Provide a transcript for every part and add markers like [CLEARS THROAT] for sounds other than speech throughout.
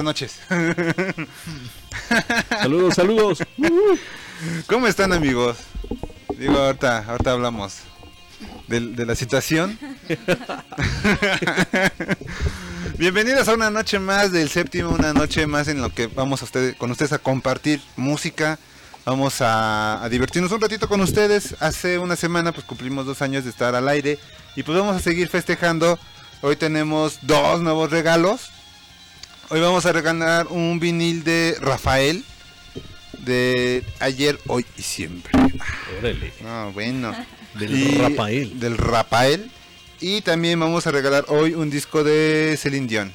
Buenas noches. [LAUGHS] Saludos, saludos. ¿Cómo están amigos? Digo, ahorita, ahorita hablamos del- de, la situación. [LAUGHS] Bienvenidos a una noche más del séptimo, una noche más en lo que vamos a ustedes, con ustedes a compartir música. Vamos a, a divertirnos un ratito con ustedes. Hace una semana pues cumplimos dos años de estar al aire y pues vamos a seguir festejando. Hoy tenemos dos nuevos regalos. Hoy vamos a regalar un vinil de Rafael de ayer, hoy y siempre. Órale. No, bueno. Del Y- Rafael. Del Rafael. Y también vamos a regalar hoy un disco de Celine Dion.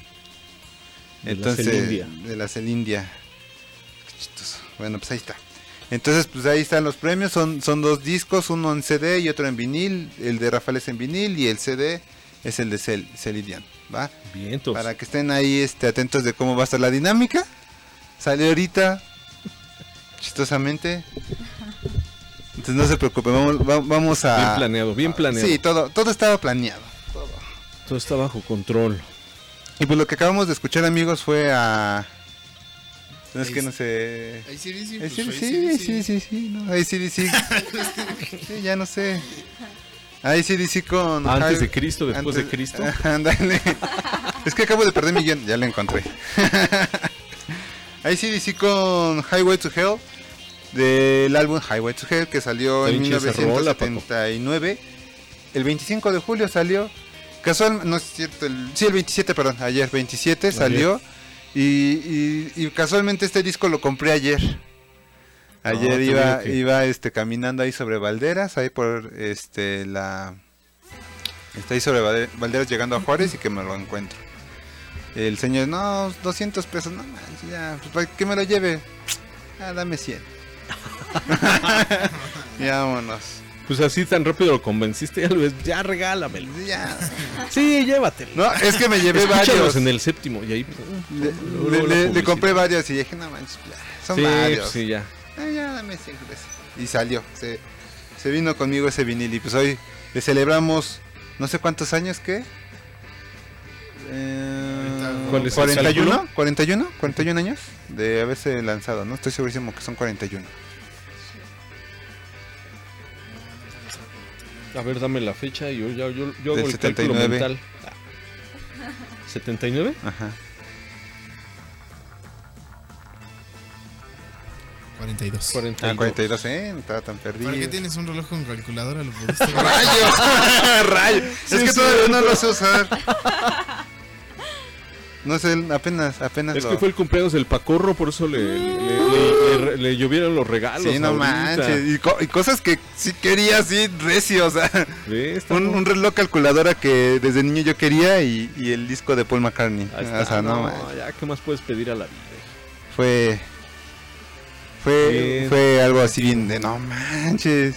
De la Entonces, Celine Dion. de la chistoso. Bueno, pues ahí está. Entonces, pues ahí están los premios. Son, son dos discos, uno en CD y otro en vinil. El de Rafael es en vinil y el CD es el de Cel Celine Dion. ¿Va? Vientos. Para que estén ahí este, atentos de cómo va a estar la dinámica. Sale ahorita. [LAUGHS] Chistosamente. Entonces no se preocupen, vamos, va- vamos a... Bien planeado, bien planeado. Sí, todo, todo estaba planeado. Todo está bajo control. Y pues lo que acabamos de escuchar amigos fue a... No es que no sé... Ahí sí, pues, sí, ahí sí, sí, sí, sí, no, ahí sí, sí. [LAUGHS] Sí, ya no sé. Ahí sí, sí, con... Antes de Cristo, después de antes- Cristo. [LAUGHS] Ándale. es que acabo de perder mi guion, ya lo encontré. Ahí sí, sí, con Highway to Hell, del álbum Highway to Hell, que salió en Pinche esa rola, Paco. 1979. El 25 de julio salió. Casual, no es cierto, el, sí, el 27, perdón, ayer 27 salió. Y, y- y casualmente este disco lo compré ayer. Ayer iba, que- iba este, caminando ahí sobre Valderas, ahí por este la... Está ahí sobre Valde- Valderas llegando a Juárez y que me lo encuentro. El señor, no, 200 pesos, no manches, ya, pues para que me lo lleve. Ah, dame 100. [LAUGHS] ya vámonos. Pues así tan rápido lo convenciste, ya lo ves, ya regálamelo. Ya. Sí, llévatelo. No, es que me llevé Escúchalos varios. en el séptimo y ahí Le, luego le- compré varios y dije, no manches, ya, son sí, varios. sí, ya. Ah, ya, dame 100 pesos. Y salió, se, se vino conmigo ese vinil y pues hoy le celebramos no sé cuántos años, ¿qué? Eh, ¿Cuál es el 41, cálculo? 41, 41 años de haberse lanzado, ¿no? Estoy segurísimo que son 41. A ver, dame la fecha y yo, ya- yo, yo hago Del el cálculo 79. mental. [LAUGHS] ¿79? Ajá. 42. 42. Ah, 42, ¿eh? No estaba tan perdido. ¿Para qué tienes un reloj con calculadora? Lo [LAUGHS] pudiste ¡Rayos! [LAUGHS] ¡Rayos! es que todavía no lo sé usar. No sé, apenas, apenas Es lo... que fue el cumpleaños del Pacorro, por eso le, le, le- le- le llovieron los regalos. Sí, no ahorita. manches. Y, co- y cosas que sí quería, así, recio, o sea... Está Un, reloj calculadora que desde niño yo quería y, y el disco de Paul McCartney. Ahí O está, sea, no, no, ya, ¿qué más puedes pedir a la vida? fue fue Bien. fue algo así bien de no manches.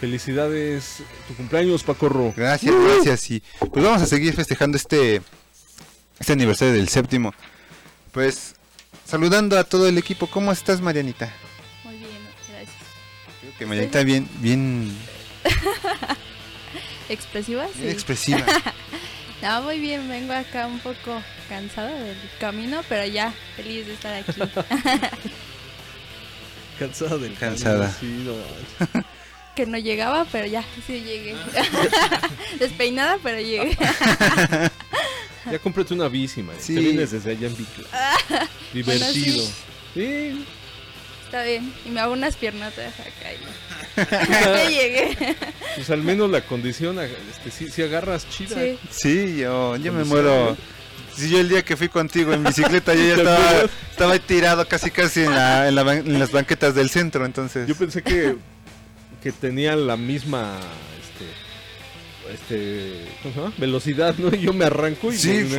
Felicidades, tu cumpleaños, Pacorro. Gracias, gracias y pues vamos a seguir festejando este este aniversario del séptimo. Pues saludando a todo el equipo. ¿Cómo estás, Marianita? Muy bien, gracias. Creo que Marianita bien bien, [LAUGHS] ¿Expresiva? Sí. bien expresiva. [LAUGHS] No, muy bien, vengo acá un poco cansada del camino, pero ya feliz de estar aquí. [LAUGHS] Cansada del Cansada. camino, sí, no manches. [LAUGHS] que no llegaba, pero ya, sí llegué. [LAUGHS] Despeinada, pero llegué. [LAUGHS] Ya cómprate una bici, man. Sí. Te vienes desde allá en bicla. Divertido. sí. Sí. Está bien. Y me hago unas piernotas acá. y- Ya llegué. Pues al menos la condición, este, si, si agarras chida. Sí. Sí, yo, yo me muero. Si yo el día que fui contigo en bicicleta, yo ya [LAUGHS] ¿Te estaba, estaba tirado casi casi en, la, en, la ban- en las banquetas del centro, entonces. Yo pensé que, que tenía la misma este, este, velocidad, ¿no? Y yo me arranco y Sí, me, me [LAUGHS]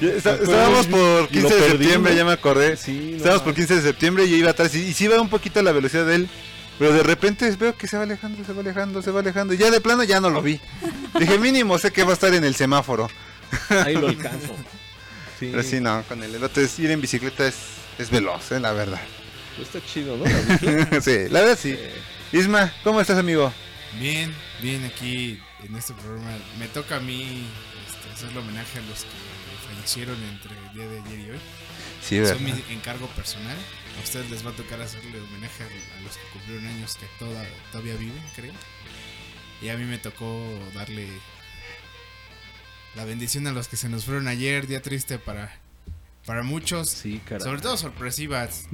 sí, estábamos por y lo 15 de septiembre, ya me acordé. Sí, no estábamos por manches. 15 de septiembre y yo iba atrás y, y sí iba un poquito a la velocidad de él, Pero de repente veo que se va alejando, se va alejando, se va alejando. Y ya de plano ya no lo vi. [LAUGHS] Dije, mínimo sé que va a estar en el semáforo. Ahí lo alcanzo. [LAUGHS] Sí, Pero sí, no, con el elote es- ir en bicicleta es, es veloz, eh, la verdad. pues está chido, ¿no? La [LAUGHS] sí, la verdad sí. Eh, Isma, ¿cómo estás, amigo? Bien, bien aquí en este programa. Me toca a mí este, hacerle homenaje a los que fallecieron entre el día de ayer y hoy. Sí, Son mi encargo personal. A ustedes les va a tocar hacerle homenaje a, a los que cumplieron años que toda, todavía viven, creo. Y a mí me tocó darle la bendición a los que se nos fueron ayer, día triste para, para muchos. sí, caray. Sobre todo sorpresivas.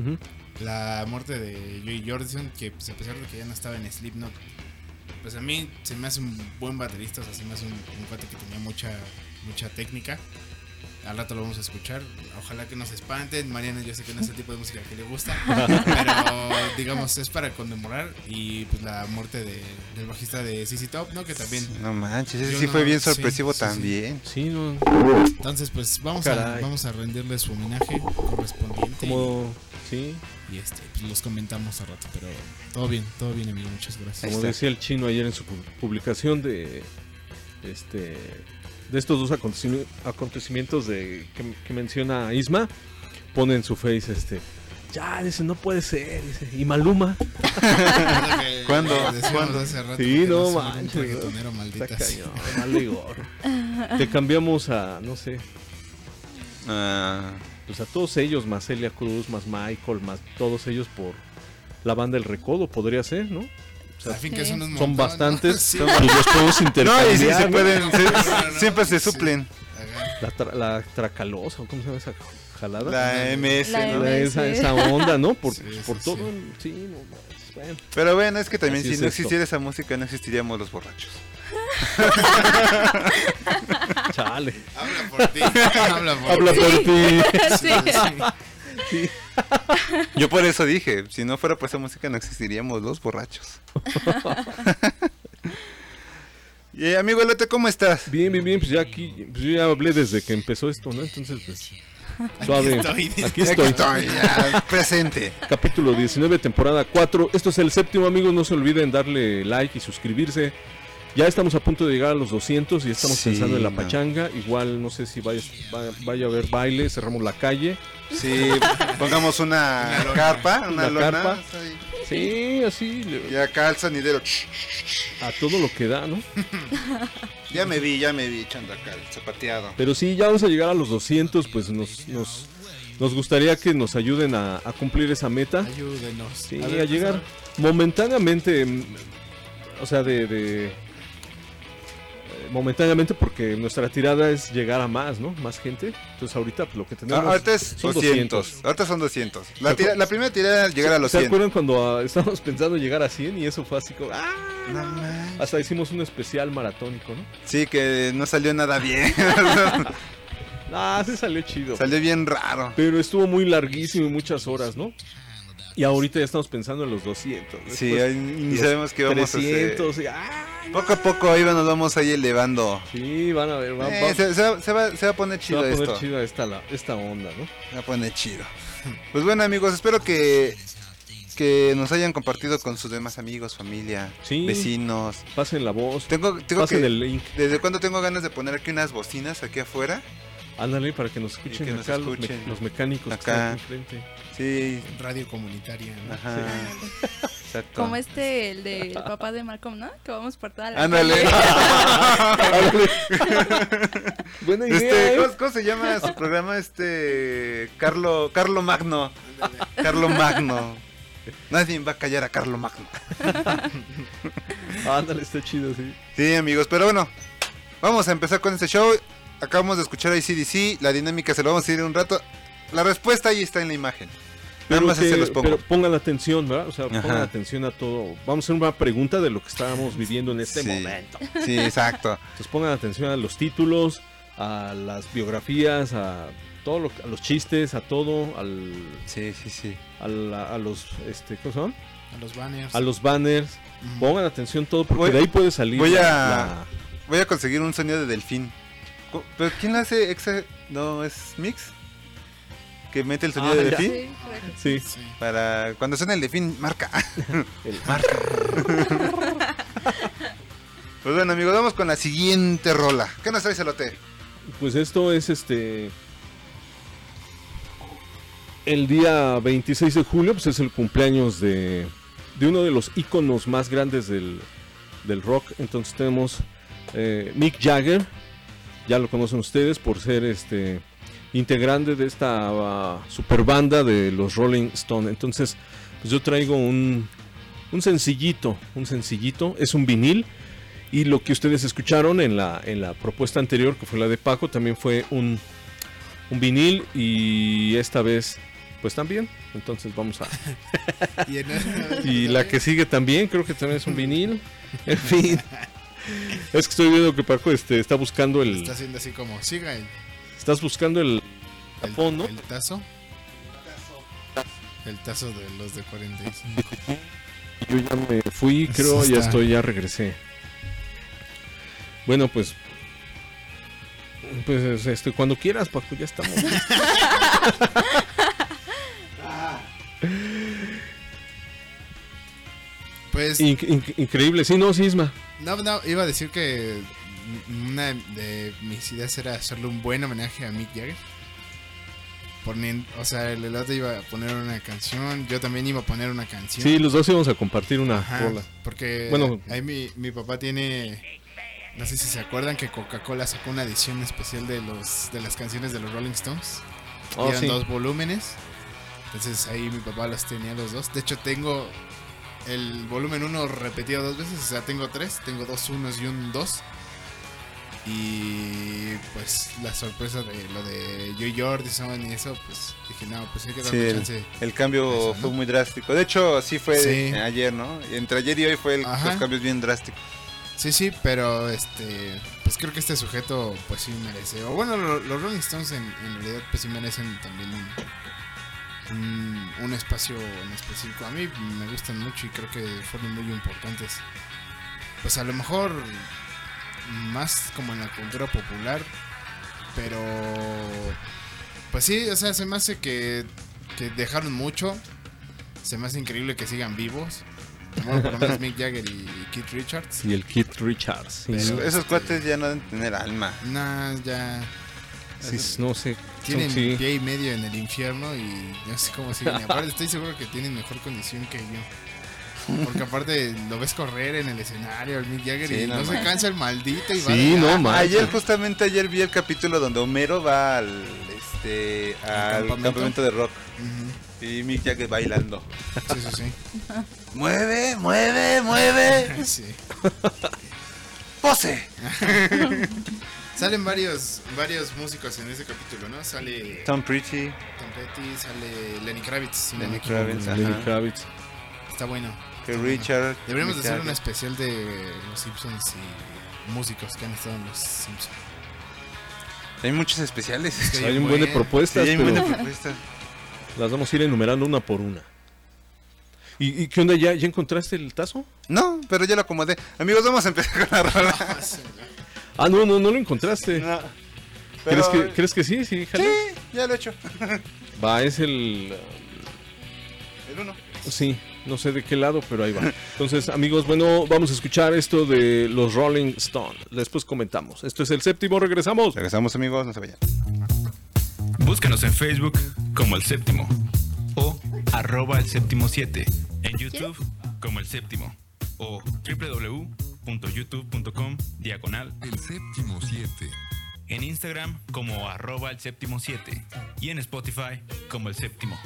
La muerte de Joey Jordison, que pues, a pesar de que ya no estaba en Slipknot, pues a mí se me hace un buen baterista, o sea, se me hace un, un cuate que tenía mucha, mucha técnica. Al rato lo vamos a escuchar. Ojalá que no se espanten. Mariana, yo sé que no es el tipo de música que le gusta. [LAUGHS] pero, digamos, es para conmemorar. Y pues la muerte de- del bajista de CC Top, ¿no? Que también. No manches, ese sí no- fue bien sí, sorpresivo sí, sí. también. Sí, no, Entonces, pues vamos a, vamos a rendirle su homenaje correspondiente. como, sí, Y este, pues los comentamos a rato. Pero todo bien, todo bien, amigo. Muchas gracias. Como decía el chino ayer en su pu- publicación de este de estos dos acontecimi- acontecimientos de que, que menciona Isma, pone en su face este ya dice no puede ser dice y Maluma [LAUGHS] ¿Cuándo? ¿Cuándo? hace rato Sí, no manches, [LAUGHS] te cambiamos a no sé. Ah, pues a todos ellos más Celia Cruz más Michael más todos ellos por la banda El Recodo podría ser no Que son montón, ¿no? bastantes [LAUGHS] Sí. y los podemos no, intercambiar y sí se ¿no? pueden, se- No, no, no. siempre se suplen. La, tra- la tracalosa, ¿o ¿cómo se llama esa jalada? La MS, La ¿no? La- esa, esa onda, ¿no? Por, Sí, por sí, todo. sí. no bueno. Pero bueno, es que también Así si es no esto. existiera esa música no existiríamos los borrachos. Chale. [LAUGHS] Habla por ti. Habla por Habla ti. por ti. [LAUGHS] Sí. [LAUGHS] Yo por eso dije, si no fuera por esa música no existiríamos los borrachos. [LAUGHS] y amigo Elote, ¿cómo estás? Bien, bien, bien. Pues ya aquí, pues yo ya hablé desde que empezó esto, ¿no? Entonces, pues. Suave. estoy. Aquí estoy. estoy, ya, [LAUGHS] presente. Capítulo 19, temporada 4. Esto es el séptimo, amigos. No se olviden darle like y suscribirse. Ya estamos a punto de llegar a los 200 y estamos Sí, pensando en la no. pachanga. Igual, no sé si vaya, va- vaya a haber baile, cerramos la calle. Sí, pongamos una, Una lona. carpa, una, Una lona. carpa. Sí, así, le- Y acá al sonidero. a todo lo que da, ¿no? [LAUGHS] Ya me vi, ya me vi echando acá el zapateado. Pero sí, ya vamos a llegar a los 200, pues nos, nos, nos gustaría que nos ayuden a, a cumplir esa meta. Ayúdenos. Sí, A a, ver, llegar pues, momentáneamente, o sea, de, de- momentáneamente porque nuestra tirada es llegar a más, ¿no? Más gente. Entonces ahorita pues, lo que Ah, tenemos ahorita es son 200. Ahorita son 200. La, ¿Se tira- la primera tirada es llegar a los ¿Se 100. acuerdan cuando ah, [LAUGHS] estábamos pensando llegar a 100 y eso fue así como... ¡Ah! No. Hasta hicimos un especial maratónico, ¿no? Sí, que no salió nada bien. [LAUGHS] [LAUGHS] Ah, se salió chido. salió bien raro. Pero estuvo muy larguísimo y muchas horas, ¿no? Y ahorita ya estamos pensando en los 200. Sí, después ni sabemos que vamos 300. a y- ¡ah! hacer. Poco a poco ahí nos vamos ahí elevando. Sí, van a ver, va, Eh, va- se, se va, se va- se va a poner se chido va a poner esto. chida esta, la- esta onda, ¿no? Se va a poner chido. Pues bueno amigos, espero que, que nos hayan compartido con sus demás amigos, familia, Sí. vecinos. Pasen la voz, Tengo, tengo pasen que... el link. ¿Desde cuándo tengo ganas de poner aquí unas bocinas aquí afuera? Ándale para que nos escuchen que nos acá los me- escuchen. Los, mecánicos que Acá. están aquí enfrente. Sí, Radio comunicataria. ¿no? ajá. Exacto. Como este, el del papá de Malcolm, ¿no? Que vamos por toda la Ándale. [LAUGHS] Buena idea, Este, ¿eh? ¿cómo, cómo se llama su programa? Este. Carlo, Carlo Magno. Carlo Magno. Nadie va a callar a Carlo Magno. [LAUGHS] Ándale, está chido, sí. Sí, amigos, pero bueno. Vamos a empezar con este show. Acabamos de escuchar a ICDC. La dinámica se lo vamos a ir un rato. La respuesta ahí está en la imagen. Nada Pero más que- se los pongo. Pero pongan atención, ¿verdad? O sea, Ajá. pongan atención a todo. Vamos a hacer una pregunta de lo que estábamos viviendo en este Sí. momento. Sí, exacto. Entonces pongan atención a los títulos, a las biografías, a todo lo, a los chistes, a todo, al, Sí, sí, sí. a, la- a los, este, ¿cómo son? A los banners. A los banners. Ujú. Pongan atención todo porque Voy- de ahí puede salir. voy a- la- Voy a conseguir un sonido de delfín. ¿Pero quién lo hace? Exa- No, es Mix. que mete el sonido Ah, de delfín. Sí. Sí. Sí. Para cuando suena el delfín, marca. [LAUGHS] El- Pues bueno, amigos, vamos con la siguiente rola. ¿Qué nos traes, Elote? Pues esto es este. El día 26 de julio, pues es el cumpleaños de, de uno de los íconos más grandes del, del rock. Entonces tenemos eh, Mick Jagger, ya lo conocen ustedes por ser este integrante de esta ah, super banda de los Rolling Stone. Entonces, pues yo traigo un, un sencillito, un sencillito, es un vinil. Y lo que ustedes escucharon en la, en la propuesta anterior, que fue la de Paco, también fue un, un vinil y esta vez pues también. Entonces vamos a... [LAUGHS] Y, en- Y la que sigue también, creo que también es un vinil. En fin. [LAUGHS] [LAUGHS] Es que estoy viendo que Paco este, está buscando el... Está haciendo así como, siga el, Estás buscando el... el, fondo. el tazo. El tazo de los de 45. [LAUGHS] Yo ya me fui, creo, ya estoy, ya regresé. Bueno, pues... Pues este, cuando quieras, Paco, ya estamos. [LAUGHS] Pues, In- in- increíble, sí, no, Sisma. no, no, iba a decir que una de mis ideas era hacerle un buen homenaje a Mick Jagger. Ponen, o sea, el elote iba a poner una canción, yo también iba a poner una canción. Sí, los dos íbamos a compartir una Ajá, rola. porque Bueno. ahí mi, mi papá tiene, no sé si se acuerdan que Coca-Cola sacó una edición especial de los de las canciones de los Rolling Stones. Oh, eran sí. dos volúmenes. Entonces ahí mi papá los tenía los dos. De hecho tengo el volumen 1 repetido dos veces, o sea, tengo tres, tengo dos unos y un dos. Y pues la sorpresa de lo de Joy Jordison y eso, pues dije, no, pues hay que Sí, darle el, chance. el cambio Eso, ¿no? fue muy drástico. De hecho, así fue Sí. ayer, ¿no? Entre ayer y hoy fue el, los cambios bien drásticos. Sí, sí, pero este, pues creo que este sujeto pues sí merece. O bueno, lo- los Rolling Stones en, en realidad pues sí merecen también un, un, un espacio en específico. A mí me gustan mucho y creo que fueron muy importantes. Pues a lo mejor más como en la cultura popular, pero pues sí, o sea, se me hace que, que dejaron mucho. Se me hace increíble que sigan vivos. Bueno, por lo menos Mick Jagger y Keith Richards. Y el Kit Richards. sí, Pero- no, Esos este- cuates ya no deben tener alma. Nah, ya sí, no sé. tienen sí. pie y medio en el infierno y no sé cómo siguen. [LAUGHS] Aparte estoy seguro que tienen mejor condición que yo. Porque aparte lo ves correr en el escenario, el Mick Jagger, Sí, y no no, se cansa el maldito y va Sí, no, man. Ayer, justamente ayer vi el capítulo donde Homero va al, este, al campamento? campamento de rock. Y Mick Jagger bailando. Sí, sí, sí. [LAUGHS] Mueve, mueve, mueve. [LAUGHS] Sí. Pose. Salen varios varios músicos en ese capítulo, ¿no? Sale Tom Pretty. Tom Petty, sale Lenny Kravitz. si Lenny. Kravitz, Lenny ajá. Kravitz. Está bueno. Que está bueno. Richard. Deberíamos de Mick hacer un especial de los Simpsons y músicos que han estado en los Simpsons. Hay muchos especiales. Es que Hay un buen de Sí, propuestas, hay pero buenas propuestas. las vamos a ir enumerando una por una. ¿Y, y qué onda? ¿Ya, ¿Ya encontraste el tazo? No, pero ya lo acomodé. Amigos, vamos a empezar con la rola. Ah, no, no, no lo encontraste. No. ¿Crees, que, ¿Crees que sí? Sí, jale. Sí, ya lo he hecho. [LAUGHS] Va, es el... El uno. Sí, no sé de qué lado, pero ahí va. Entonces, amigos, bueno, vamos a escuchar esto de los Rolling Stone. Después comentamos. Esto es el séptimo, regresamos. Regresamos, amigos, no se vayan. Búscanos en Facebook como El Séptimo o arroba El Séptimo 7. En YouTube como El Séptimo o www.youtube.com diagonal El séptimo 7. en Instagram como arroba El Séptimo 7 y en Spotify como El Séptimo.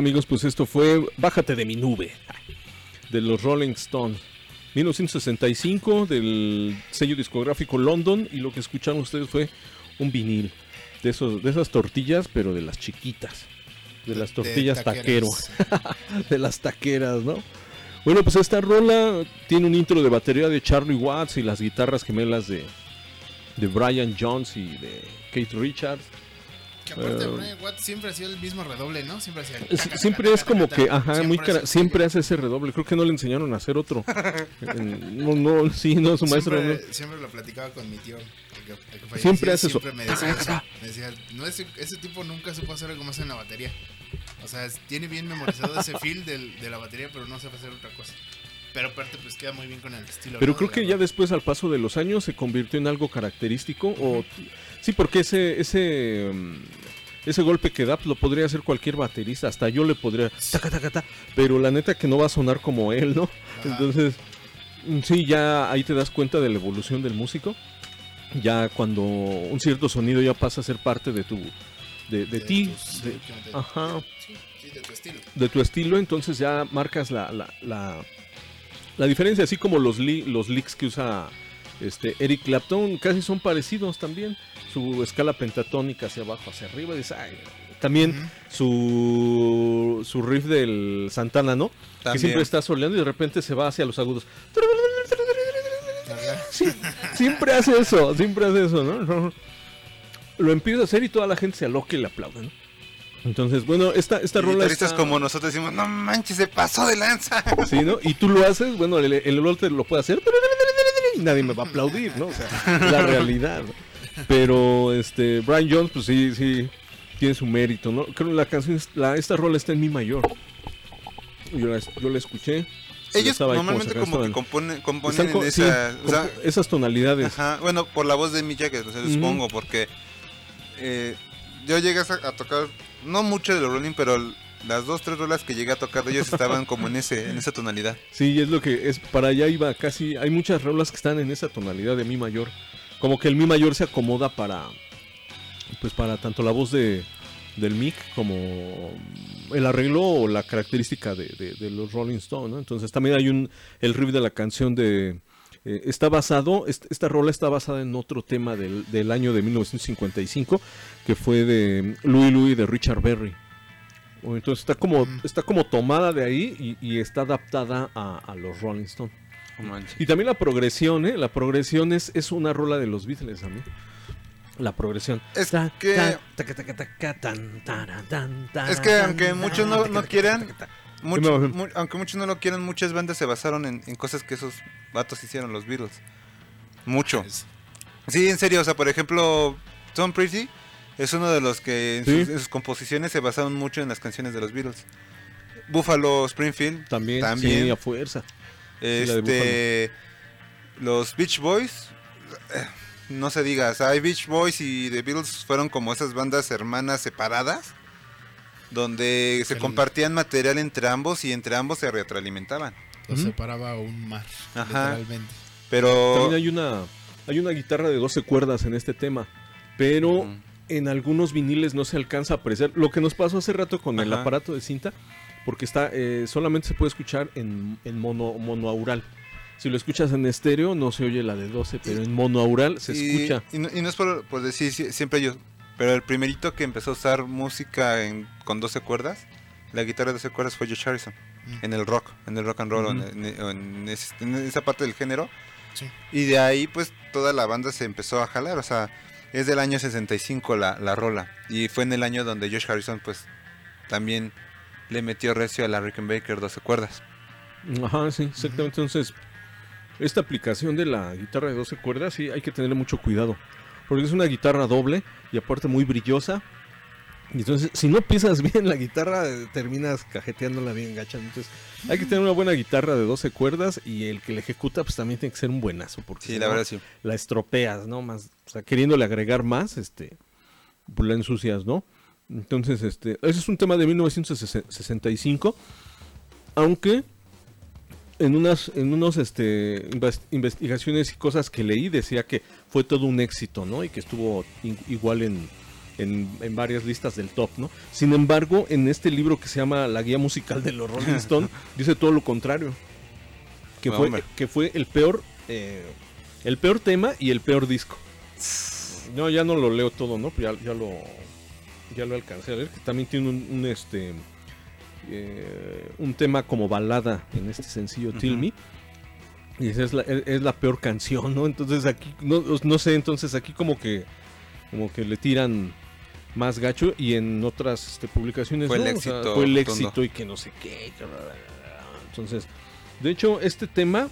Amigos, pues esto fue Bájate de mi nube de los Rolling Stones. 1965 del sello discográfico London y lo que escucharon ustedes fue un vinil de esos de esas tortillas pero de las chiquitas de las tortillas taquero taqueras. [LAUGHS] de las taqueras no bueno pues esta rola tiene un intro de batería de Charlie Watts y las guitarras gemelas de de Brian Jones y de Kate Richards Que aparte, Brian Watt siempre ha sido el mismo redoble, ¿no? Siempre hacía. Taca, siempre es como que, ajá, muy cara- el siempre hace ese redoble. Creo que no le enseñaron a hacer otro. [LAUGHS] No, no, sí, no, su maestro. Siempre, no. siempre lo platicaba con mi tío. el que- el que Siempre hace eso. Siempre me decía eso. Me decía, no, ese, ese tipo nunca supo hacer algo más en la batería. O sea, tiene bien memorizado ese [LAUGHS] feel del, de la batería, pero no sabe hacer otra cosa. Pero aparte, pues queda muy bien con el estilo. Pero ¿no? creo que ya después, al paso de los años, se convirtió en algo característico. O sí, porque ese, ese, ese golpe que da pues, lo podría hacer cualquier baterista. Hasta yo le podría. taca, taca, ta, pero la neta que no va a sonar como él, ¿no? Ajá. Entonces, mm, sí, ya ahí te das cuenta de la evolución del músico. Ya cuando un cierto sonido ya pasa a ser parte de tu. de, de ti. tus- de- de- ajá. Sí, sí, de tu estilo. de tu estilo, entonces ya marcas la, la, la, la diferencia, así como los, li- los licks que usa este Eric Clapton, casi son parecidos también. Su escala pentatónica hacia abajo, hacia arriba. dices, "Ay". También su, su riff del Santana, ¿no? Que siempre está soleando y de repente se va hacia los agudos. Sí, siempre hace eso, siempre hace eso, ¿no? Lo empieza a hacer y toda la gente se aloca y le aplaude, ¿no? Entonces, bueno, esta, esta Y rola está... como nosotros decimos, no manches, se pasó de lanza. [LAUGHS] Sí, ¿no? Y tú lo haces, bueno, el, el otro lo puede hacer y nadie me va a aplaudir, ¿no? O sea, la realidad. Pero este Brian Jones, pues sí, sí, tiene su mérito, ¿no? Creo que la canción, la, esta rola está en mi mayor. Yo la, yo la escuché. Ellos normalmente como que componen, componen en sí, esa... o sea, comp- esas tonalidades. Ajá, bueno, por la voz de Mick Jagger, o sea, Ujú. supongo, porque eh, yo llegué a, a tocar, no mucho de los Rolling, pero las dos, tres rolas que llegué a tocar de ellos estaban como en ese en esa tonalidad. Sí, es lo que es para allá iba casi. Hay muchas rolas que están en esa tonalidad de mi mayor. Como que el mi mayor se acomoda para pues para tanto la voz de del mic como el arreglo o la característica de, de- de los Rolling Stones, ¿no? Entonces también hay un el riff de la canción de eh, está basado, est- esta rola está basada en otro tema del, del año de 1955 que fue de Louis Louis de Richard Berry. Entonces está como, Mm. está como tomada de ahí y, y está adaptada a, a los Rolling Stones. Y también la progresión, ¿eh? La progresión es, es una rola de los Beatles a mí. La progresión. Es que- Es que aunque muchos no- no quieran. Mucho- mu- aunque muchos no lo quieran, muchas bandas se basaron en, en cosas que esos vatos hicieron, los Beatles. Mucho. Sí, en serio, o sea, por ejemplo, Tom Pretty es uno de los que en, Sí. sus, en sus composiciones se basaron mucho en las canciones de los Beatles. Buffalo Springfield, También, También. sí, a fuerza. Sí, este, los Beach Boys, eh, no se diga, o sea, hay Beach Boys y The Beatles fueron como esas bandas hermanas separadas, donde se compartían material entre ambos y entre ambos se retroalimentaban. Lo Ujú. separaba un mar. Ajá. Literalmente. Pero También hay una, hay una guitarra de 12 cuerdas en este tema. Pero en algunos viniles no se alcanza a apreciar. Lo que nos pasó hace rato con el aparato de cinta, porque está eh, solamente se puede escuchar en, en mono, monoaural. Si lo escuchas en estéreo, no se oye la de 12, pero en monoaural se y, escucha. y no, y no es por, por decir si- siempre yo, pero el primerito que empezó a usar música en- con 12 cuerdas, la guitarra de 12 cuerdas fue George Harrison, Mm. en el rock, en el rock and roll, o Ujú. en, en- en ese- en esa parte del género. Sí. Y de ahí pues toda la banda se empezó a jalar, o sea, es del año 65 la, la rola. Y fue en el año donde George Harrison pues también le metió recio a la Rickenbacker 12 cuerdas. Ajá, sí, exactamente. Entonces, esta aplicación de la guitarra de 12 cuerdas, sí, hay que tenerle mucho cuidado. Porque es una guitarra doble y aparte muy brillosa. Entonces, si no pisas [LAUGHS] bien la guitarra, terminas cajeteándola bien gacha. Entonces, hay que tener una buena guitarra de 12 cuerdas y el que la ejecuta, pues también tiene que ser un buenazo. Porque Sí, si la no, verdad sí. la estropeas, ¿no? Más, o sea, queriéndole agregar más, este, pues la ensucias, ¿no? Entonces, este, ese es un tema de 1965, aunque en unas, en unos, este, investigaciones y cosas que leí decía que fue todo un éxito, ¿no? Y que estuvo igual en, en, en varias listas del top, ¿no? Sin embargo, en este libro que se llama La Guía Musical de los Rolling [LAUGHS] Stone, dice todo lo contrario. Que No, fue, hombre. que fue el peor, eh, el peor tema y el peor disco. No, ya no lo leo todo, ¿no? Ya, ya lo, ya lo alcancé a ver. Que también tiene un, un, este, eh, un tema como balada en este sencillo, Till Me. Y esa es la, es, es la peor canción, ¿no? Entonces aquí, no, no sé, entonces aquí como que, como que le tiran más gacho y en otras este, publicaciones Fue el no, o sea, éxito fue el rotundo. éxito y que no sé qué. Entonces, de hecho, este tema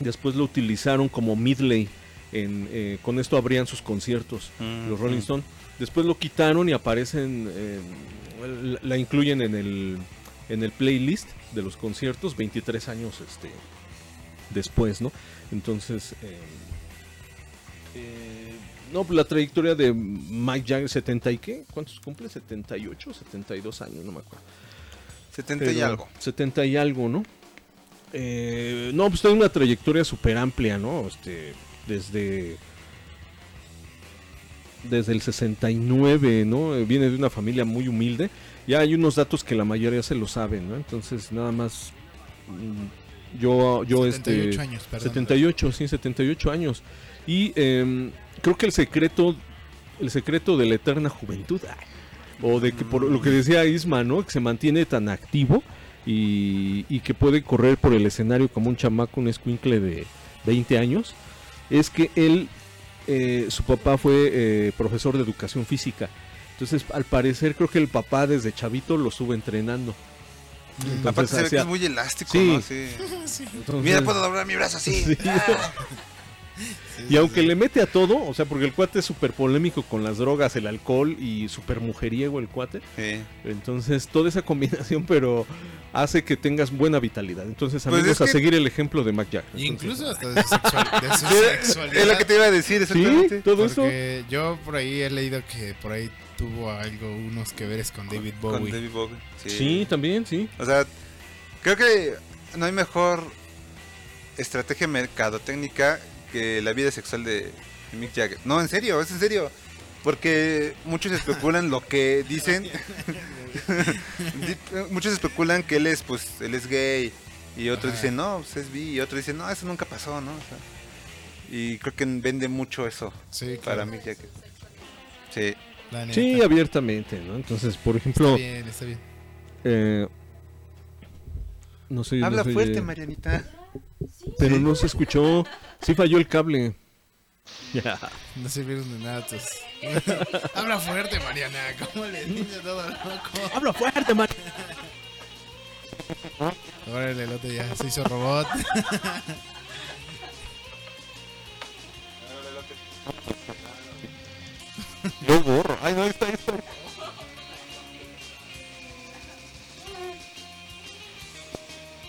después lo utilizaron como midley. En, eh, con esto abrían sus conciertos los Rolling Stone. Después lo quitaron y aparecen, eh, la- incluyen en el, en el playlist de los conciertos 23 años este, después, ¿no? Entonces, eh, eh, no, la trayectoria de Mike Jagger, 70 y qué, ¿cuántos cumple? 78, 72 años, no me acuerdo. 70 y algo. 70 y algo, ¿no? Eh, no, pues tiene una trayectoria súper amplia, ¿no? Este, desde... Desde el 69, ¿no? Eh, Viene de una familia muy humilde. Ya hay unos datos que la mayoría se lo saben, ¿no? Entonces, nada más... mm, Yo, yo 78 este... años, perdón. 78, sí, 78 años. Y em, creo que el secreto, el secreto de la eterna juventud, o de que por lo que decía Isma, ¿no? Que se mantiene tan activo y, y que puede correr por el escenario como un chamaco, un escuincle de 20 años, es que él, eh, su papá fue eh, profesor de educación física. Entonces, al parecer, creo que el papá desde chavito lo estuvo entrenando. Entonces, Aparte se ve que es muy elástico, Sí. ¿no? Sí. [LAUGHS] entonces- Mira, puedo doblar mi brazo así. Sí. Y aunque le mete a todo, o sea, porque el cuate es súper polémico con las drogas, el alcohol y súper mujeriego el cuate. Sí. Entonces, toda esa combinación, pero hace que tengas buena vitalidad. Entonces, Pues amigos, a que- seguir el ejemplo de Mac. Y Entonces, Incluso hasta de su, sexual- de su [LAUGHS] Sí, sexualidad. es lo que te iba a decir, Sí, exactamente. todo eso. Porque yo por ahí he leído que por ahí tuvo algo, unos que veres con David Con Bowie. David Bowie. Sí. Sí, también, sí. O sea, creo que no hay mejor estrategia mercadotécnica que la vida sexual de Mick Jagger. No, en serio, es en serio. Porque muchos especulan lo que dicen. Di- [LAUGHS] [LAUGHS] muchos especulan que él es, pues, él es gay. Y otros Ajá. dicen, no, pues es bi. Y otros dicen, no, eso nunca pasó, ¿no? O sea, y creo que vende mucho eso Sí, para claro, Mick Jagger. Sí. abiertamente, ¿no? Entonces, por Está ejemplo, bien, está bien. eh, no sé. Habla no fuerte, eh, Marianita. Pero no se escuchó. Sí falló el cable. Ya. No sirvieron de nada. [LAUGHS] Habla fuerte, Mariana. ¿Cómo le dices todo loco? Habla fuerte, Mar. Ahora el elote ya se hizo robot. Yo borro. Ay, no, ahí está, ahí está.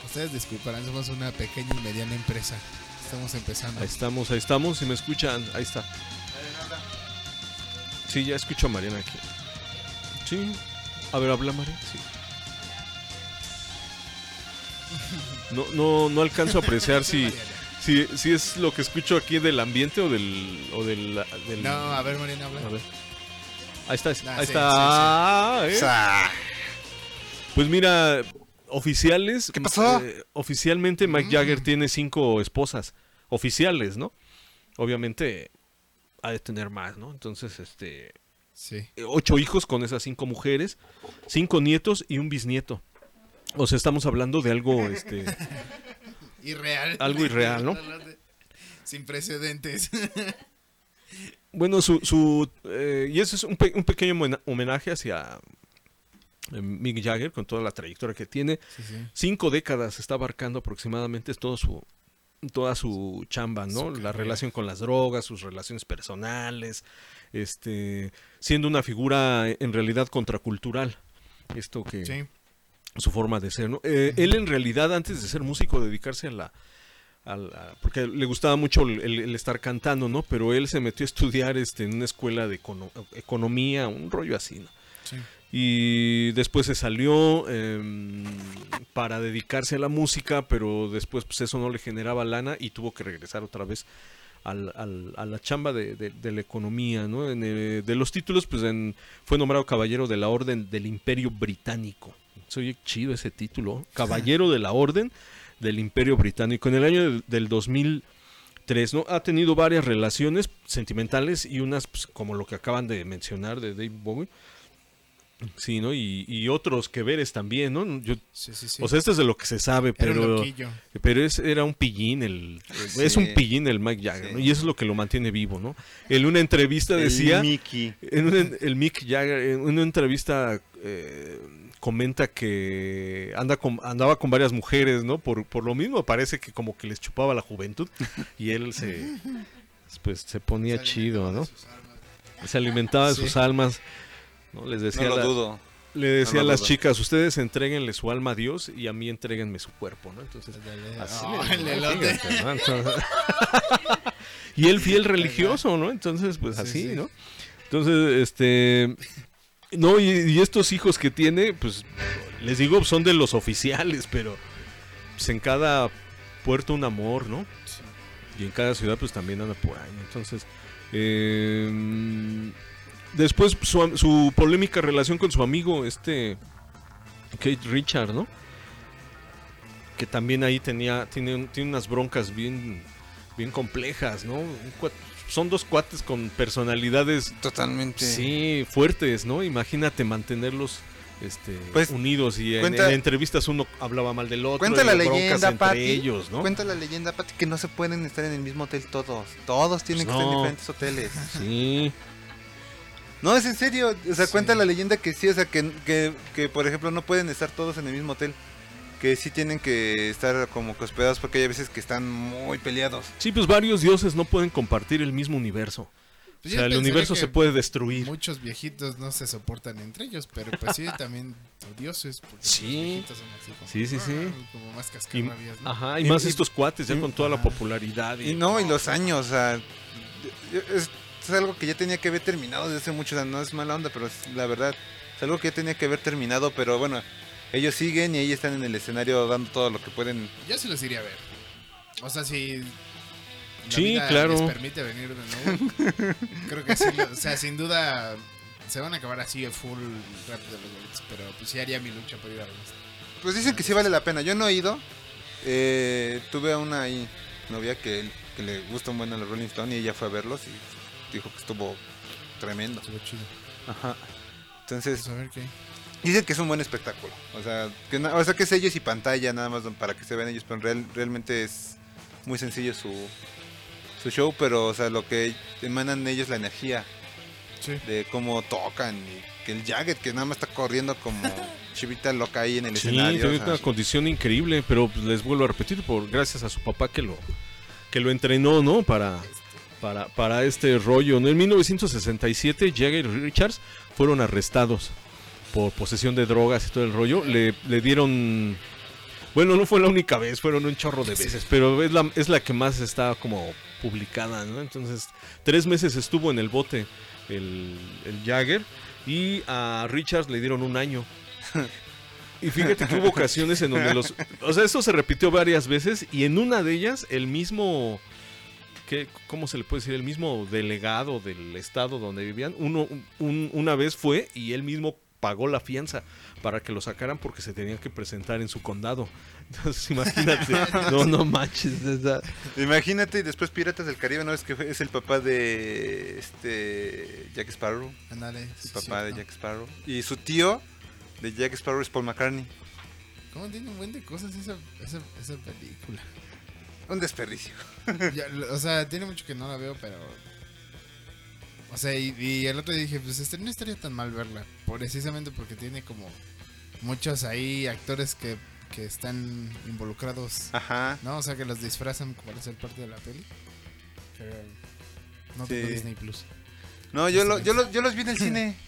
Ustedes disculparán, somos una pequeña y mediana empresa. Estamos empezando. Ahí estamos, ahí estamos. Si me escuchan, ahí está. Sí, ya escucho a Mariana aquí. Sí. A ver, habla Mariana. Sí. No, no, no alcanzo a apreciar si, si, si es lo que escucho aquí del ambiente o del. O del, del- No, a ver, Mariana, habla. A ver. Ahí está, Ah, ahí sí, está. ¿eh? Sa- Pues mira, oficiales. ¿Qué pasó? eh, oficialmente Mike Jagger tiene cinco esposas. Oficiales, ¿no? Obviamente ha de tener más, ¿no? Entonces, este. Sí. eh, Ocho hijos con esas cinco mujeres, cinco nietos y un bisnieto. O sea, estamos hablando de algo, este. [LAUGHS] Irreal. Algo irreal, ¿no? [LAUGHS] Sin precedentes. Bueno, su. su eh, y eso es un, pe- un pequeño homena- homenaje hacia Mick Jagger con toda la trayectoria que tiene. Sí, sí. cinco décadas está abarcando aproximadamente todo su toda su chamba, ¿no? Su la relación con las drogas, sus relaciones personales, este, siendo una figura en realidad contracultural. Esto que Sí. su forma de ser, ¿no? Eh, Él en realidad antes de ser músico dedicarse a la a la- porque le gustaba mucho el, el- el estar cantando, ¿no? Pero él se metió a estudiar este, en una escuela de econo- economía, un rollo así, ¿no? Sí. Y después se salió em, para dedicarse a la música, pero después pues eso no le generaba lana y tuvo que regresar otra vez al- a la chamba de, de- de la economía, ¿no? En, eh, de los títulos, pues en- fue nombrado Caballero de la Orden del Imperio Británico. Se oye chido ese título, Caballero de la Orden del Imperio Británico. En el año del- del 2003, ¿no? Ha tenido varias relaciones sentimentales y unas, pues, como lo que acaban de mencionar de Dave Bowie. Sí, ¿no? Y, y otros que veres también, ¿no? Yo, Sí, sí, sí. O sea, esto es de lo que se sabe, Era un pero... loquillo. Pero es, era un pillín, el, Sí. es un pillín el Mike Jagger, Sí. ¿no? Y eso es lo que lo mantiene vivo, ¿no? En una entrevista El decía, Mickey. en una- el Mick Jagger, en una entrevista eh, comenta que anda con, andaba con varias mujeres, ¿no? Por, por lo mismo parece que como que les chupaba la juventud y él se, pues, se ponía chido, ¿no? Se alimentaba de sus almas, ¿no? Les No decía lo la- dudo. le decía No lo a las chicas, ustedes entréguenle su alma a Dios y a mí entréguenme su cuerpo, ¿no? Entonces, así Oh, le- el elote. fíjate, ¿no? Entonces- [LAUGHS] y él fiel religioso, ¿no? Entonces, pues Sí, así, sí. ¿no? Entonces, este... No, y, y estos hijos que tiene, pues, les digo, son de los oficiales, pero pues, en cada puerto un amor, ¿no? Y en cada ciudad, pues también anda por ahí. ¿no? Entonces, eh, después su, su polémica relación con su amigo, este Kate Richard, ¿no? Que también ahí tenía, tiene, tiene unas broncas bien, bien complejas, ¿no? Son dos cuates con personalidades, Totalmente. sí, fuertes, ¿no? Imagínate mantenerlos este, Pues, unidos y en, cuenta- en entrevistas uno hablaba mal del otro. Cuenta la leyenda, ellos, ¿no? Cuenta la leyenda, Pati, que no se pueden estar en el mismo hotel todos. Todos tienen Pues que estar en diferentes hoteles. Sí. No, es en serio. O sea, Sí. cuenta la leyenda que sí, o sea, que, que, que, por ejemplo no pueden estar todos en el mismo hotel. Que sí tienen que estar como que hospedados porque hay veces que están muy peleados. Sí, pues varios dioses no pueden compartir el mismo universo. Pues o sea, el universo se puede destruir. Muchos viejitos no se soportan entre ellos, pero pues sí, también odiosos. Porque Sí. los viejitos son así como, Sí, sí, sí. "Ah", Como más Y, cascarrabias, ¿no? ajá, y, Y- más y- estos cuates ya y- con toda la popularidad. Y no, y los años, o sea, es, es algo que ya tenía que haber terminado desde hace mucho, o sea, no es mala onda, pero es la verdad, es algo que ya tenía que haber terminado, pero bueno, ellos siguen y ellos están en el escenario dando todo lo que pueden. Yo sí los iría a ver. O sea, si. la Sí, vida claro. Les permite venir de nuevo. creo que sí. lo- o sea, sin duda. Se van a acabar así de full rápido los boletos. Pero pues sí haría mi lucha por ir a verlos. Pues dicen que sí vale la pena, yo no he ido, eh, tuve a una ahí, novia que, que le gusta un buen a los Rolling Stone y ella fue a verlos y dijo que estuvo tremendo. Estuvo chido. Ajá. Entonces, Pues a ver qué. Dicen que es un buen espectáculo. O sea, que, o sea, que es ellos y pantalla nada más para que se vean ellos, pero en real- realmente es muy sencillo su, su show, pero o sea, lo que emanan ellos la energía Sí. de cómo tocan y que el Jagged que nada más está corriendo como [LAUGHS] chivita loca ahí en el Sí, escenario. tiene o sea, una condición increíble, pero pues, les vuelvo a repetir, por gracias a su papá que lo que lo entrenó, ¿no? Para, para, para este rollo. En 1967, Jagger y Richards fueron arrestados por posesión de drogas y todo el rollo. Le, le dieron... Bueno, no fue la única vez, fueron un chorro de veces, pero es la, es la que más está como publicada, ¿no? Entonces, tres meses estuvo en el bote el, el Jagger y a Richards le dieron un año. [LAUGHS] Y fíjate que hubo ocasiones en donde los... O sea, esto se repitió varias veces y en una de ellas el mismo... ¿qué, ¿Cómo se le puede decir? El mismo delegado del estado donde vivían, uno, un- una vez fue y él mismo pagó la fianza para que lo sacaran porque se tenían que presentar en su condado. [LAUGHS] Entonces imagínate, [LAUGHS] no, no manches. esa- Imagínate, y después Piratas del Caribe, ¿no? Es que fue- es el papá de este Jack Sparrow. El sí, papá de. Jack Sparrow. Y su tío de Jack Sparrow es Paul McCartney. ¿Cómo tiene un buen de cosas esa, esa, esa película? Un desperdicio. [LAUGHS] Ya, o sea, tiene mucho que no la veo, pero. O sea, y, y el otro día dije, pues este, no estaría tan mal verla. Precisamente porque tiene como muchos ahí actores que, que están involucrados, Ajá. ¿no? O sea, que los disfrazan para ser parte de la peli. Pero no tengo Sí. Disney Plus. No, yo, lo- yo, lo- yo los vi en el cine. [CLEARS THROAT]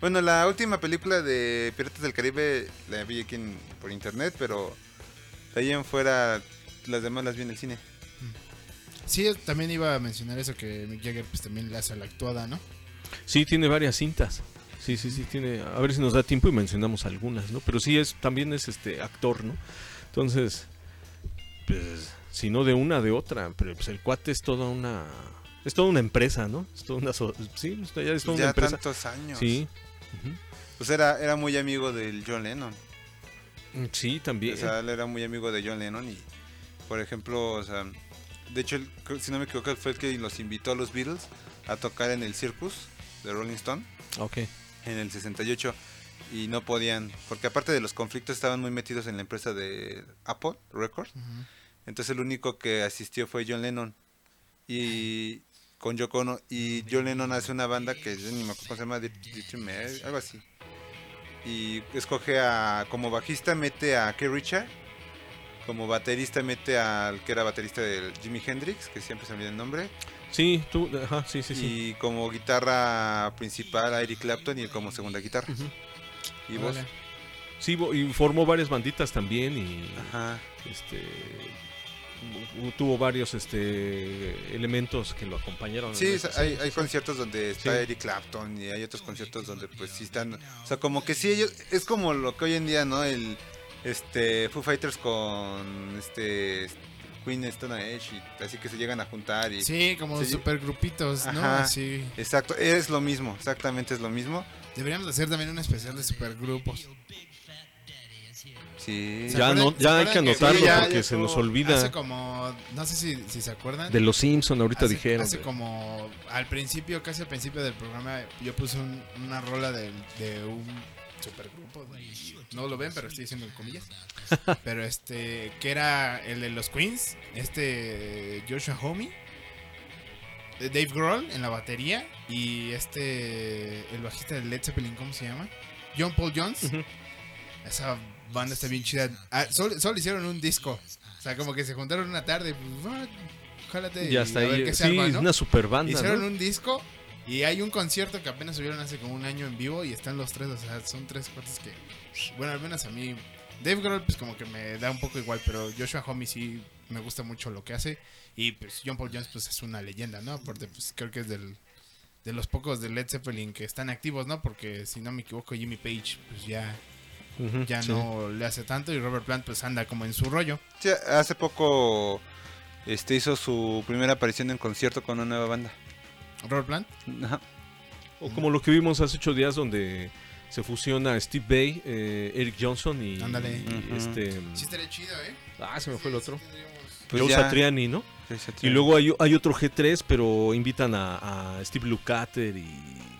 Bueno, la última película de Piratas del Caribe la vi aquí en- por internet, pero de ahí en fuera las demás las vi en el cine. Sí, también iba a mencionar eso que Mick Jagger pues también le hace la actuada, ¿no? Sí, tiene varias cintas. Sí, sí, sí, tiene. A ver si nos da tiempo y mencionamos algunas, ¿no? Pero sí es, también es este actor, ¿no? Entonces, pues sino de una de otra. Pero pues el cuate es toda una. Es toda una empresa, ¿no? Es toda una. so- sí, es toda- ya es toda una empresa. tantos años. Sí. Pues era, era muy amigo del John Lennon. Sí, también. O sea, él era muy amigo de John Lennon y, por ejemplo, o sea, de hecho, creo- si no me equivoco, fue el que los invitó a los Beatles a tocar en el Circus de Rolling Stone ok. en el 68 y no podían, porque aparte de los conflictos estaban muy metidos en la empresa de Apple Records. Entonces el único que asistió fue John Lennon y con Yoko Ono y John Lennon hace una banda que yo ni me acuerdo cómo se llama, Deep- Deep algo así. Y escoge a como bajista mete a Keith Richard, como baterista mete al que era baterista de Jimi Hendrix, que siempre se me olvida el nombre, Sí, tú. Ajá, sí, sí, sí. y como guitarra principal a Eric Clapton y él como segunda guitarra. Y vos. Sí, bo- y formó varias banditas también y. ajá. Este. Tuvo varios este elementos que lo acompañaron. Sí, hay, hay conciertos donde está Sí. Eric Clapton y hay otros conciertos donde pues sí están, o sea, como que sí ellos es como lo que hoy en día, ¿no? El este Foo Fighters con este Queen Stone Age y así que se llegan a juntar y Sí, como Sí. super grupitos, ¿no? Ajá. Así. Exacto, es lo mismo, exactamente es lo mismo. Deberíamos hacer también un especial de supergrupos. Sí. ¿Se Ya, no, ya hay que que- anotarlo Sí, ya- porque ya se nos olvida. Hace como, no sé si, si se acuerdan. De los Simpson ahorita hace, dijeron. Hace de- como al principio, casi al principio del programa, yo puse un- una rola de, de un supergrupo. y No lo ven, pero estoy diciendo en comillas. [LAUGHS] pero este, que era el de los Queens, este Joshua Homme, eh, Dave Grohl en la batería y este, el bajista de Led Zeppelin, ¿cómo se llama? John Paul Jones. Esa banda está bien chida. Ah, solo, solo hicieron un disco. O sea, como que se juntaron una tarde. Pues, jálate Ya está ahí. Sí, arma, una super banda. Hicieron un disco y hay un concierto que apenas subieron hace como un año en vivo y están los tres, o sea, son tres cuates que, bueno, al menos a mí, Dave Grohl pues como que me da un poco igual, pero Joshua Homme sí me gusta mucho lo que hace y pues John Paul Jones pues es una leyenda, ¿no? Aparte pues creo que es del, de los pocos de Led Zeppelin que están activos, ¿no? Porque si no me equivoco Jimmy Page pues ya, ya sí. no le hace tanto y Robert Plant pues anda como en su rollo. Sí, hace poco este hizo su primera aparición en concierto con una nueva banda. Robert Plant. Ajá. O como lo que vimos hace ocho días donde se fusiona Steve Bay, eh, Eric Johnson y, Ándale. y este... Sí estaría chido, ¿eh? Ah, se me fue el otro. Pues Joe ya- Satriani, ¿no? Sí, sí, Y sí. luego hay, hay otro G3, pero invitan a, a Steve Lukather y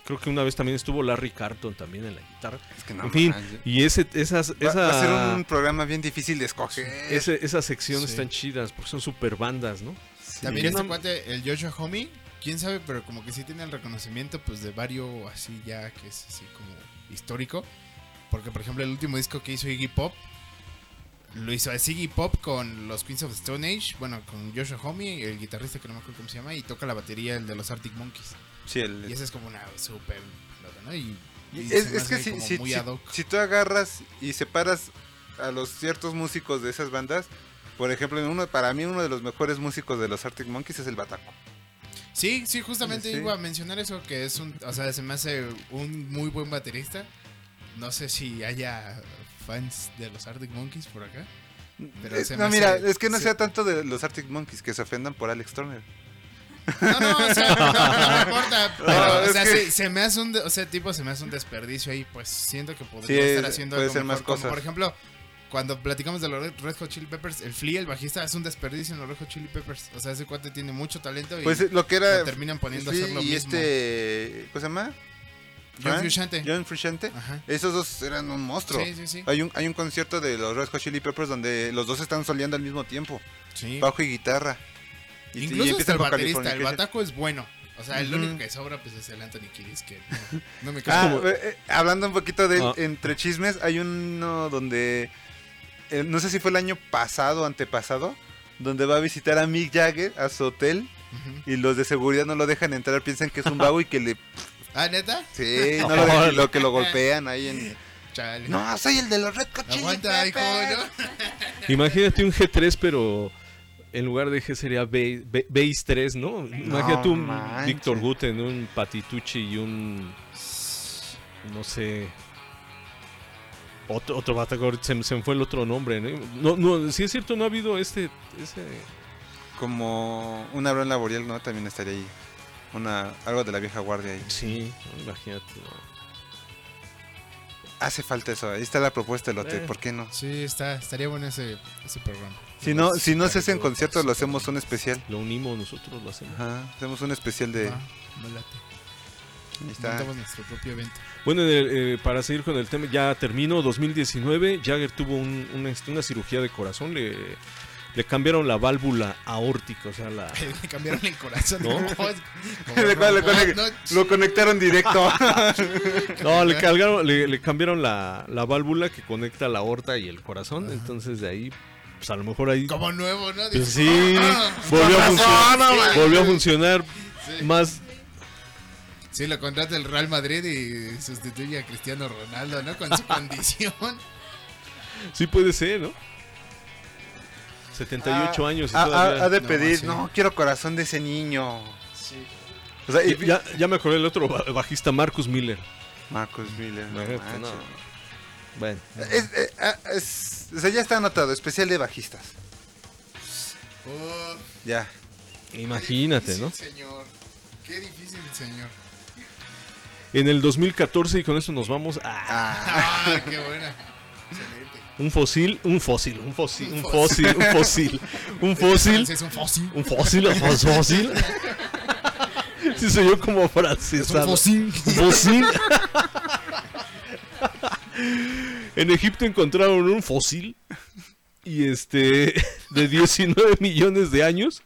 creo que una vez también estuvo Larry Carton también en la guitarra. Es que no en fin, y ese, esas, Va- esa, va a ser un programa bien difícil de escoger. ese- esas secciones Sí. están chidas porque son super bandas, ¿no? Sí. También este No- cuate, el Joshua Homie, quién sabe, pero como que sí tiene el reconocimiento pues de varios así ya que es así como histórico. Porque por ejemplo el último disco que hizo Iggy Pop, lo hizo a Iggy Pop con los Queens of the Stone Age, bueno, con Joshua Homie, el guitarrista que no me acuerdo cómo se llama, y toca la batería el de los Arctic Monkeys. Sí, el- Y esa es como una super... ¿no? Y, y es, es que si, si- muy si- ad hoc. si tú agarras y separas a los ciertos músicos de esas bandas, por ejemplo, uno, para mí uno de los mejores músicos de los Arctic Monkeys es el Bataco. Sí, sí, justamente Sí. iba a mencionar eso, que es un, o sea, se me hace un muy buen baterista. No sé si haya fans de los Arctic Monkeys por acá. Pero Eh, no, mira, hace- es que no se- sea tanto de los Arctic Monkeys que se ofendan por Alex Turner. No, no, o sea, no, no me importa. [LAUGHS] Pero, No, o sea, que- se, se me hace un, o sea, tipo, se me hace un desperdicio ahí. Pues siento que podría Sí, estar haciendo puede algo ser más mejor, como, cosas. por ejemplo, cuando platicamos de los Red- Hot Chili Peppers, el Flea, el bajista, es un desperdicio en los Red Hot Chili Peppers. O sea, ese cuate tiene mucho talento y Pues eh, lo que era. lo terminan poniendo a hacer lo y mismo. este. ¿Cómo se llama? John Frank- Frusciante. John Frusciante. Ajá. Esos dos eran un monstruo. Sí, sí, sí. Hay un, hay un concierto de los Red Hot Chili Peppers donde los dos están soleando al mismo tiempo, Sí. bajo y guitarra. Y- y Incluso hasta el baterista, el bataco es bueno. O sea, el único que sobra pues es el Anthony Kiddis que no, no me [LAUGHS] Ah, cae. eh, eh, hablando un poquito de Ah. entre chismes, hay uno donde, eh, no sé si fue el año pasado o antepasado, donde va a visitar a Mick Jagger a su hotel y los de seguridad no lo dejan entrar, piensan que es un vago y que le... [LAUGHS] Ah, ¿neta? Sí, [LAUGHS] no lo, dejan, lo que lo golpean ahí en... Chale. No, soy el de los Red Hot Chili Aguanta, hijo, Peppers". ¿no? [LAUGHS] Imagínate un G3, pero en lugar de G sería Base, Ba- Base 3, ¿no? Imagínate un. Víctor Guten, un Patitucci y un. No sé. Otro, otro Batagor, se, me- se me fue el otro nombre, ¿no? No, no, sí es cierto, no ha habido este. Ese, como un Abraham Laboriel, ¿no? También estaría ahí. Una, algo de la vieja guardia ahí. Sí, imagínate. ¿no? Hace falta eso, ahí está la propuesta de lote, Eh. ¿por qué no? Sí, está, estaría bueno ese, ese programa. Si no, si no se hacen conciertos, lo hacemos un especial. Lo unimos nosotros, lo hacemos. Ajá, hacemos un especial de... Late. Ahí está. Montamos nuestro propio evento. Bueno, en el, eh, para seguir con el tema, ya terminó 2019. Jagger tuvo un- una, una cirugía de corazón. Le, le cambiaron la válvula aórtica, o sea, la. [LAUGHS] Le cambiaron el corazón. ¿No? [LAUGHS] [LAUGHS] Le- le- le- No, Lo conectaron directo. No, le, cargaron- le, le cambiaron la, la válvula que conecta la aorta y el corazón. Entonces de ahí, pues a lo mejor ahí. Como nuevo, ¿no? Pues sí, "Ah, volvió a funcionar. no, man". volvió a funcionar Sí. más. Sí, lo contrata el Real Madrid y sustituye a Cristiano Ronaldo, ¿no? Con su [LAUGHS] condición. Sí puede ser, ¿no? 78 Ah, años y ha- todavía- ha, de No, pedir, sí. no, quiero corazón de ese niño. O sea, y, ya, ya me acordé del otro ba- bajista, Marcus Miller. Marcus Miller. no. Bueno, Es, eh, ah, es- o sea, ya está anotado, especial de bajistas. Oh, Ya. imagínate, qué ¿no? difícil, señor. Qué difícil, señor. En el 2014, y con eso nos vamos a Ah, [LAUGHS] qué buena. Excelente. un fósil, un fósil, un fósil, un fósil, un fósil, un fósil, Es un fósil. un fósil, un fósil. Sí, soy yo como francés. Es un fósil. Fósil. En Egipto encontraron un fósil y este de 19 millones de años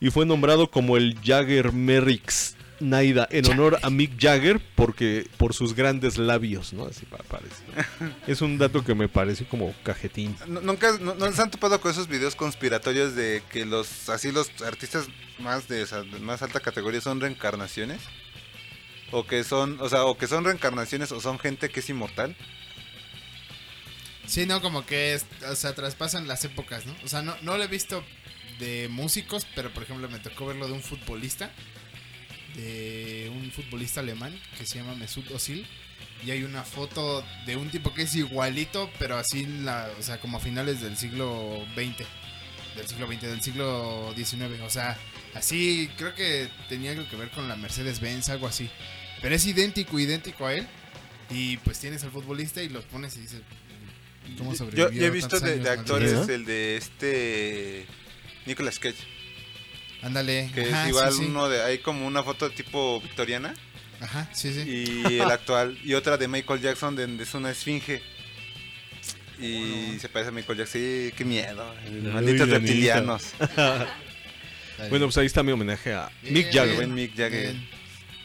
y fue nombrado como el Jagger Merrix Naida en honor a Mick Jagger porque [LAUGHS] por sus grandes labios, ¿no? Así pa- parece. Es un dato que me pareció como cajetín. no- Nunca no, no se han topado con esos videos conspiratorios de que los así los artistas más de, esa- de más alta categoría son reencarnaciones o que son, o sea, o que son reencarnaciones o son gente que es inmortal. Sí, no, como que, es- o sea, traspasan las épocas, ¿no? O sea, no, no lo he visto de músicos, pero por ejemplo me tocó verlo de un futbolista, de un futbolista alemán que se llama Mesut Özil. Y hay una foto de un tipo que es igualito, pero así, en la, o sea, como a finales del siglo XX. Del siglo XX, del siglo XIX. O sea, así, creo que tenía algo que ver con la Mercedes-Benz, algo así. Pero es idéntico, idéntico a él. Y pues tienes al futbolista y los pones y dices, ¿cómo sobrevivió yo he visto de, de actores el de este Nicolas Cage, Ándale. que ajá, es igual sí, sí. uno de hay como una foto tipo victoriana Ajá, sí, sí. y [LAUGHS] el actual y otra de Michael Jackson donde es una esfinge y se parece a Michael Jackson. Sí, qué miedo. Malditos reptilianos. [LAUGHS] Bueno, pues ahí está mi homenaje a Bien, Mick Jagger. Buen Mick Jagger. Bien.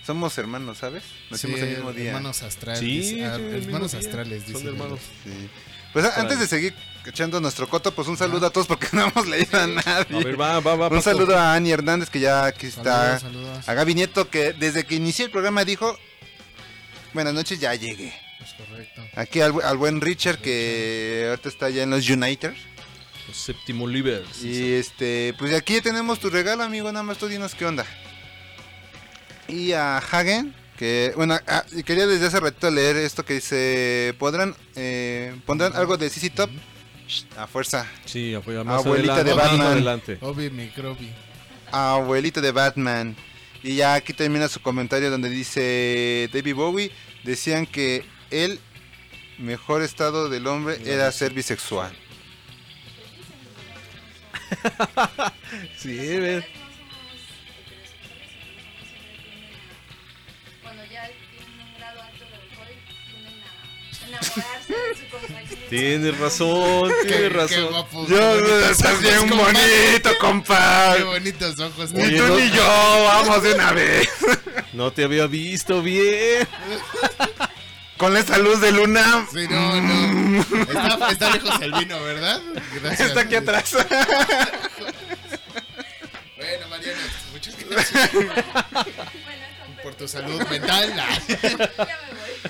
Somos hermanos, ¿sabes? Nacimos Sí, el mismo día. Hermanos astrales. Sí, ah, hermanos astrales, Son dicen hermanos. Sí. Pues antes de seguir echando nuestro coto, pues un saludo a todos porque [LAUGHS] no hemos leído a A nadie. ver, va, va, va. Un saludo a Ani Hernández que ya aquí está. Saludos, saludos. A Gaby Nieto que desde que inicié el programa dijo, buenas noches, ya llegué. Es correcto. Aquí al, al buen Richard que ahorita está ya en los Uniters. Los séptimo livers. Y este, pues aquí ya tenemos tu regalo, amigo, nada más tú dinos qué onda. Y a Hagen, que, bueno, ah, quería desde hace ratito leer esto que dice, podrán, eh, pondrán algo de CC Top. A fuerza. Sí, apoya más Abuelita adelante. de Batman. adelante. Obi Microbi. Abuelito de Batman. Y ya aquí termina su comentario donde dice David Bowie, decían que el mejor estado del hombre era ser bisexual. [LAUGHS] Sí, ve. Cuando ya tienen un grado alto de alcohol, tienden a enamorarse de su compañero. Tienes razón, Qué- tienes qué razón. guapo, qué Yo, bonitos estás bien compadre. bonito, Qué compadre. bonitos ojos. Ni Oye, tú no- ni yo, vamos de una vez. [LAUGHS] No te había visto bien. Con esa luz de luna. Sí, no, no. Está, está lejos el vino, ¿verdad? Gracias. Está aquí atrás. Bueno, Mariana, muchas gracias por tu salud mental.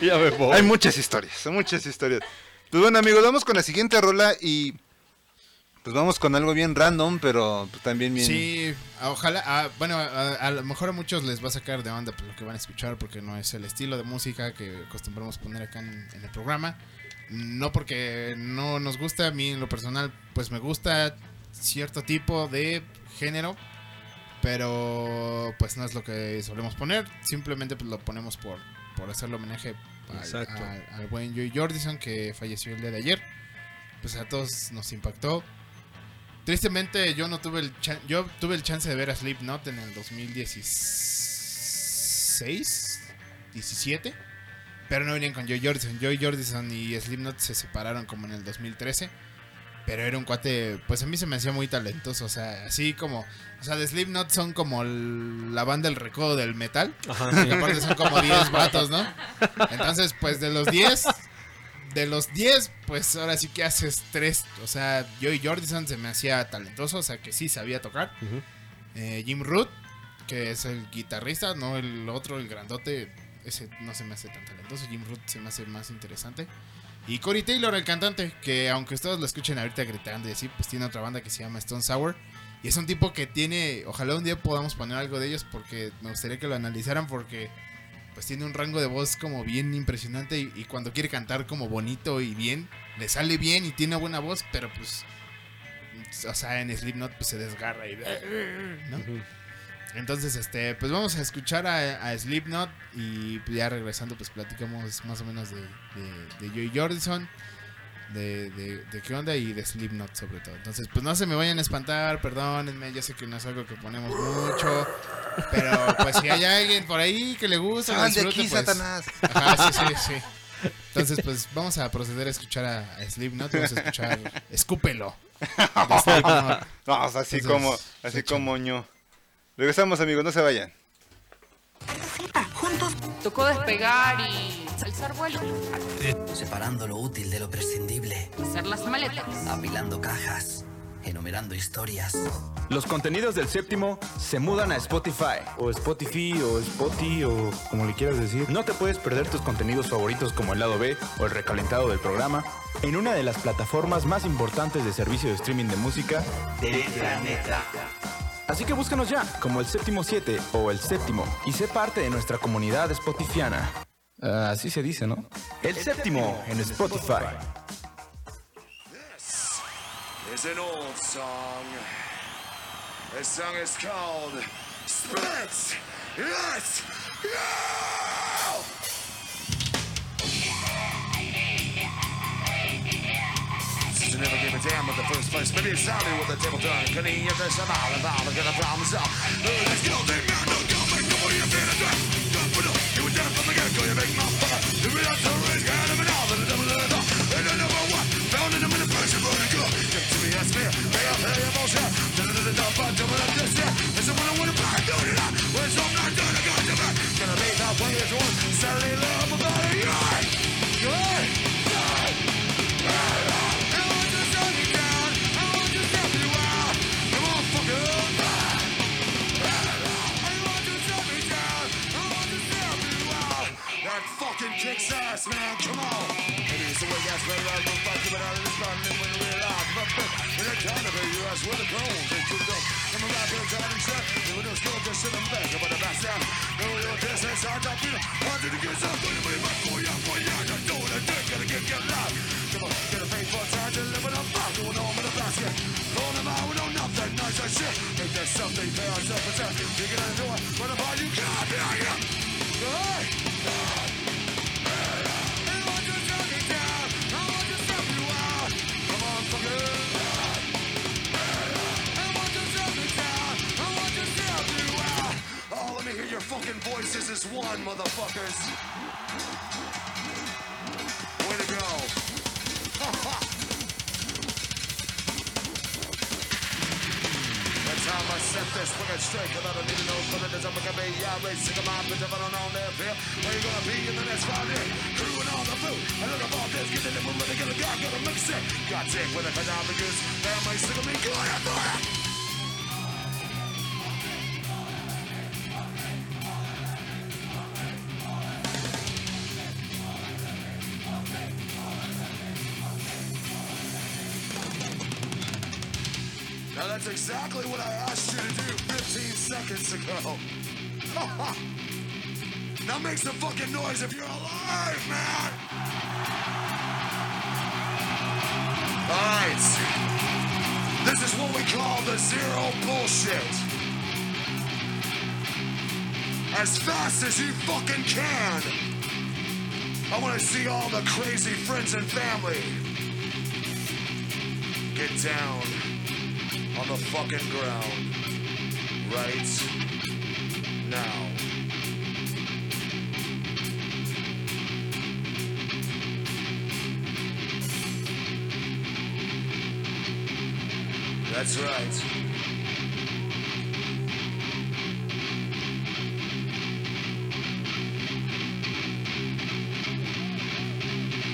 Ya me voy. Hay muchas historias, son muchas historias. Pues bueno, amigos, vamos con la siguiente rola y pues vamos con algo bien random, pero pues, también bien. Sí, ojalá, ah, bueno, a, a lo mejor a muchos les va a sacar de onda por lo que van a escuchar porque no es el estilo de música que acostumbramos poner acá en, en el programa. No porque no nos gusta, a mí en lo personal pues me gusta, cierto tipo de género, pero pues no es lo que solemos poner, simplemente pues lo ponemos por, por hacerle homenaje Exacto. al- al buen Joey Jordison que falleció el día de ayer. Pues a todos nos impactó. Tristemente yo no tuve el yo tuve el chance de ver a Slipknot en el 2016, 17, pero no venían con Joey Jordison. Joey Jordison y Slipknot se separaron como en el 2013. Pero era un cuate, pues a mí se me hacía muy talentoso, o sea, así como, o sea, de Slipknot son como el- la banda del recodo del metal, Ajá, [LAUGHS] y aparte son como 10 vatos, ¿no? Entonces, pues de los 10, de los 10, pues ahora sí que haces 3, o sea, Joey Jordison se me hacía talentoso, o sea, que sí sabía tocar. Eh, Jim Root, que es el guitarrista, no el otro, el grandote, ese no se me hace tan talentoso, Jim Root se me hace más interesante. Y Corey Taylor, el cantante, que aunque ustedes lo escuchen ahorita gritando y así, pues tiene otra banda que se llama Stone Sour. Y es un tipo que tiene, ojalá un día podamos poner algo de ellos porque me gustaría que lo analizaran porque pues tiene un rango de voz como bien impresionante y, cuando quiere cantar como bonito y bien, le sale bien y tiene buena voz, pero pues, o sea, en Slipknot pues se desgarra y... ¿no? Entonces, este, pues vamos a escuchar a, a Slipknot y pues, ya regresando, pues platicamos más o menos de, de, de Joey Jordison, de, de, de qué onda y de Slipknot sobre todo. Entonces, pues no se me vayan a espantar, perdónenme, yo sé que no es algo que ponemos mucho, pero pues si hay alguien por ahí que le gusta, disfrute, aquí, pues, Satanás. Ajá, sí, sí, sí. Entonces, pues vamos a proceder a escuchar a, a Slipknot, vamos a escuchar Escúpelo. [LAUGHS] Slipknot. Vamos, así Entonces, como, así como ño. Regresamos, amigos, no se vayan. Tocó despegar y alzar vuelo, Separando lo útil de lo prescindible, hacer las maletas. apilando cajas, enumerando historias. Los contenidos del séptimo se mudan a Spotify. o Spotify o Spotify o como le quieras decir. No te puedes perder tus contenidos favoritos como el lado B o el recalentado del programa en una de las plataformas más importantes de servicio de streaming de música del planeta. Así que búscanos ya como el séptimo 7 o el séptimo y sé parte de nuestra comunidad spotifiana. Ah, así se dice, ¿no? El séptimo en Spotify. is an old song. This song is called Split. Yes! Go! She never gave a damn with the first place. Maybe Sally sounded with the table turn. Couldn't hear this and all and all. The problems up. Let's go, they man. No way being a dress. Don't put up. You were down from the get go. You make my father. You were not so rich. I had all. The devil and all. And the number one. Found in the pressure. of it. Get to me, that's me. Pay up, pay up, all shit. Dun into the dun. But double up this year. It's a one I want to buy. Do it. Where's all my done? I got to back. Gonna be that way if you want. Saturday love. Kicks ass, man. Come on. Maybe it's the way that's right around the fuck you, but out of this button and when we're out. But when it comes to you, that's where the crows they shoot up. I'm a rapper, time and shit. You know, still just sit in the back, but the back down. No, you're just inside that feeling. Wanted to get something to be back voices as one, motherfuckers. Way to go. [LAUGHS] That's how I set this fucking straight. Cause I don't need to know for the I'm gonna be. Yeah, racing come on, bitch. If I don't know their feel. Where you gonna be in the next five years? Crewing all the food. I look about this. Get with the get a guy. Gotta mix it. Got sick with a. Damn, I sick of me. Go ahead, go Now that's exactly what I asked you to do 15 seconds ago. [LAUGHS] now make some fucking noise if you're alive, man! Alright. This is what we call the zero bullshit. As fast as you fucking can. I want to see all the crazy friends and family get down on the fucking ground right now. That's right.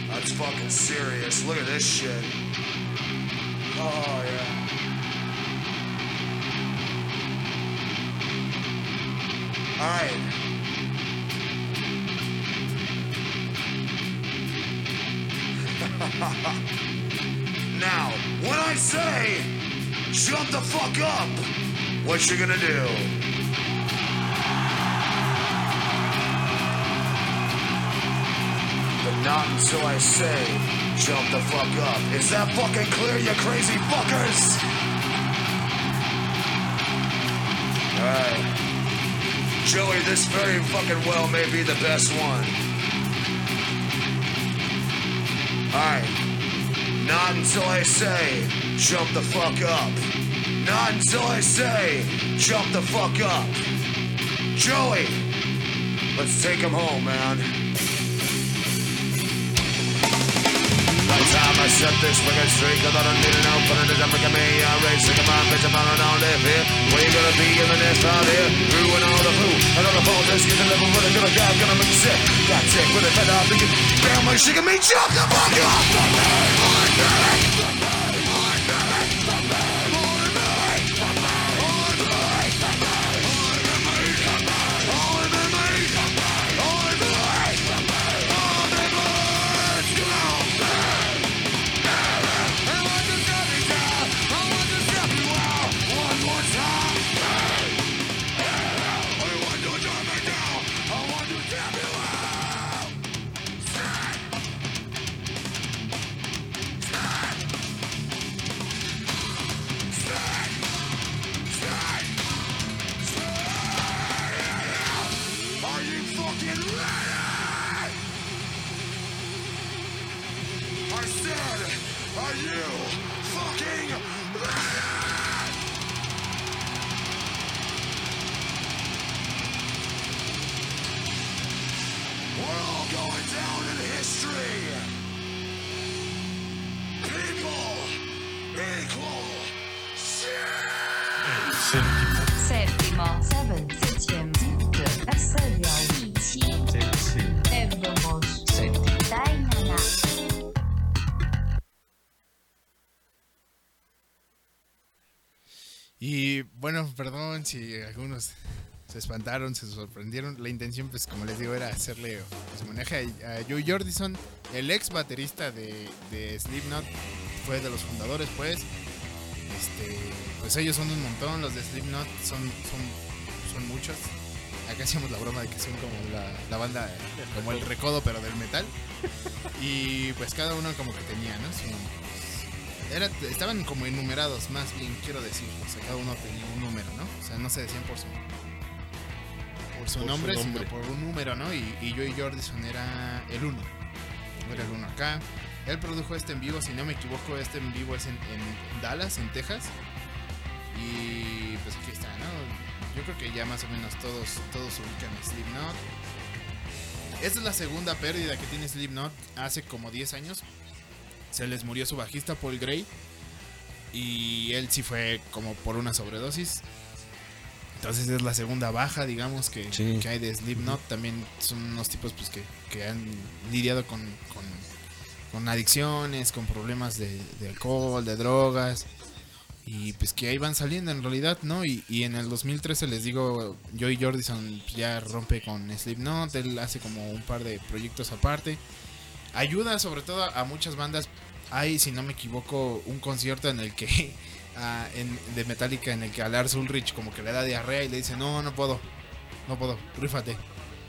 That's fucking serious. Look at this shit. Jump the fuck up, what you gonna do? But not until I say jump the fuck up. Is that fucking clear, you crazy fuckers? Alright. Joey, this very fucking well may be the best one. Alright. Not until I say, jump the fuck up. Not until I say, jump the fuck up. Joey, let's take him home, man. By the time I set this wicked streak, I thought I needed no fun to jump me. I race, sick of bitch, I'm on don't live here. Where you gonna be in the next round here? Ruin all the food. I got a phone, just get the level with a good guy, gonna make sick. Got sick with a fed up, you damn my shit, me jump the fuck up. Are si algunos se espantaron, se sorprendieron. La intención, pues como les digo, era hacerle pues, homenaje a, a Joey Jordison, el ex baterista de, Slipknot, fue de los fundadores, pues. Este, pues ellos son un montón, los de Slipknot son, son, muchos. Acá hacíamos la broma de que son como la, la banda, como el recodo, pero del metal. Y pues cada uno como que tenía, ¿no? Su- era, estaban como enumerados, más bien quiero decir. O sea, cada uno tenía un número, ¿no? O sea, no se decían por su, por su Por su nombre, nombre. sino por un número, ¿no? Y, y Joey Jordison era el uno. Era el uno acá. Él produjo este en vivo, si no me equivoco, este en vivo es en, en Dallas, en Texas. Y pues aquí está, ¿no? Yo creo que ya más o menos todos, todos ubican a Slipknot. Esta es la segunda pérdida que tiene Slipknot hace como 10 años. Se les murió su bajista Paul Gray. Y él sí fue como por una sobredosis. Entonces es la segunda baja, digamos, que, Sí. que hay de Slipknot. También son unos tipos pues, que, que han lidiado con, con, con adicciones, con problemas de, de alcohol, de drogas. Y pues que ahí van saliendo en realidad, ¿no? Y, y en el 2013 les digo, Joey Jordison ya rompe con Slipknot, él hace como un par de proyectos aparte. Ayuda sobre todo a muchas bandas. Hay, si no me equivoco, un concierto en el que [LAUGHS] ah, en- de Metallica en el que a Lars Ulrich como que le da diarrea y le dice, no, no puedo, no puedo, rífate.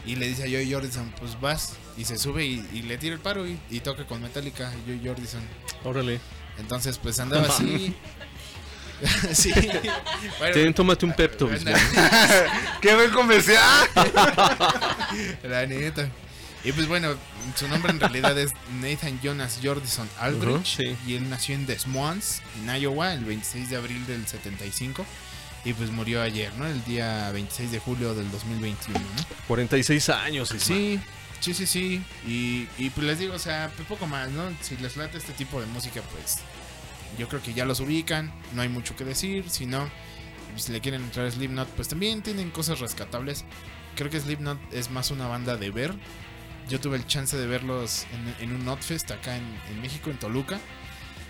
Y le dice a Joey Jordison, pues vas. Y se sube y, y le tira el paro y, y toca con Metallica, Joey Jordison. Órale. Entonces, pues andaba así. [LAUGHS] [LAUGHS] sí. Bueno, Ten, tómate un Pepto Bismol. ¡Qué buen comercial! La neta. Y pues bueno, su nombre en realidad es Nathan Jonas Jordison Aldrich. Ujú, sí. Y él nació en Des Moines, en Iowa, el 26 de abril del 75. Y pues murió ayer, ¿no? El día 26 de julio del 2021, ¿no? 46 años, Isma. Sí, sí, sí, sí. Y, y pues les digo, o sea, pues poco más, ¿no? Si les late este tipo de música, pues yo creo que ya los ubican, no hay mucho que decir. Si no, si le quieren entrar a Slipknot, pues también tienen cosas rescatables. Creo que Slipknot es más una banda de ver. Yo tuve el chance de verlos en, en un Notfest acá en, en México, en Toluca.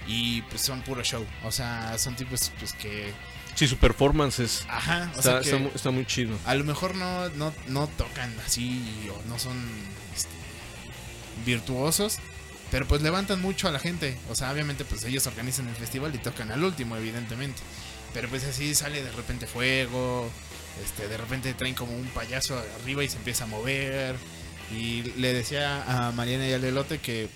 Y pues son puro show. O sea, son tipos pues que... Sí, su performance es. Ajá, o está, sea que- está mu- está muy chido. A lo mejor no, no, no tocan así o no son este, virtuosos, pero pues levantan mucho a la gente. O sea, obviamente pues ellos organizan el festival y tocan al último, evidentemente. Pero pues así sale de repente fuego, este, de repente traen como un payaso arriba y se empieza a mover. Y le decía a Mariana y a Lelote que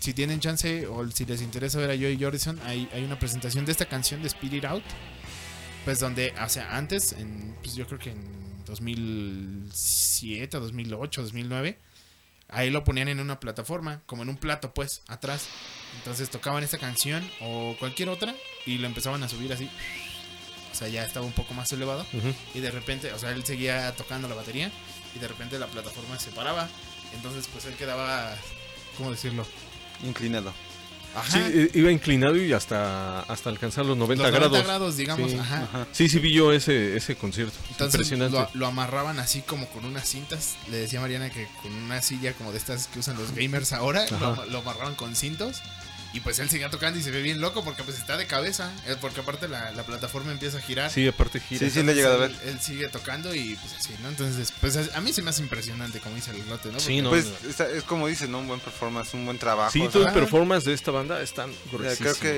si tienen chance o si les interesa ver a Joey Jordison, hay, hay una presentación de esta canción de Spirit Out. Pues donde, o sea, antes, en, pues yo creo que en 2007, 2008, 2009, ahí lo ponían en una plataforma, como en un plato, pues, atrás. Entonces tocaban esta canción o cualquier otra y lo empezaban a subir así. O sea, ya estaba un poco más elevado. Y de repente, o sea, él seguía tocando la batería y de repente la plataforma se paraba. Entonces, pues él quedaba, ¿cómo decirlo? Inclinado. Ajá. Sí, iba inclinado y hasta, hasta alcanzar los 90 Los 90 grados. grados, digamos, Sí, ajá. Sí, sí vi yo ese, ese concierto. Entonces Impresionante. lo, lo amarraban así como con unas cintas. Le decía a Mariana que con una silla como de estas que usan los gamers ahora, lo, lo amarraban con cintos. Y pues él seguía tocando y se ve bien loco porque pues está de cabeza. eh, Porque aparte la, la plataforma empieza a girar. Sí, aparte gira. Sí, sí, le he llegado a ver. Él, él sigue tocando y pues así, ¿no? Entonces, pues a mí se me hace impresionante como dice el lote, ¿no? Sí, no, Pues no. está- es como dice, ¿no? Un buen performance, un buen trabajo. Sí, o todo sea, el performance de esta banda están ya gruesísimos. creo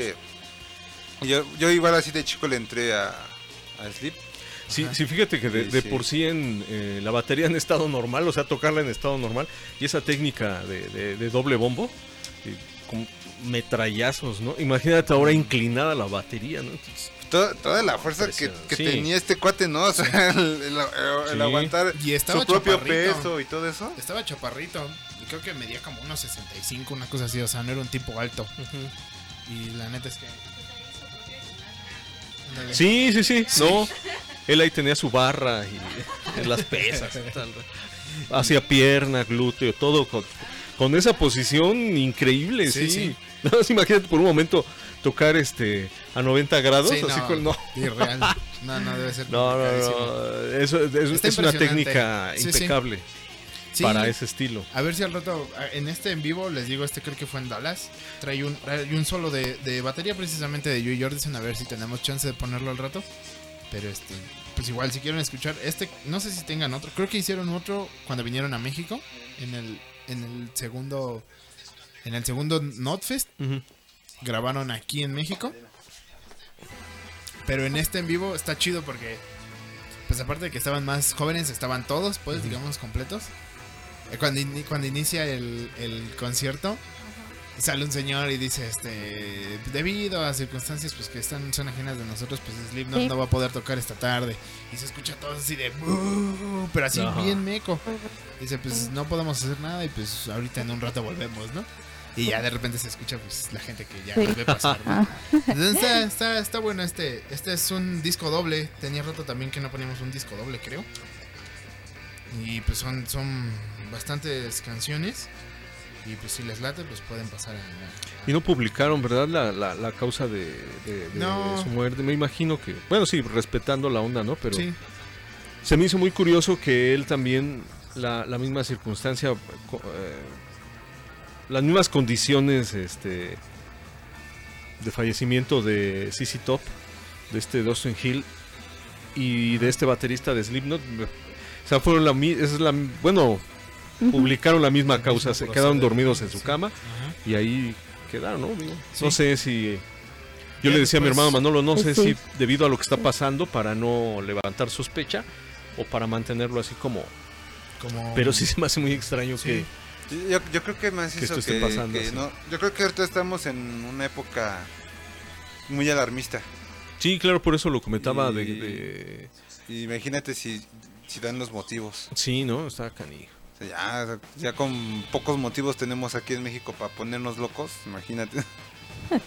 que yo, yo igual así de chico le entré a, a Sleep. Sí, Ajá. sí, fíjate que de, Sí, de sí. por sí en eh, la batería en estado normal, o sea, tocarla en estado normal, y esa técnica de, de- de doble bombo, metrallazos, ¿no? Imagínate ahora inclinada la batería, ¿no? Entonces, Toda, toda la fuerza que, Impresionante. que Sí. tenía este cuate, ¿no? [LAUGHS] O sea, el, el- el Sí. aguantar Y estaba su propio chaparrito. peso y todo eso. Estaba chaparrito. Y creo que medía como unos 65, una cosa así. O sea, no era un tipo alto. Y la neta es que. Sí, sí, sí, no. Él ahí tenía su barra y [LAUGHS] las pesas y tal. Hacía pierna, glúteo, todo con, con esa posición increíble, sí. [LAUGHS] No, sí, imagínate por un momento tocar este a 90 grados, Sí, así no, con no. irreal. No, no, debe ser [LAUGHS] No, no, no. Eso, es una técnica Sí, impecable Sí, para ese estilo. A ver si al rato, en este en vivo, les digo, este creo que fue en Dallas. Trae un, trae un solo de, de batería precisamente de Joey Jordison. A ver si tenemos chance de ponerlo al rato. Pero este, pues igual, si quieren escuchar, este, no sé si tengan otro. Creo que hicieron otro cuando vinieron a México. En el, en el segundo, en el segundo Notfest. Grabaron aquí en México. Pero en este en vivo está chido porque, pues aparte de que estaban más jóvenes, estaban todos, pues, digamos, completos. Eh, Cuando, cuando inicia el, el concierto, sale un señor y dice, este, debido a circunstancias pues que están, son ajenas de nosotros, pues Slipknot Sí. no va a poder tocar esta tarde. Y se escucha todo así de, pero así bien meco. Dice, pues no podemos hacer nada y pues ahorita en un rato volvemos, ¿no? Y ya de repente se escucha pues la gente que ya Sí. ve pasar, ¿no? [LAUGHS] Entonces, está, está, está bueno este. Este es un disco doble. Tenía rato también que no poníamos un disco doble, creo. Y pues son, son bastantes canciones. Y pues si les late, pues pueden pasar a... Y no publicaron, ¿verdad? La, la, la causa de, de- de No. su muerte. Me imagino que, bueno, sí, respetando la onda, ¿no? Pero Sí, se me hizo muy curioso que él también, la, la misma circunstancia, co- eh, las mismas condiciones este, de fallecimiento de CC Top, de este Dustin Hill y de este baterista de Slipknot. O sea, fueron la, es la bueno, publicaron la misma causa, se quedaron dormidos en su cama y ahí quedaron, ¿no? Sí. No sé si... Yo le decía a mi después- hermano Manolo, no Pues sé sí. si debido a lo que está pasando para no levantar sospecha o para mantenerlo así como... como... Pero sí se me hace muy extraño Sí. que... Yo, yo creo que más Que eso esto esté que, pasando que así. no. Yo creo que ahorita estamos en una época muy alarmista. Sí, claro, por eso lo comentaba de, de- Y imagínate si, si dan los motivos. Sí, ¿no? Está canijo. O sea, ya, ya con pocos motivos tenemos aquí en México para ponernos locos, imagínate. [LAUGHS]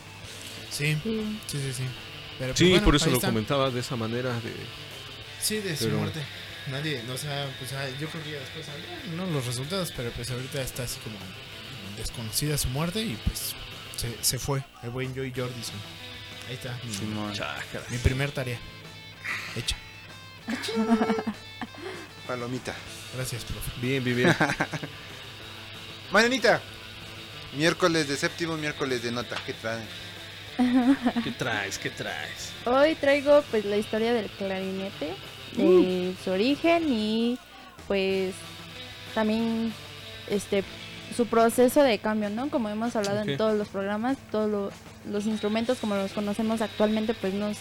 Sí, Sí. sí, sí, pues, bueno, por eso lo está. comentaba de esa manera de... Sí, de su Pero- muerte. Nadie, no, o sea, pues ah, yo creo que ya después ¿no? los resultados, pero pues ahorita está así como desconocida su muerte y pues se, se fue el buen Joey Jordison. Ahí está. Mi. Chácara. mi primer tarea. Hecha. [LAUGHS] Palomita. Gracias, profe. Bien, bien, bien. [LAUGHS] Marianita, miércoles de séptimo, miércoles de nota. ¿Qué traen? ¿Qué traes? ¿Qué traes? Hoy traigo pues la historia del clarinete, de Uh. su origen y pues también este su proceso de cambio, ¿no? Como hemos hablado Ok. en todos los programas, todos lo- los instrumentos como los conocemos actualmente pues nos,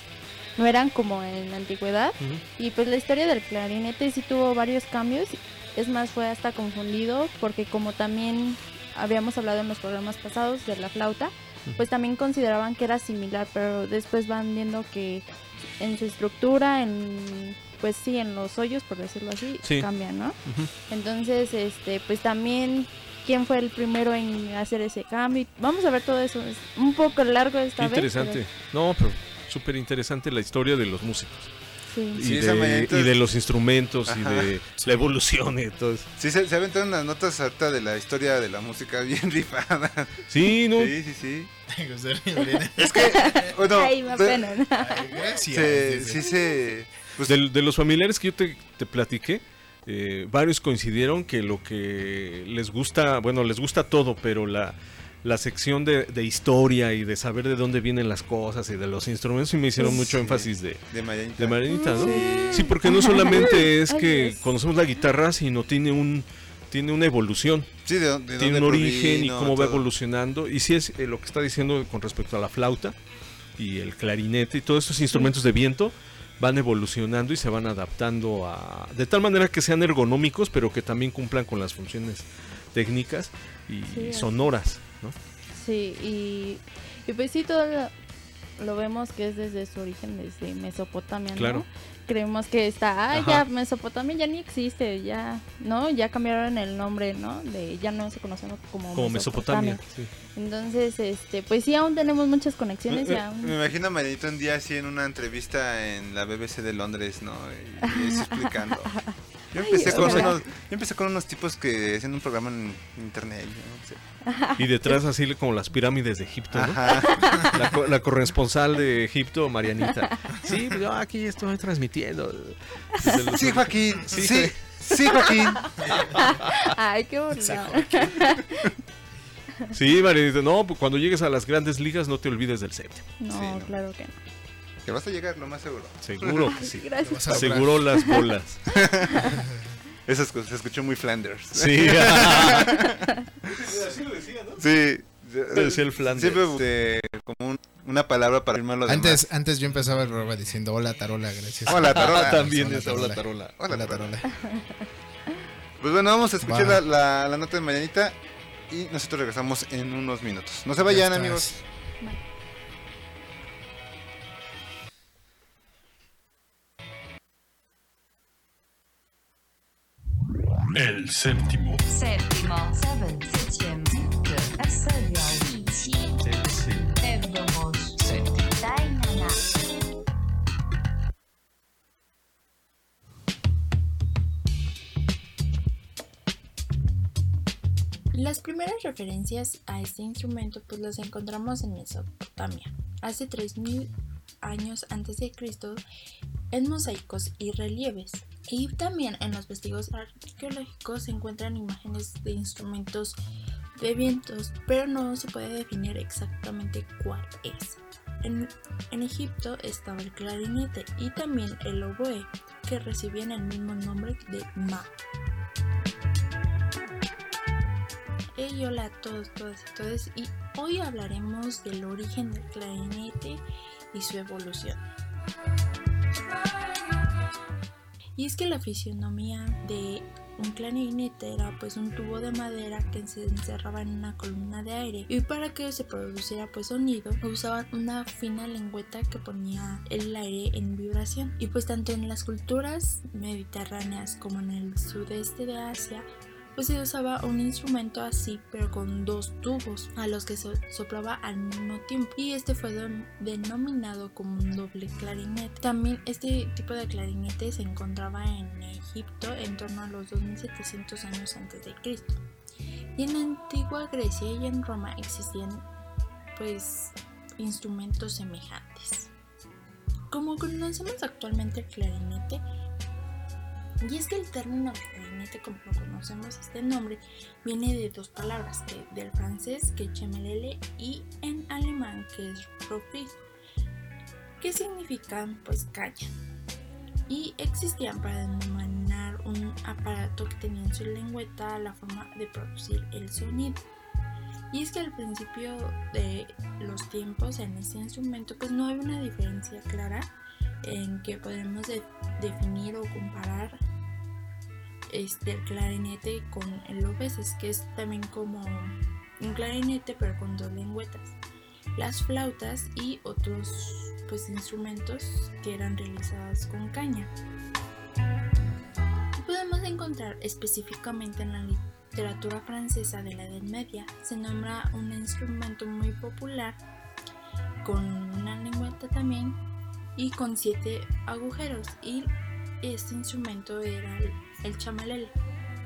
no eran como en la antigüedad Ujú. y pues la historia del clarinete sí tuvo varios cambios, es más fue hasta confundido porque como también habíamos hablado en los programas pasados de la flauta, pues también consideraban que era similar, pero después van viendo que en su estructura, en pues sí, en los hoyos, por decirlo así, Sí. cambian, ¿no? Entonces, este, pues también quién fue el primero en hacer ese cambio. Vamos a ver todo eso. Es un poco largo esta Qué vez. interesante. No, pero súper interesante la historia de los músicos. sí. Y, Sí, de, y de los instrumentos y de [LAUGHS] la evolución y todo eso. Sí, se, se aventaron unas notas ahorita de la historia de la música bien [LAUGHS] rifada. Sí, ¿no? Sí, sí, sí. Gracias. Es que, [LAUGHS] bueno, Ay, me de- apena. se, sí se... Pues, Del- de, los familiares que yo te, te platiqué, eh, varios coincidieron que lo que les gusta, bueno, les gusta todo, pero la, la sección de, de historia y de saber de dónde vienen las cosas y de los instrumentos, sí me hicieron mucho Sí. énfasis de, de Marianita. de Marianita, ¿no? Sí. Sí, porque no solamente [LAUGHS] es que conocemos la guitarra, sino tiene un tiene una evolución, Sí, de, dónde- de tiene dónde un origen y cómo va evolucionando. Y sí es eh, lo que está diciendo con respecto a la flauta y el clarinete y todos estos instrumentos de viento van evolucionando y se van adaptando a de tal manera que sean ergonómicos, pero que también cumplan con las funciones técnicas y Sí, sonoras, ¿no? Sí, y, y pues sí, todo lo, lo vemos que es desde su origen, desde Mesopotamia, ¿no? Creemos que está, ah, ya Mesopotamia ya ni existe, ya, ¿no? Ya cambiaron el nombre, ¿no? De, ya no se conoce como, Como Mesopotamia. sí. Entonces, este, pues sí, aún tenemos muchas conexiones y Me, aún... me imagino a un día así en una entrevista en la BBC de Londres, ¿no? Y, y explicando. [LAUGHS] Yo empecé, Ay, con unos, yo empecé con unos tipos que hacían un programa en internet. ¿no? Sí. Y detrás así como las pirámides de Egipto. La, co- la corresponsal de Egipto, Marianita. Sí, pues yo aquí estoy transmitiendo. los- Sí, Joaquín. Sí, Sí, sí, Joaquín. Ay, qué bonito. Sí, Marianita. No, pues cuando llegues a las grandes ligas no te olvides del séptimo. No, Sí, no. claro que no. Que vas a llegar, lo más seguro. Seguro que sí. [LAUGHS] Gracias. Vas a lograr. Seguro las bolas. [LAUGHS] Eso es- se escuchó muy Flanders. Sí. [LAUGHS] Sí. Decía el Flanders. Siempre como un- una palabra para firmar lo Antes, antes yo empezaba el programa diciendo hola Tarola, gracias. Hola, Tarola. También Hola, es Hola Tarola. Tarola. Hola, Hola Tarola. Tarola. Pues bueno, vamos a escuchar la, la- la nota de Marianita y nosotros regresamos en unos minutos. No se Ya vayan, estás. amigos. El séptimo. Séptimo, seven, septième. Las primeras referencias a este instrumento pues las encontramos en Mesopotamia, hace 3000 años antes de Cristo, en mosaicos y relieves. Y también en los vestigios arqueológicos se encuentran imágenes de instrumentos de vientos, pero no se puede definir exactamente cuál es. En, Egipto estaba el clarinete y también el oboe, que recibían el mismo nombre de ma. Hey, hola a todos, todas y todos y hoy hablaremos del origen del clarinete y su evolución. Y es que la fisionomía de un clarinete era pues un tubo de madera que se encerraba en una columna de aire. Y para que se produciera pues sonido usaban una fina lengüeta que ponía el aire en vibración. Y pues tanto en las culturas mediterráneas como en el sudeste de Asia pues se usaba un instrumento así pero con dos tubos a los que se soplaba al mismo tiempo y este fue denominado como un doble clarinete. También este tipo de clarinete se encontraba en Egipto en torno a los 2700 años antes de Cristo. Y en la antigua Grecia y en Roma existían pues instrumentos semejantes. Como conocemos actualmente el clarinete, y es que el término clarinete, como lo conocemos, este nombre viene de dos palabras, que del francés que chemelele y en alemán que es profil, que significan pues caña. Y existían para denominar un aparato que tenía en su lengüeta la forma de producir el sonido. Y es que al principio de los tiempos en este instrumento pues no hay una diferencia clara en que podemos de- definir o comparar este el clarinete con el que es también como un clarinete pero con dos lengüetas, las flautas y otros pues instrumentos que eran realizados con caña. Podemos encontrar específicamente en la literatura francesa de la Edad Media se nombra un instrumento muy popular con una lengüeta también y con siete agujeros y este instrumento era el, el chamalele.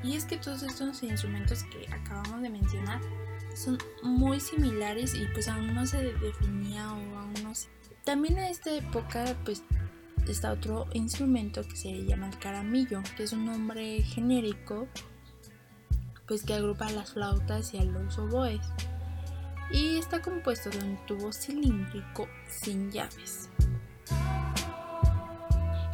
Y es que todos estos instrumentos que acabamos de mencionar son muy similares y pues aún no se definía o aún no se... También a esta época pues está otro instrumento que se llama el caramillo, que es un nombre genérico pues que agrupa las flautas y a los oboes. Y está compuesto de un tubo cilíndrico sin llaves.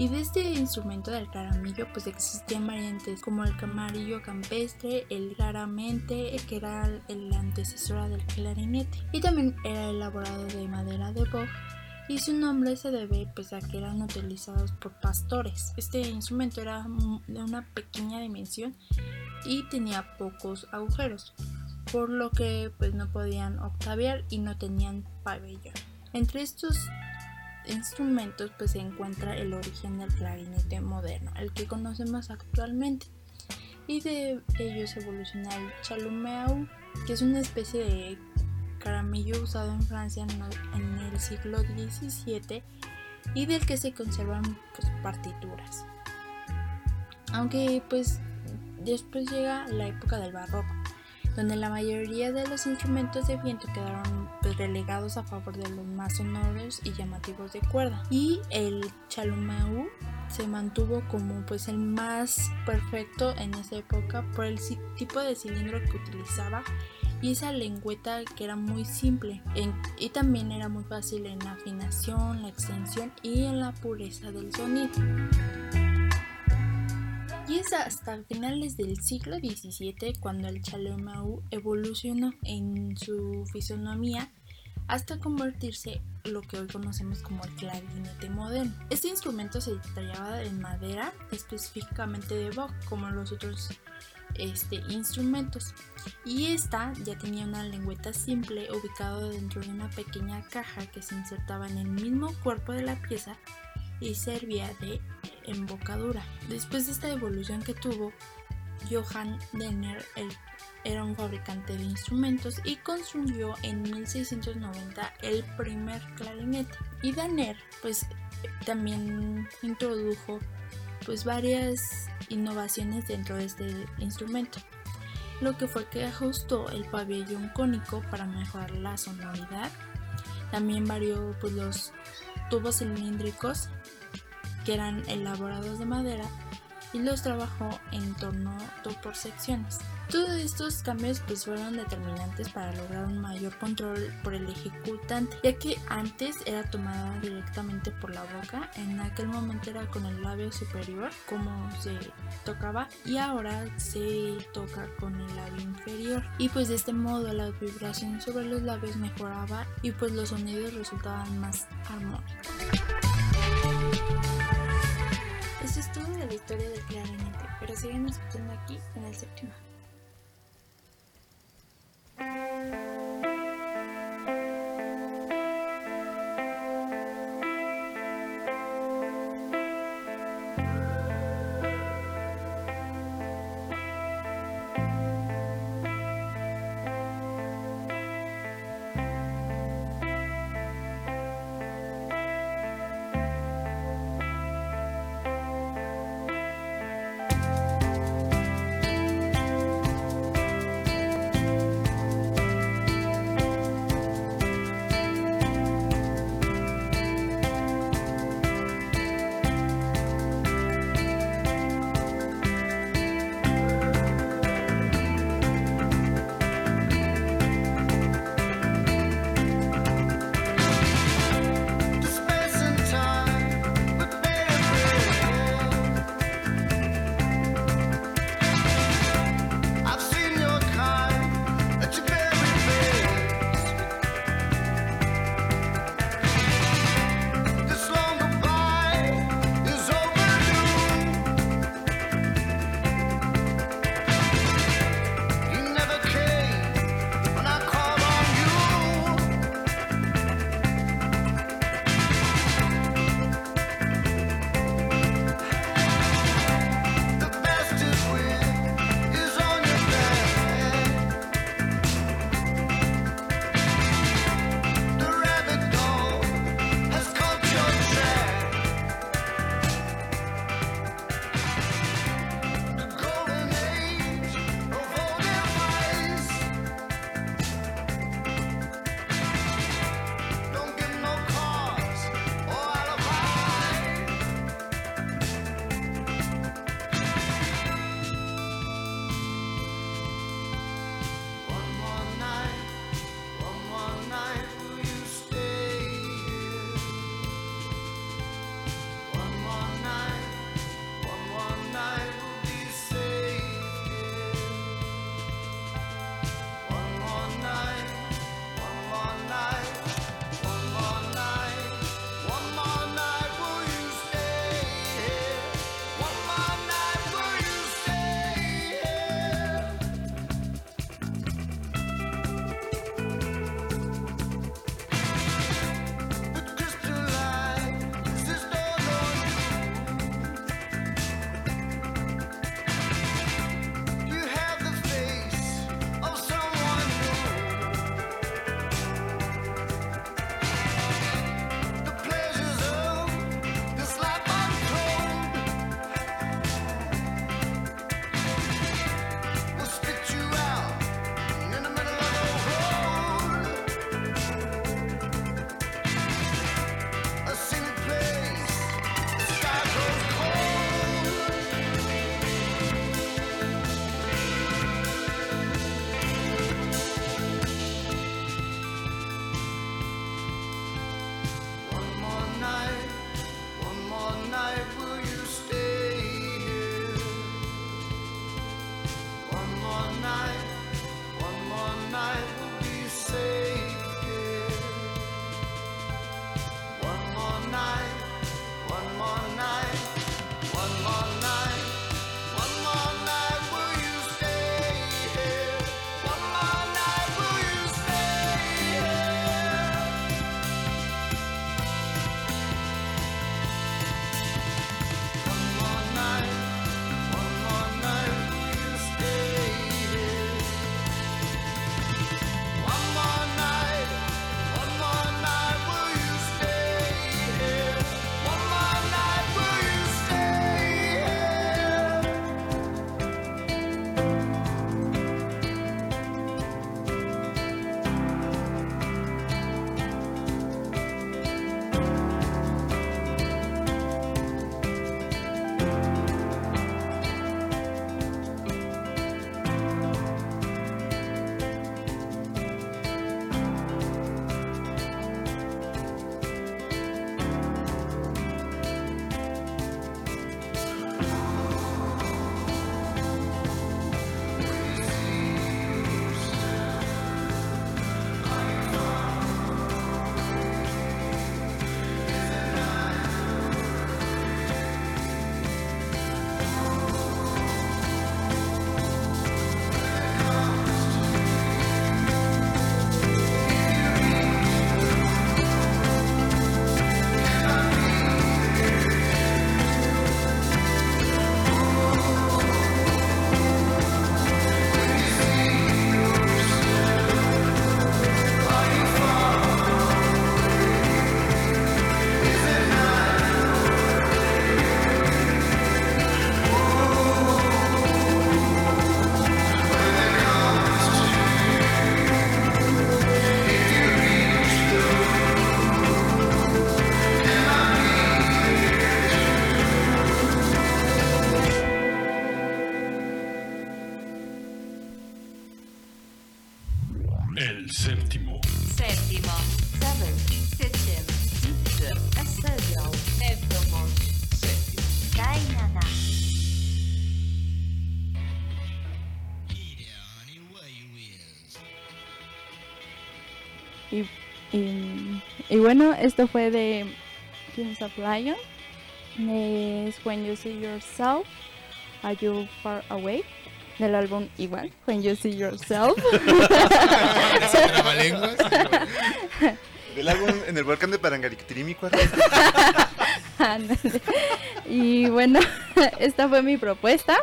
Y de este instrumento del caramillo pues existían variantes como el camarillo campestre, el claramente que era el antecesor del clarinete y también era elaborado de madera de boj y su nombre se debe pues a que eran utilizados por pastores. Este instrumento era de una pequeña dimensión y tenía pocos agujeros, por lo que pues no podían octaviar y no tenían pabellón. Entre estos instrumentos pues se encuentra el origen del clarinete moderno, el que conocemos actualmente. Y de ellos evoluciona el chalumeau, que es una especie de caramillo usado en Francia en, el siglo XVII y del que se conservan pues, partituras. Aunque pues después llega la época del barroco, donde la mayoría de los instrumentos de viento quedaron pues, relegados a favor de los más sonoros y llamativos de cuerda. Y el chalumeau se mantuvo como pues el más perfecto en esa época por el tipo de cilindro que utilizaba y esa lengüeta que era muy simple en- y también era muy fácil en la afinación, la extensión y en la pureza del sonido. Y es hasta finales del siglo XVII cuando el chalumeau evolucionó en su fisonomía hasta convertirse lo que hoy conocemos como el clarinete moderno. Este instrumento se tallaba en madera, específicamente de boj, como los otros este, instrumentos. Y esta ya tenía una lengüeta simple ubicada dentro de una pequeña caja que se insertaba en el mismo cuerpo de la pieza y servía de embocadura. Después de esta evolución que tuvo, Johann Denner el- era un fabricante de instrumentos y construyó en 1690 el primer clarinete. Y Danner pues también introdujo pues varias innovaciones dentro de este instrumento. Lo que fue que ajustó el pabellón cónico para mejorar la sonoridad. También varió pues los tubos cilíndricos que eran elaborados de madera y los trabajó en torno por secciones. Todos estos cambios pues fueron determinantes para lograr un mayor control por el ejecutante, ya que antes era tomada directamente por la boca, en aquel momento era con el labio superior como se tocaba y ahora se toca con el labio inferior y pues de este modo la vibración sobre los labios mejoraba y pues los sonidos resultaban más armónicos. Eso es todo de la historia del clarinete, pero siguen escuchando aquí en el séptimo. Y, y bueno, esto fue de Kings of Lion. Es When You See Yourself, Are You Far Away? Del álbum igual, When You See Yourself. [LAUGHS] [LAUGHS] Del álbum En el volcán de Parangarictirímico. [LAUGHS] Ándale. y bueno, esta fue mi propuesta.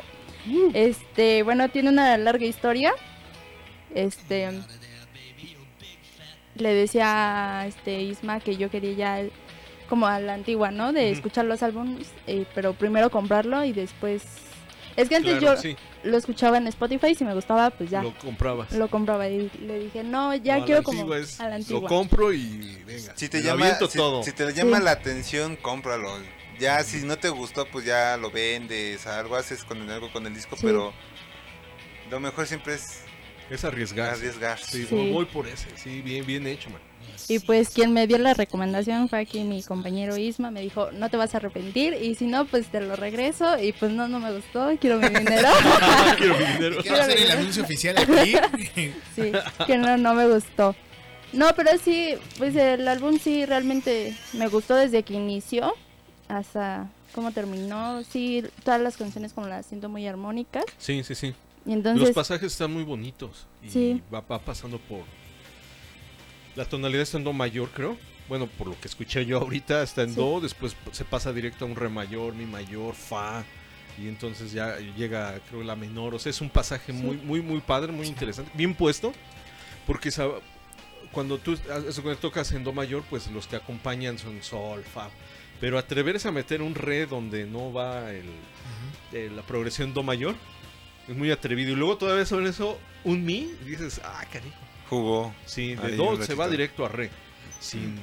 Este, bueno, tiene una larga historia. Este le decía a este Isma que yo quería ya el- como a la antigua, ¿no? De escuchar los álbumes, eh, pero primero comprarlo y después es que antes Claro, yo sí. lo escuchaba en Spotify y si me gustaba, pues ya Lo comprabas. lo compraba y le dije, "No, ya No, quiero como es, a la Lo antigua." compro y venga. Si te llama, si, todo. si te llama Sí. la atención, cómpralo. Ya si no te gustó, pues ya lo vendes, algo haces con el, algo con el disco, Sí. pero lo mejor siempre es Es arriesgar. arriesgarse. Sí, Sí. voy- voy por ese. Sí, bien, bien hecho, man. Y pues quien me dio la recomendación fue aquí mi compañero Isma, me dijo, no te vas a arrepentir y si no, pues te lo regreso y pues no, no me gustó, quiero mi dinero. [LAUGHS] Quiero mi dinero. [LAUGHS] Quiero hacer el anuncio oficial aquí. [LAUGHS] sí, que no, no me gustó. No, pero sí, pues el álbum sí realmente me gustó desde que inició hasta cómo terminó. Sí, todas las canciones como las siento muy armónicas. Sí, sí, sí. Y entonces, Los pasajes están muy bonitos. Y Sí. va, va pasando por. La tonalidad está en Do mayor, creo. Bueno, por lo que escuché yo ahorita, está en Sí. Do. Después se pasa directo a un Re mayor, Mi mayor, Fa. Y entonces ya llega, creo, la menor. O sea, es un pasaje Sí. muy, muy, muy padre, muy interesante. Bien puesto. Porque cuando tú tocas en Do mayor, pues los que acompañan son Sol, Fa. Pero atreverse a meter un Re donde no va el, eh, la progresión Do mayor es muy atrevido. Y luego todavía sobre eso, un Mi, y dices, ah, cariño. Jugó. Sí, de Ahí Do se va directo a Re. Sin, sin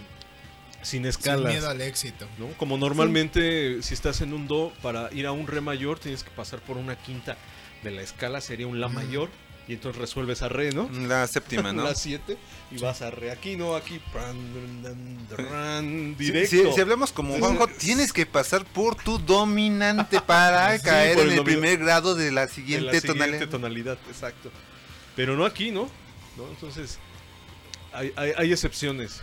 Sin escalas. miedo al éxito. ¿no? Como normalmente si estás en un Do, para ir a un Re mayor tienes que pasar por una quinta de la escala, sería un La Mm. mayor. Y entonces resuelves a Re, ¿no? La séptima, ¿no? [LAUGHS] La 7 y vas a Re. Aquí no, aquí. Si- directo. Si, si hablamos como Juanjo, tienes que pasar por tu dominante para [LAUGHS] Sí, caer en el primer grado de la de siguiente, la siguiente tonalidad. tonalidad, exacto. Pero no aquí, ¿no? ¿No? Entonces, hay, hay, hay excepciones.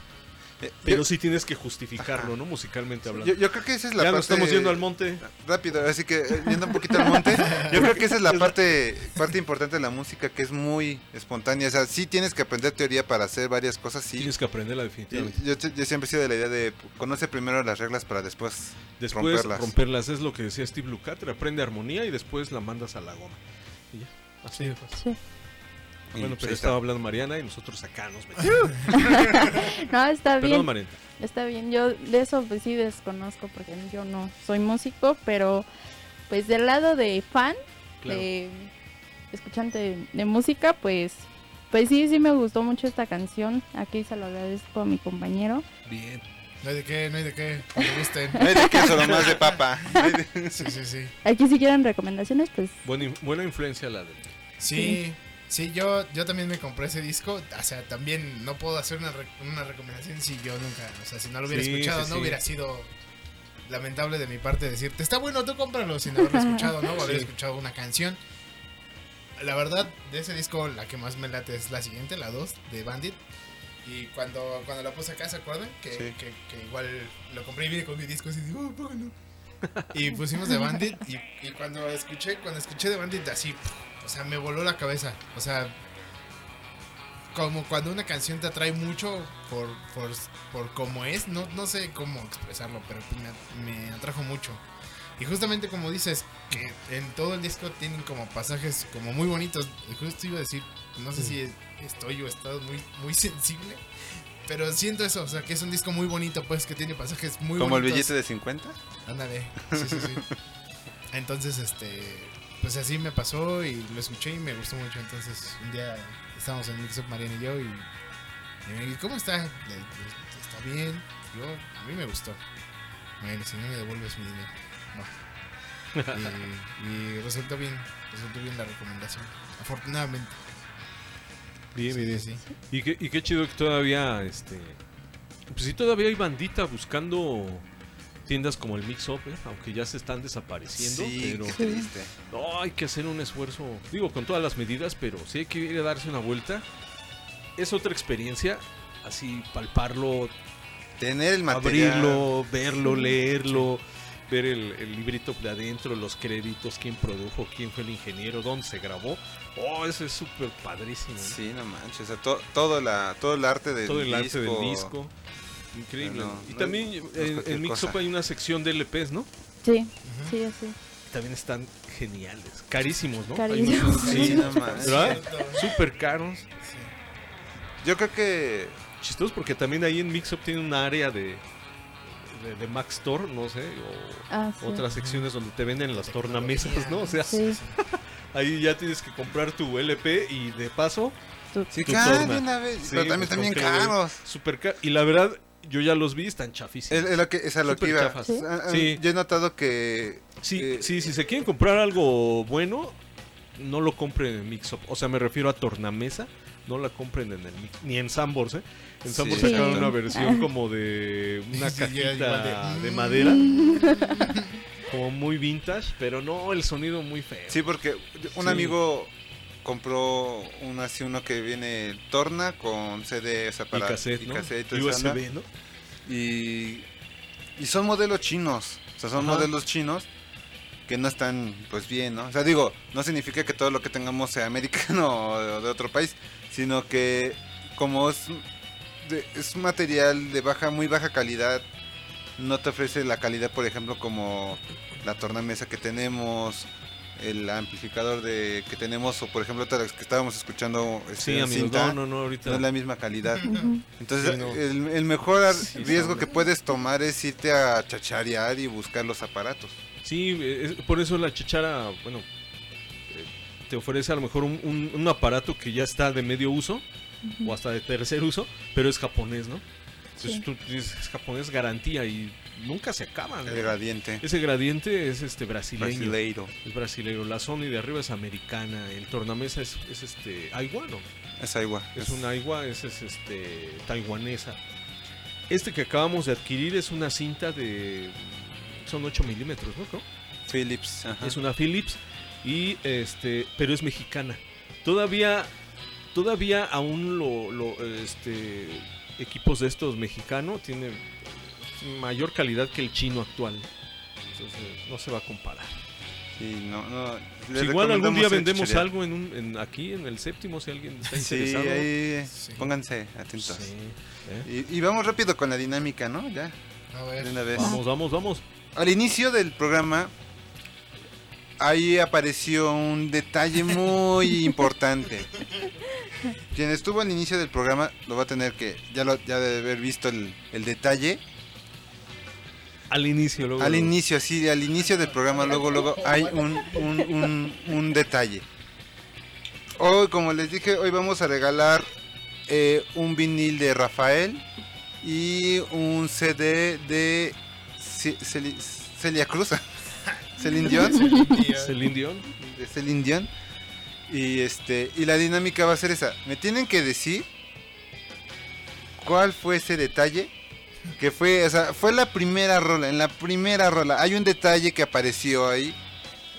Eh, Pero yo- sí tienes que justificarlo, ¿no? Musicalmente hablando. Yo, yo creo que esa es la ya parte... nos estamos yendo al monte. Rápido, así que eh, yendo un poquito al monte. Yo creo que esa [LAUGHS] es la parte, parte importante de la música que es muy espontánea. O sea, sí tienes que aprender teoría para hacer varias cosas, sí. Tienes que aprenderla definitivamente. Yo, yo siempre he sido de la idea de conoce primero las reglas para después, Después romperlas. romperlas. Es lo que decía Steve Lukather. Aprende armonía y después la mandas a la goma. Y ya. Así de fácil. sí. Bueno, pues, pero estaba hablando Mariana y nosotros acá nos metimos. [LAUGHS] No, está Perdón, bien. Mariana. Está bien, yo de eso pues sí desconozco porque yo no soy músico, pero pues del lado de fan, Claro. de escuchante de, de música, pues pues sí, sí me gustó mucho esta canción. Aquí se lo agradezco a mi compañero. Bien. No hay de qué, no hay de qué. Gusten. [LAUGHS] No hay de queso, nomás de papa. No hay de- Sí, sí, sí. Aquí si quieren recomendaciones, pues Buena, buena influencia la de. Sí, sí, yo, yo también me compré ese disco. O sea, también no puedo hacer una, una recomendación si yo nunca, o sea, si no lo hubiera Sí, escuchado, sí, no sí. hubiera sido lamentable de mi parte decirte, está bueno, tú cómpralo sin haberlo escuchado, ¿no? O haber Sí. escuchado una canción. La verdad, de ese disco, la que más me late es la siguiente, la 2, de Bandit. Y cuando, cuando la puse acá, ¿se acuerdan? Que, Sí. que, que igual lo compré y vine con mi disco así, digo, oh, ¿por qué no? Y pusimos de Bandit y, y cuando escuché, cuando escuché de Bandit así, sea, me voló la cabeza. O sea, como cuando una canción te atrae mucho por, por, por cómo es, no, no sé cómo expresarlo, pero me, me atrajo mucho. Y justamente como dices, que en todo el disco tienen como pasajes como muy bonitos. Justo iba a decir, no sé si estoy o he estado muy, muy [LAUGHS] sensible, pero siento eso, o sea, que es un disco muy bonito, pues que tiene pasajes muy Como el bonitos. billete de 50. Ándale, sí, sí, sí. [LAUGHS] Entonces, este, pues así me pasó y lo escuché y me gustó mucho. Entonces, un día estábamos en Mix Up Mariana y yo y, y me dije, ¿cómo está? Le- le- ¿Está bien? Yo, a mí me gustó. Bueno, si no me devuelves mi dinero. No. [LAUGHS] Y, y resultó bien, resultó bien la recomendación. Afortunadamente. Bien, Sí, bien, sí, Y qué, y qué chido que todavía, este... Pues sí, todavía hay bandita buscando tiendas como el Mix Up, ¿eh? aunque ya se están desapareciendo, Sí, pero qué triste. no, hay que hacer un esfuerzo, digo, con todas las medidas, pero sí hay que ir a darse una vuelta. Es otra experiencia así palparlo, Tener el material. abrirlo, verlo, leerlo, ver el, el librito de adentro, los créditos, quién produjo, quién fue el ingeniero, dónde se grabó. Oh, eso es súper padrísimo. ¿no? Sí, no manches. O sea, to- todo, la, todo el arte del Todo el disco. arte del disco. Increíble. No, y no también es- en, en Mix cosa. Up hay una sección de LPs, ¿no? Sí, sí, así. También están geniales. Carísimos, ¿no? Carísimos. Sí, no manches. ¿Verdad? Súper caros. Yo creo que Chistosos porque también ahí en Mix Up tiene un área de, de, de Mac Store, no sé, o Ah, sí. otras secciones donde te venden las tornamesas, ¿no? O sea, Sí. [LAUGHS] ahí ya tienes que comprar tu LP y de paso Tu- sí, tu claro, torna. de una vez. Sí, pero también ves. caros. Súper caro. Y la verdad, yo ya los vi, están chafísimos. Es, es lo que, es a lo que Súper iba. chafas. ¿Sí? Ah, ah, Sí. Yo he notado que. Sí, eh, sí, si se quieren comprar algo bueno, no lo compren en Mix Up. O sea, me refiero a tornamesa, no la compren en el Mix, ni en Sambors, ¿eh? En. Sambors Sí. sacaron una versión como de una cajita de, de- madera, [LAUGHS] como muy vintage, pero no, el sonido muy feo. Sí, porque un Sí. amigo compró uno así, uno que viene torna con CD, o sea, y para cassette, y ¿no? cassette. USB, ¿no? y, y son modelos chinos, o sea, son Ajá. modelos chinos que no están pues bien, ¿no? O sea, digo, no significa que todo lo que tengamos sea americano [LAUGHS] o de, de otro país, sino que como es, de- es un material de baja, muy baja calidad, no te ofrece la calidad, por ejemplo, como la tornamesa que tenemos, el amplificador de que tenemos, o por ejemplo, las que estábamos escuchando este, Sí, en amigos, cinta, no, no, no, ahorita. no es la misma calidad. Entonces, Sí, no. el, el mejor Sí, riesgo que puedes tomar es irte a chacharear y buscar los aparatos. Sí, es- por eso la chichara, bueno, eh, te ofrece a lo mejor un, un- un aparato que ya está de medio uso o hasta de tercer uso, pero es japonés, ¿no? Entonces tú dices, es japonés garantía y nunca se acaban. El gradiente. Ese gradiente es este brasileño. Brasileiro. Es brasileño. La Sony de arriba es americana. El tornamesa es, es este aiguano. Es agua. Es una aigua, es, es, este taiwanesa. Este que acabamos de adquirir es una cinta de son 8 milímetros, ¿no? Creo. Philips. ajá. Es una Philips y este, pero es mexicana. Todavía, todavía aún lo, lo, este, equipos de estos mexicanos tienen mayor calidad que el chino actual. Entonces no se va a comparar. Sí, no, no. Si les igual algún día vendemos algo en, un, en aquí en el séptimo si alguien está Sí, interesado. ahí Sí. pónganse atentos. Sí, ¿eh? Y, y vamos rápido con la dinámica, ¿no? Ya, A ver. de una vez. Vamos, vamos, vamos. Al inicio del programa, ahí apareció un detalle muy [LAUGHS] importante. Quien estuvo al inicio del programa lo va a tener que, ya lo ya debe haber visto el, el detalle. Al inicio, luego. Al luego. inicio, sí, al inicio del programa, luego, luego hay un, un, un, un detalle. Hoy, como les dije, hoy vamos a regalar eh, un vinil de Rafael y un CD de Ce- Celi- Celia Cruz. [LAUGHS] [LAUGHS] Celine Dion. Celine Dion. de Celine Dion. Y este y la dinámica va a ser esa. Me tienen que decir cuál fue ese detalle que fue, o sea, fue la primera rola, en la primera rola hay un detalle que apareció ahí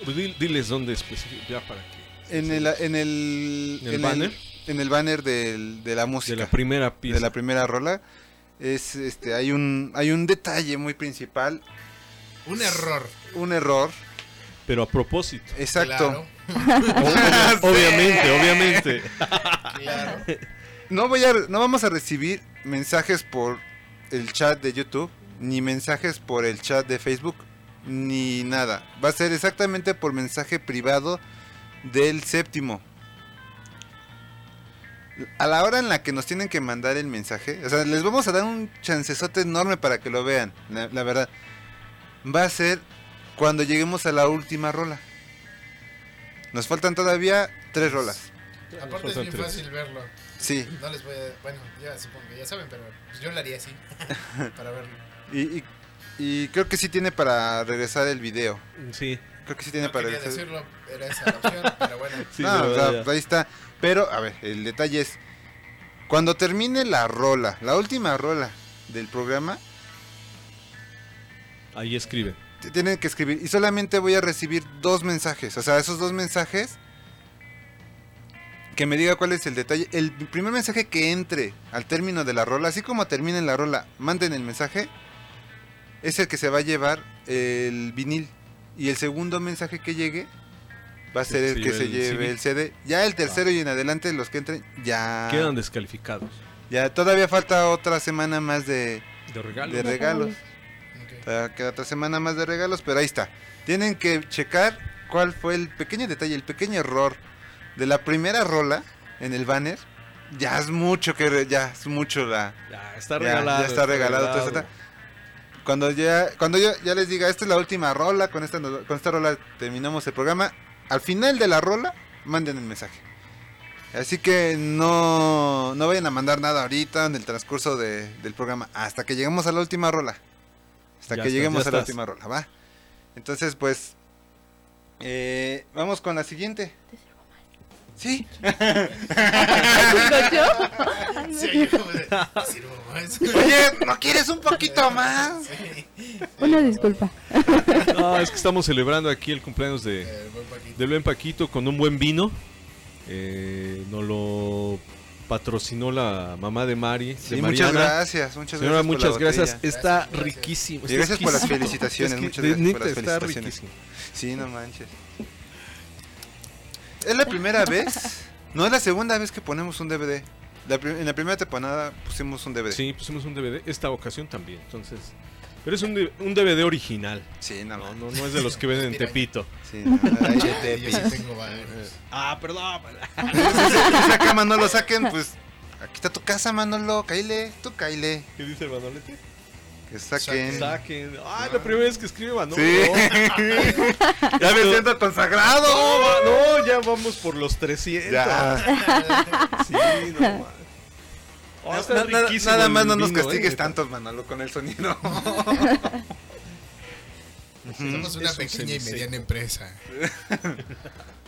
Pues di- diles dónde específico, ya para que. en el en el ¿En el banner? en el banner del- de la música De la primera pieza. de la primera rola es este hay un hay un detalle muy principal, Un error. un error, Pero a propósito. exacto. Claro. [LAUGHS] [LAUGHS] obviamente, obviamente. Claro. No voy a no vamos a recibir mensajes por el chat de YouTube, ni mensajes por el chat de Facebook, ni nada. Va a ser exactamente por mensaje privado del séptimo. A la hora en la que nos tienen que mandar el mensaje, o sea, les vamos a dar un chancesote enorme para que lo vean, la, la verdad. Va a ser cuando lleguemos a la última rola. Nos faltan todavía tres rolas. Aparte es bien fácil verlo. Sí. No les voy a... Bueno, ya supongo que ya saben, pero pues yo lo haría así. [LAUGHS] para verlo. Y, y- y creo que sí tiene para regresar el video. Sí. Creo que sí tiene No para quería regresar. decirlo, era esa la opción, [LAUGHS] pero bueno. Sí, No, pero o sea, ya. ahí está. Pero, a ver, el detalle es, cuando termine la rola, la última rola del programa, Ahí escriben. te tienen que escribir. Y solamente voy a recibir dos mensajes. O sea, esos dos mensajes que me diga cuál es el detalle. El primer mensaje que entre al término de la rola, así como terminen la rola, manden el mensaje, es el que se va a llevar el vinil. Y el segundo mensaje que llegue va a ser el que se lleve el CD. Ya el tercero y en adelante, los que entren, ya... Quedan descalificados. Ya todavía falta otra semana más de, De regalos. de regalos. Todavía queda otra semana más de regalos, pero ahí está. Tienen que checar cuál fue el pequeño detalle, el pequeño error de la primera rola en el banner. Ya es mucho que ya es mucho la Ya está regalado. ya está regalado, todo está- Cuando ya cuando yo ya les diga, esta es la última rola, con esta con esta rola terminamos el programa, al final de la rola manden el mensaje. Así que no, no vayan a mandar nada ahorita en el transcurso de- del programa, hasta que lleguemos a la última rola. Hasta Ya que lleguemos a la última rola, ¿va? Entonces, pues, eh, vamos con la siguiente. Sí. Sí, oye, ¿no quieres un poquito más? Una disculpa. No, es que estamos celebrando aquí el cumpleaños de, El buen Paquito. del buen Paquito con un buen vino. Eh, nos lo patrocinó la mamá de Mari. Sí, de muchas gracias, muchas Señora, gracias por muchas la gracias. botella. Está Gracias, gracias. riquísimo. Y está gracias por las felicitaciones, Es que, muchas gracias por las está felicitaciones. riquísimo. Sí, no manches. Es la primera vez, no es la segunda vez que ponemos un DVD. La en la primera temporada pusimos un DVD. Sí, pusimos un DVD. Esta ocasión también. Entonces. Pero es un, un DVD original. Sí, no, No, no, no es de los que venden en. Tepito. Sí, no, Yo sí tengo varios. Ah, perdón. Esa acá Manolo saquen, pues aquí está tu casa, Manolo, caile, tú caile. ¿Qué dice el Manolete? Que saquen. Saquen. Ay, la primera vez que escribe Manolo. Sí. No. [LAUGHS] ya me siento consagrado. No, va- no, ya vamos por los 300. Ya. [LAUGHS] Sí, no. [LAUGHS] Oh, Na- está na- nada- más no nos vino, eh, castigues neta. tanto, Manolo, con el sonido. Somos una Es un pequeña y mediana empresa.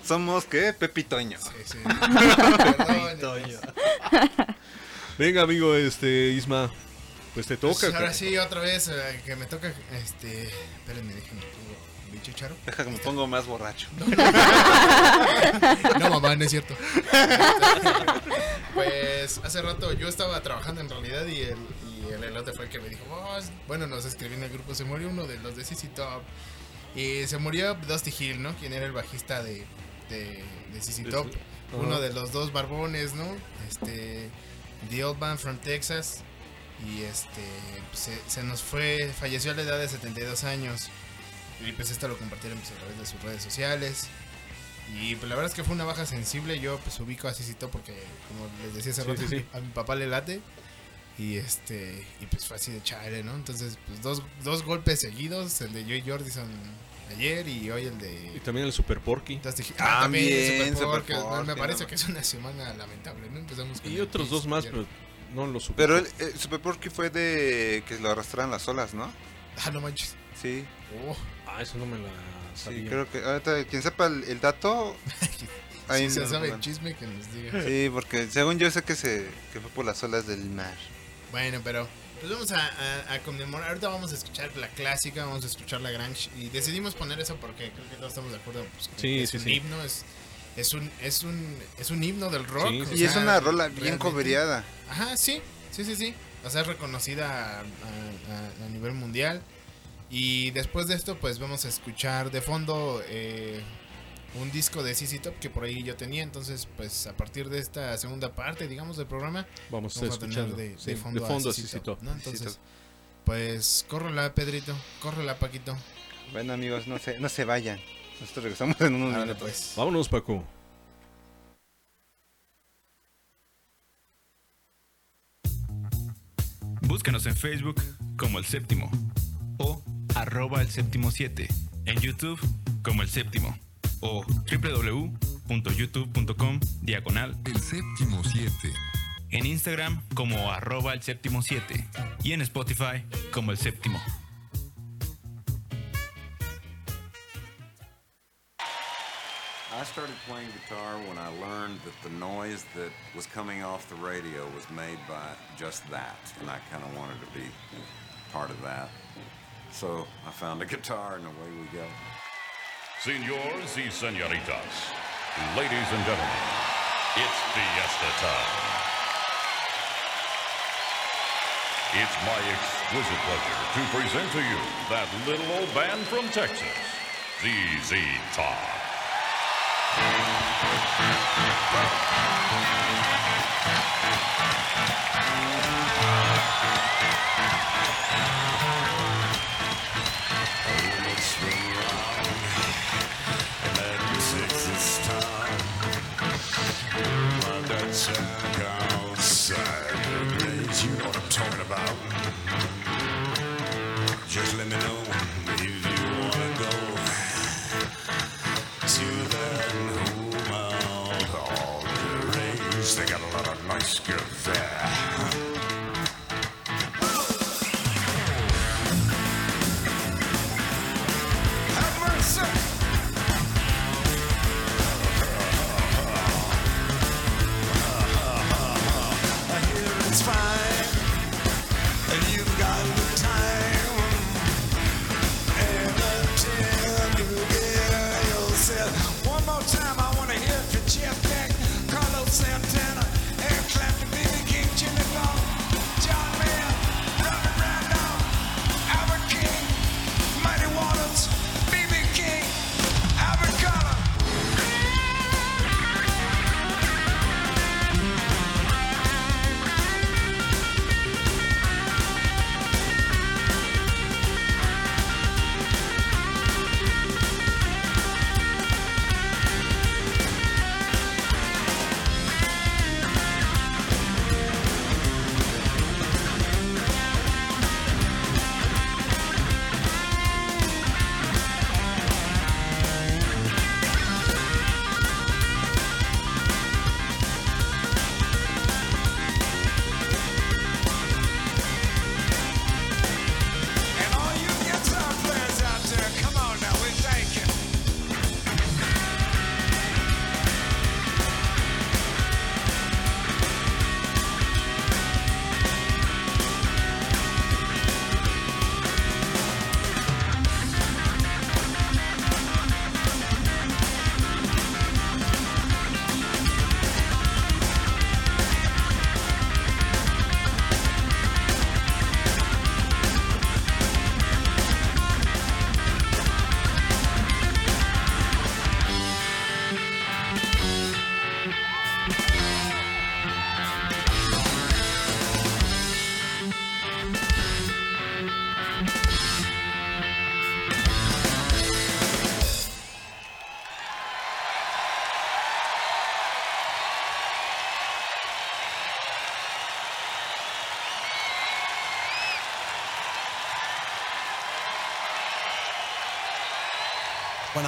Somos, ¿qué? Pepitoño. Sí, sí. Perdón, Venga, amigo, este, Isma. Pues te toca. Pues ahora sí, otra vez eh, que me toca. Este. Espérenme, déjenme bicho charo. Deja que me pongo más borracho. [LAUGHS] No, mamá, no es cierto. pues hace rato yo estaba trabajando en realidad y el, y el elote fue el que me dijo: "Oh, Bueno, nos escribí en el grupo. Se murió uno de los de CC Top. Y se murió Dusty Hill, ¿no? Quien era el bajista de, de, de CC Top. Uno de los dos barbones, ¿no? Este. The Old Band from Texas. Y este. pues, se, se nos fue. Falleció a la edad de 72 años. Y pues esto lo compartieron pues, a través de sus redes sociales. Y pues la verdad es que fue una baja sensible. Yo pues ubico a Cicito porque, como les decía hace Sí, rato, sí, sí. a mi papá le late. Y este. Y pues fue así de chale, ¿no? Entonces, pues dos, dos golpes seguidos. El de Joey Jordison ayer y hoy el de. Y también el Super Porky. Hill. Ah, también, bien, Super Bowl, me parece no, que es una semana lamentable, ¿no? Empezamos con Y otros dos más, ayer. pero no lo supe. Pero el, el Super Porky fue de que lo arrastraran las olas, ¿no? Ah, no manches. Sí. Oh, Ah, eso no me la sabía. Sí, creo que ahorita quien sepa el, el dato [LAUGHS] ahí si se sabe el chisme que nos diga. Sí, porque según yo sé que se que fue por las olas del mar. Bueno, pero pues vamos a, a- a conmemorar. Ahorita vamos a escuchar la clásica, vamos a escuchar la Grange. Y decidimos poner eso porque creo que todos estamos de acuerdo. Pues, que Sí, es sí, un sí. himno, es, es, un, es, un, es un himno del rock. Sí, Y es una rola bien cobereada. Ajá, sí, sí, sí, sí. O sea, es reconocida a, a- a- a nivel mundial. Y después de esto, pues vamos a escuchar de fondo eh, un disco de CC Top que por ahí yo tenía. Entonces, pues a partir de esta segunda parte, digamos, del programa, Vamos a vamos a tener escucharlo. de, Sí, de fondo, a sí, CC sí, Top, Top. ¿no? CC Entonces, Top. pues córrela, Pedrito, córrela, Paquito. Bueno, amigos, no se no se vayan. Nosotros regresamos en unos minutos. pues. Vámonos, Paco. Búscanos en Facebook como El Séptimo o arroba El Séptimo 7. En YouTube como El Séptimo o www.youtube.com diagonal El séptimo 7. En Instagram como arroba El Séptimo 7 y en Spotify como El Séptimo. I started playing guitar when I learned that the noise that was coming off the radio was made by just that, and I kind of wanted to be part of that. So I found a [LAUGHS] guitar, and away we go. Señores y señoritas, ladies and gentlemen, It's fiesta time. It's my exquisite pleasure to present to you that little old band from Texas, ZZ Top. Thank you.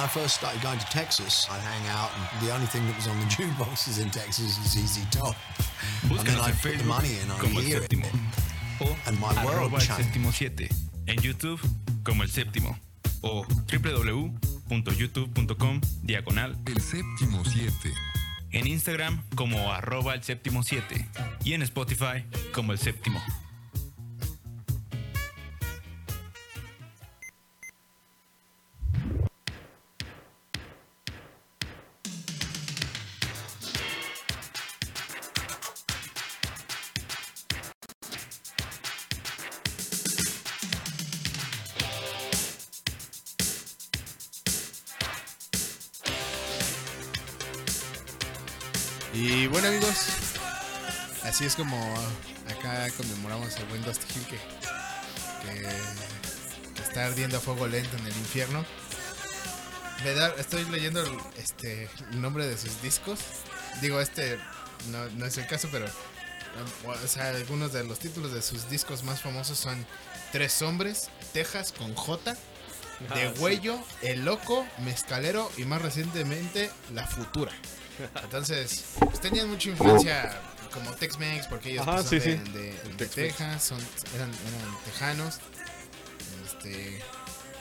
I first started going to Texas, I'd hang out, and the only thing that was on the [LAUGHS] jukeboxes in Texas was Easy Top. And then I'd put the money in, I'd hear it, o and my world arroba el changed. séptimo 7 en YouTube como el séptimo o www.youtube.com diagonal el séptimo 7 en Instagram como arroba el séptimo 7 y en Spotify como el séptimo. Así es como acá conmemoramos el buen Dusty Hill que, que está ardiendo a fuego lento en el infierno. Da- estoy leyendo el, este, el nombre de sus discos. Digo, este no, no es el caso, pero o sea, algunos de los títulos de sus discos más famosos son Tres Hombres, Texas con J, De Ah, sí. Huello, El Loco, Mezcalero y más recientemente La Futura. Entonces, pues, tenían mucha influencia como Tex-Mex porque ellos Ajá, pues, sí, son sí. de, de-. Texas, son, eran, eran tejanos. Este,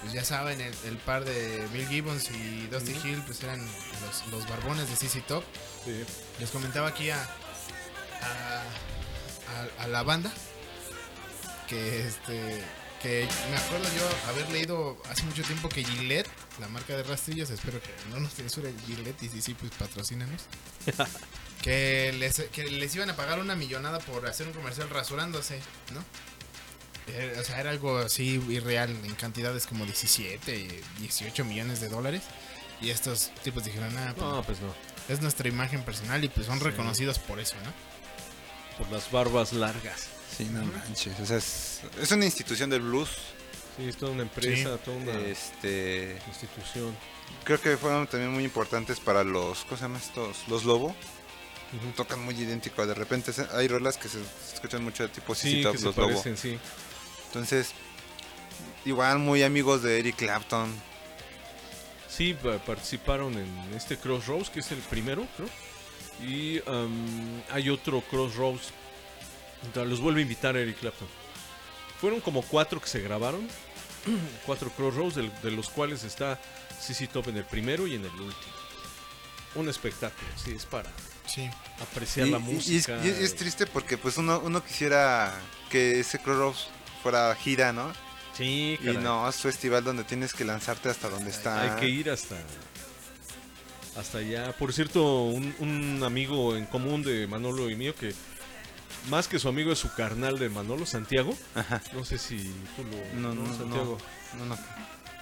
pues ya saben, el, el par de Bill Gibbons y Dusty. Hill pues eran los, los barbones de CC Top. Sí. Les comentaba aquí a, a, a- a la banda que este que me acuerdo yo haber leído hace mucho tiempo que Gillette, la marca de rastrillos, espero que no nos censure Gillette y si sí, pues patrocínanos. [LAUGHS] Que les, que les iban a pagar una millonada por hacer un comercial rasurándose, ¿no? Eh, o sea, era algo así irreal en cantidades como 17, 18 millones de dólares. Y estos tipos dijeron, ah, pues, No, pues no. es nuestra imagen personal y pues son Sí. reconocidos por eso, ¿no? Por las barbas largas. Sí, no manches. O sea, es, es una institución del blues. Sí, es toda una empresa, toda una Este, institución. creo que fueron también muy importantes para los, ¿cómo se llaman estos? Los Lobo. Tocan muy idéntico. De repente hay rolas que se escuchan mucho tipo Sí, CC Top, que se los Lobo. parecen, sí. Entonces, igual muy amigos de Eric Clapton. Sí, pa- participaron en este Crossroads, que es el primero, creo. Y hay otro Crossroads. Entonces, Los vuelve a invitar Eric Clapton. Fueron como cuatro que se grabaron. [CLEARS THROAT] cuatro Crossroads, del- de, los cuales está CC Top en el primero y en el último. Un espectáculo, sí, es para apreciar Y- la y- y música. Y es, y es triste porque pues uno, uno quisiera que ese Crossroads fuera gira, ¿no? Sí, Y caray. no, es festival donde tienes que lanzarte hasta donde está. Hay que ir hasta hasta allá. Por cierto, un, un amigo en común de Manolo y mío que más que su amigo es su carnal de Manolo, Santiago. No sé si tú lo No, no, Santiago. no, no.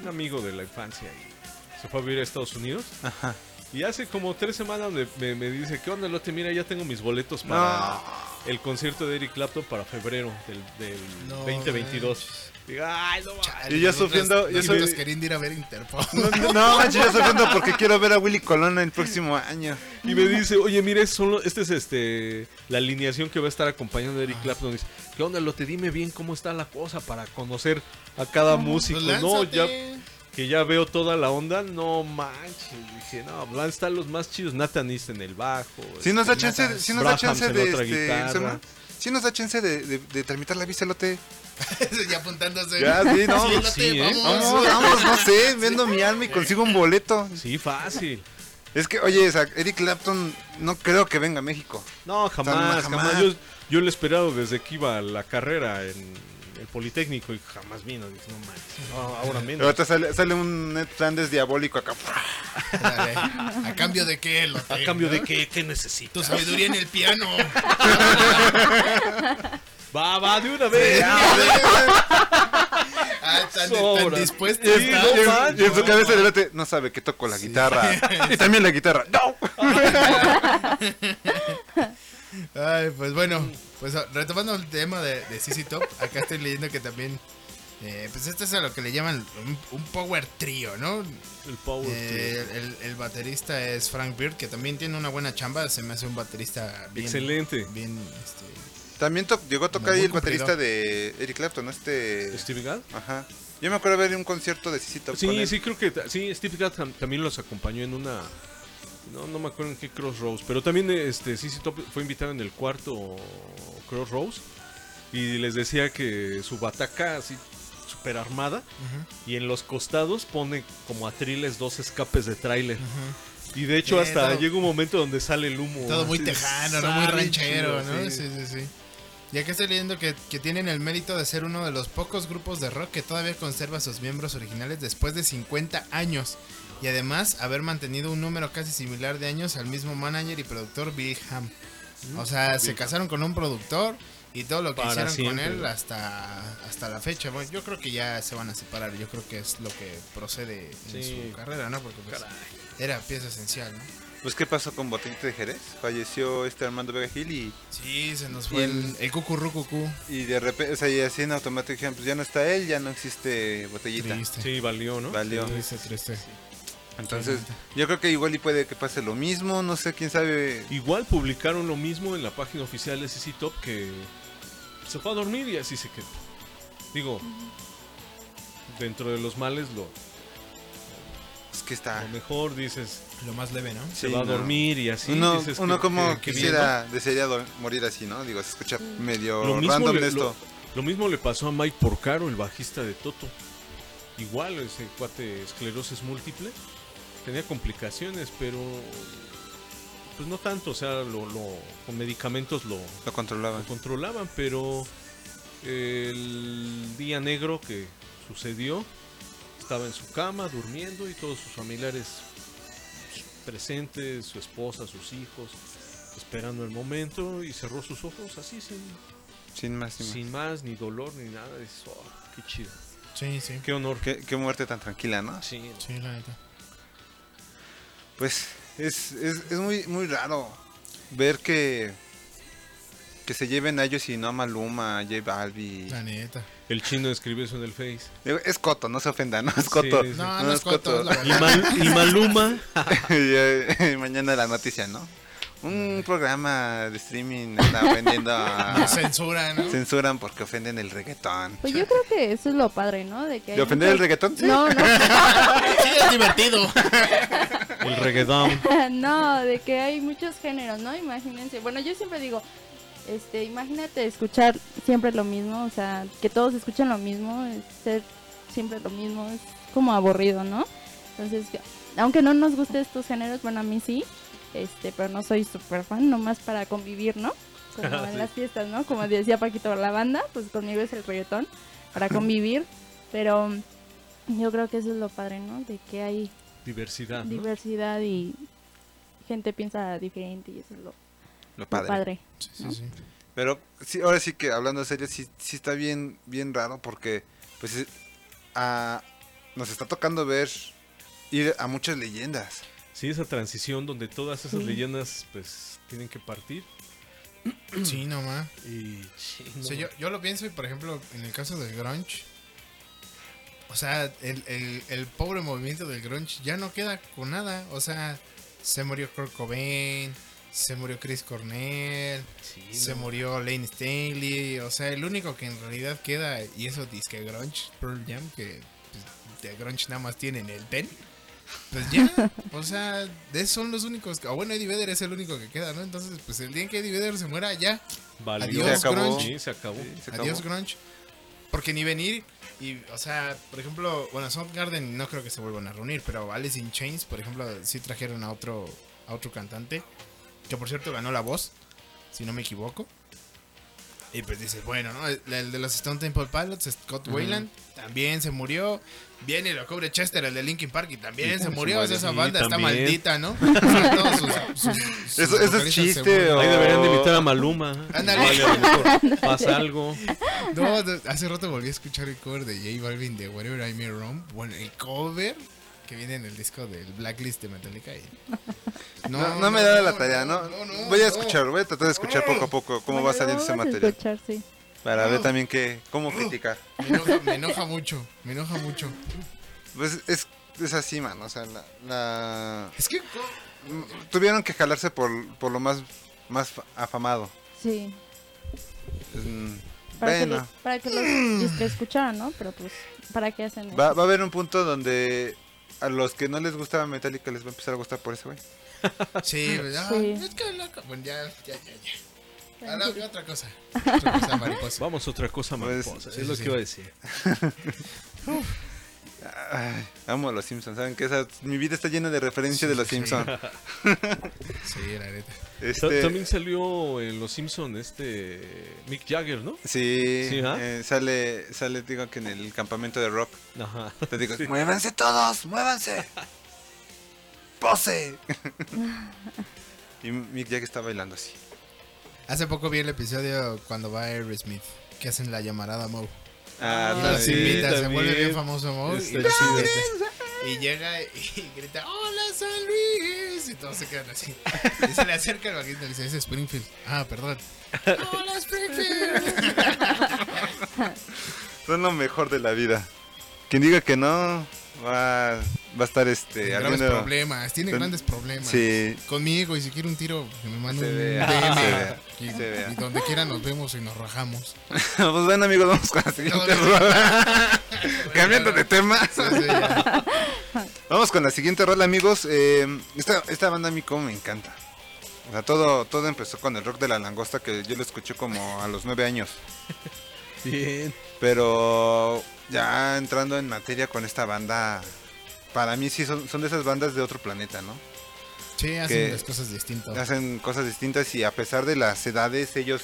Un amigo de la infancia y se fue a vivir a Estados Unidos. Y hace como tres semanas me, me- me dice, ¿qué onda, Lote? Mira, ya tengo mis boletos para el concierto de Eric Clapton para febrero del, del No 2022. Digo, ay, no Y yo sufriendo- yo soy- ir a ver Interpol. No, no, [LAUGHS] no, manches, yo sufriendo porque quiero ver a Willy Colón el próximo año. Y me dice, oye, mire, solo, este es este la alineación que va a estar acompañando a Ah. Eric Clapton. Dice, ¿qué onda, Lote? Dime bien cómo está la cosa para conocer a cada músico. pues no, ya que ya veo toda la onda, no manches. Dije, no, van a estar los más chidos. Nathan East en el bajo. Si nos da este, chance, Nathan si nos da chance de, este. Si nos da chance de, de, de tramitar la visa, Lote. [LAUGHS] ya apuntándose. Ya, sí, no. Sí, Lote, Sí, ¿eh? vamos. Vamos, vamos, no sé, vendo mi alma y consigo un boleto. Sí, fácil. Es que, oye, o sea, Eric Clapton no creo que venga a México. No, jamás, jamás. jamás. Yo, yo lo he esperado desde que iba a la carrera en el Politécnico y jamás vino. Dije, no manches, no, ahora menos. Pero ahorita sale, sale un Ned Flanders diabólico acá. ¿A cambio de qué, Lote? ¿A cambio de qué? ¿Qué necesito? Tu sabiduría en el piano. [LAUGHS] Va, va, de una vez. Ah, tan, tan dispuesto en- No, y en su cabeza no. de Lote no sabe que toco la guitarra. [LAUGHS] Y también la guitarra. ¡No! Ay, pues bueno, pues retomando el tema de, de CC Top, acá estoy leyendo que también, eh, pues esto es a lo que le llaman un, un power trio, ¿no? El power Eh, el, el baterista es Frank Beard, que también tiene una buena chamba, se me hace un baterista bien, Excelente. bien, este, También to- llegó a tocar ahí el baterista de Eric Clapton, ¿no? Este. ¿Stevie Gadd? Ajá. Yo me acuerdo de ver un concierto de CC Top con Sí, él. sí, creo que sí, Steve Gadd tam- también los acompañó en una. No, no me acuerdo en qué Crossroads, pero también este CC Top fue invitado en el cuarto Crossroads y les decía que su bataca así super armada y en los costados pone como atriles dos escapes de tráiler. Y de hecho hasta todo- llega un momento donde sale el humo. todo muy tejano, ¿no? Muy ranchero, chido, ¿no? Sí, sí, sí. Y acá estoy leyendo que, que tienen el mérito de ser uno de los pocos grupos de rock que todavía conserva a sus miembros originales después de 50 años. Y además haber mantenido un número casi similar de años al mismo manager y productor Bill Ham. O sea, se casaron con un productor y todo lo que Para hicieron siempre. con él hasta, hasta la fecha. Bueno, yo creo que ya se van a separar. Yo creo que es lo que procede en Sí. su carrera, ¿no? Porque pues, era pieza esencial, ¿no? Pues, ¿qué pasó con Botellita de Jerez? Falleció este Armando Vega Gil y. Sí, se nos y fue el, el cucurru cucú. Y de repente, o sea, y así en automático dijeron, pues ya no está él, ya no existe Botellita. Triste. Sí, valió, ¿no? Valió. Triste, triste. Entonces, yo creo que igual y puede que pase lo mismo, no sé, quién sabe. Igual publicaron lo mismo en la página oficial de CC Top que se fue a dormir y así se quedó. Digo, dentro de los males lo, Es que está. lo mejor dices, Lo más leve, ¿no? se Sí, va a no. dormir y así. Uno, dices, uno que- como que- que quisiera, desearía morir así, ¿no? Digo, se escucha medio Lo mismo, random le, esto. lo, lo mismo le pasó a Mike Porcaro, el bajista de Toto. Igual, ese cuate esclerosis múltiple. Tenía complicaciones, pero pues no tanto, o sea, lo, lo- con medicamentos lo, Lo controlaban. lo controlaban, pero el día negro que sucedió, estaba en su cama durmiendo y todos sus familiares presentes, su esposa, sus hijos, esperando el momento y cerró sus ojos así sin, Sin más, sin más. sin más, ni dolor, ni nada. Dices, "Oh, qué chido. Sí, sí. Qué honor. Qué, qué muerte tan tranquila, ¿no? Sí, Sí, la neta. Pues es, es, es muy, muy raro ver que que se lleven a ellos y no a Maluma, a J Balbi. La neta. El chino escribió eso en el Face. Es Coto, no se ofenda, no es Coto. Sí, sí. No, no es Coto, es Y, Mal- y Maluma. [LAUGHS] y, eh, mañana la noticia, ¿no? Un programa de streaming está ofendiendo a... [LAUGHS] Censuran, ¿no? Censuran porque ofenden el reggaetón. Pues yo creo que eso es lo padre, ¿no? De, que hay ¿De ofender el reggaetón? Sí. No, no. [LAUGHS] Sí, es divertido. El reggaetón. [LAUGHS] no, de que hay muchos géneros, ¿no? Imagínense. Bueno, yo siempre digo, este, imagínate escuchar siempre lo mismo, o sea, que todos escuchen lo mismo, es ser siempre lo mismo, es como aburrido, ¿no? Entonces, que- aunque no nos guste estos géneros, bueno, a mí sí, este, pero no soy súper fan, nomás para convivir, ¿no? Como [LAUGHS] en Sí. las fiestas, ¿no? Como decía Paquito, la banda, pues conmigo es el reggaetón, para convivir, pero yo creo que eso es lo padre, ¿no? De que hay Diversidad. ¿no? diversidad y gente piensa diferente y eso es lo, Lo lo padre. padre. Sí, sí, ¿no? sí. Pero sí, ahora sí que hablando en serio, sí, sí está bien, bien raro porque pues eh, a- nos está tocando ver ir a muchas leyendas. Sí, esa transición donde todas esas Sí. leyendas pues tienen que partir. Sí, nomás. Y sí, O no. sea, yo, yo lo pienso y por ejemplo, en el caso del grunge, o sea, el, el, el pobre movimiento del grunge ya no queda con nada. O sea, se murió Kurt Cobain, se murió Chris Cornell, Sí, se no. murió Lane Staley. O sea, el único que en realidad queda, y eso dice que grunge, Pearl Jam, que pues, de grunge nada más tienen el ten. Pues ya, o sea, son los únicos. que- O bueno, Eddie Vedder es el único que queda, ¿no? Entonces, pues el día en que Eddie Vedder se muera, ya. Valió. Adiós, Se acabó. grunge. Sí, se acabó. Se acabó. Adiós, grunge. Porque ni venir y, o sea, por ejemplo, bueno, Soundgarden no creo que se vuelvan a reunir, pero Alice in Chains, por ejemplo, sí trajeron a otro, a otro cantante, que por cierto ganó la voz, si no me equivoco. Y pues dices, bueno, ¿no? El, el de los Stone Temple Pilots, Scott Wayland, también se murió. Viene y lo cubre Chester, el de Linkin Park, y también se murió. O sea, muere. esa Sí, banda está maldita, ¿no? O [LAUGHS] sea, todos sus- sus- sus Eso- eso es chiste, o- Ahí deberían de invitar a Maluma. Ándale. [LAUGHS] Pasa algo. No, hace rato volví a escuchar el cover de J Balvin de Whatever I May Wrong. Bueno, el cover que viene en el disco del Blacklist de Metallica. y- [LAUGHS] No, no, me da la tarea, ¿no? voy a escuchar, voy a tratar de escuchar poco a poco cómo Bueno, va saliendo ese material. escuchar, sí. Para ver también que, cómo criticar. Me enoja, me enoja mucho, me enoja mucho. Pues es, es así, man. O sea, la, la- Es que tuvieron que jalarse por, por lo más, más fa- afamado. Sí, Mm, para, que, bueno, los, para que los [CLEARS THROAT] que escucharan, ¿no? Pero pues, ¿para qué hacen eso? va, va a haber un punto donde a los que no les gustaba Metallica les va a empezar a gustar por ese güey. [LAUGHS] Sí, ¿verdad? Sí. Es que loco. Bueno, ya, ya, ya, ya. Ahora, otra cosa. [LAUGHS] Otra cosa, mariposa. Vamos a otra cosa, Pues, mariposa. sí, es lo sí, que iba a decir. [LAUGHS] Ay, amo a los Simpsons, ¿saben que esa, mi vida está llena de referencias de los Sí, sí. Simpsons. [LAUGHS] Sí, la neta. Ta- Este, También salió en Los Simpson este Mick Jagger, ¿no? sí, Sí, ¿ah? eh, sale, sale, digo que en el campamento de rock. Ajá. Te digo, [LAUGHS] Sí. muévanse todos, muévanse. [LAUGHS] Pose. y Mick Jagger está bailando así. Hace poco vi el episodio cuando va Aerosmith, que hacen la llamarada Moe. Ah, Y está los invita, se vuelve bien famoso Moe. Está [LAUGHS] Y, llega y grita, hola San Luis. Y todos se quedan así. Y se le acerca el vaquito y dice, es Springfield. Ah, perdón. Hola Springfield. [LAUGHS] Son lo mejor de la vida. Quien diga que no, va, va a estar este. Tiene graves ardiendo- problemas, tiene grandes problemas. Sí. Conmigo, y si quiere un tiro, que me mande Se un vea, DM. se vea, y, se vea. y donde quiera nos vemos y nos rajamos. [LAUGHS] pues bueno, amigos, vamos con la siguiente No, rola. [LAUGHS] Cambiando de tema. Sí, sí, ya. [LAUGHS] Vamos con la siguiente rola, amigos. Eh, esta, esta banda a mí como me encanta. O sea, todo, todo empezó con el rock de la langosta que yo lo escuché como a los nueve años. Bien. Pero ya entrando en materia con esta banda, para mí sí son, son de esas bandas de otro planeta, ¿no? Sí, hacen las cosas distintas. Hacen cosas distintas y a pesar de las edades, ellos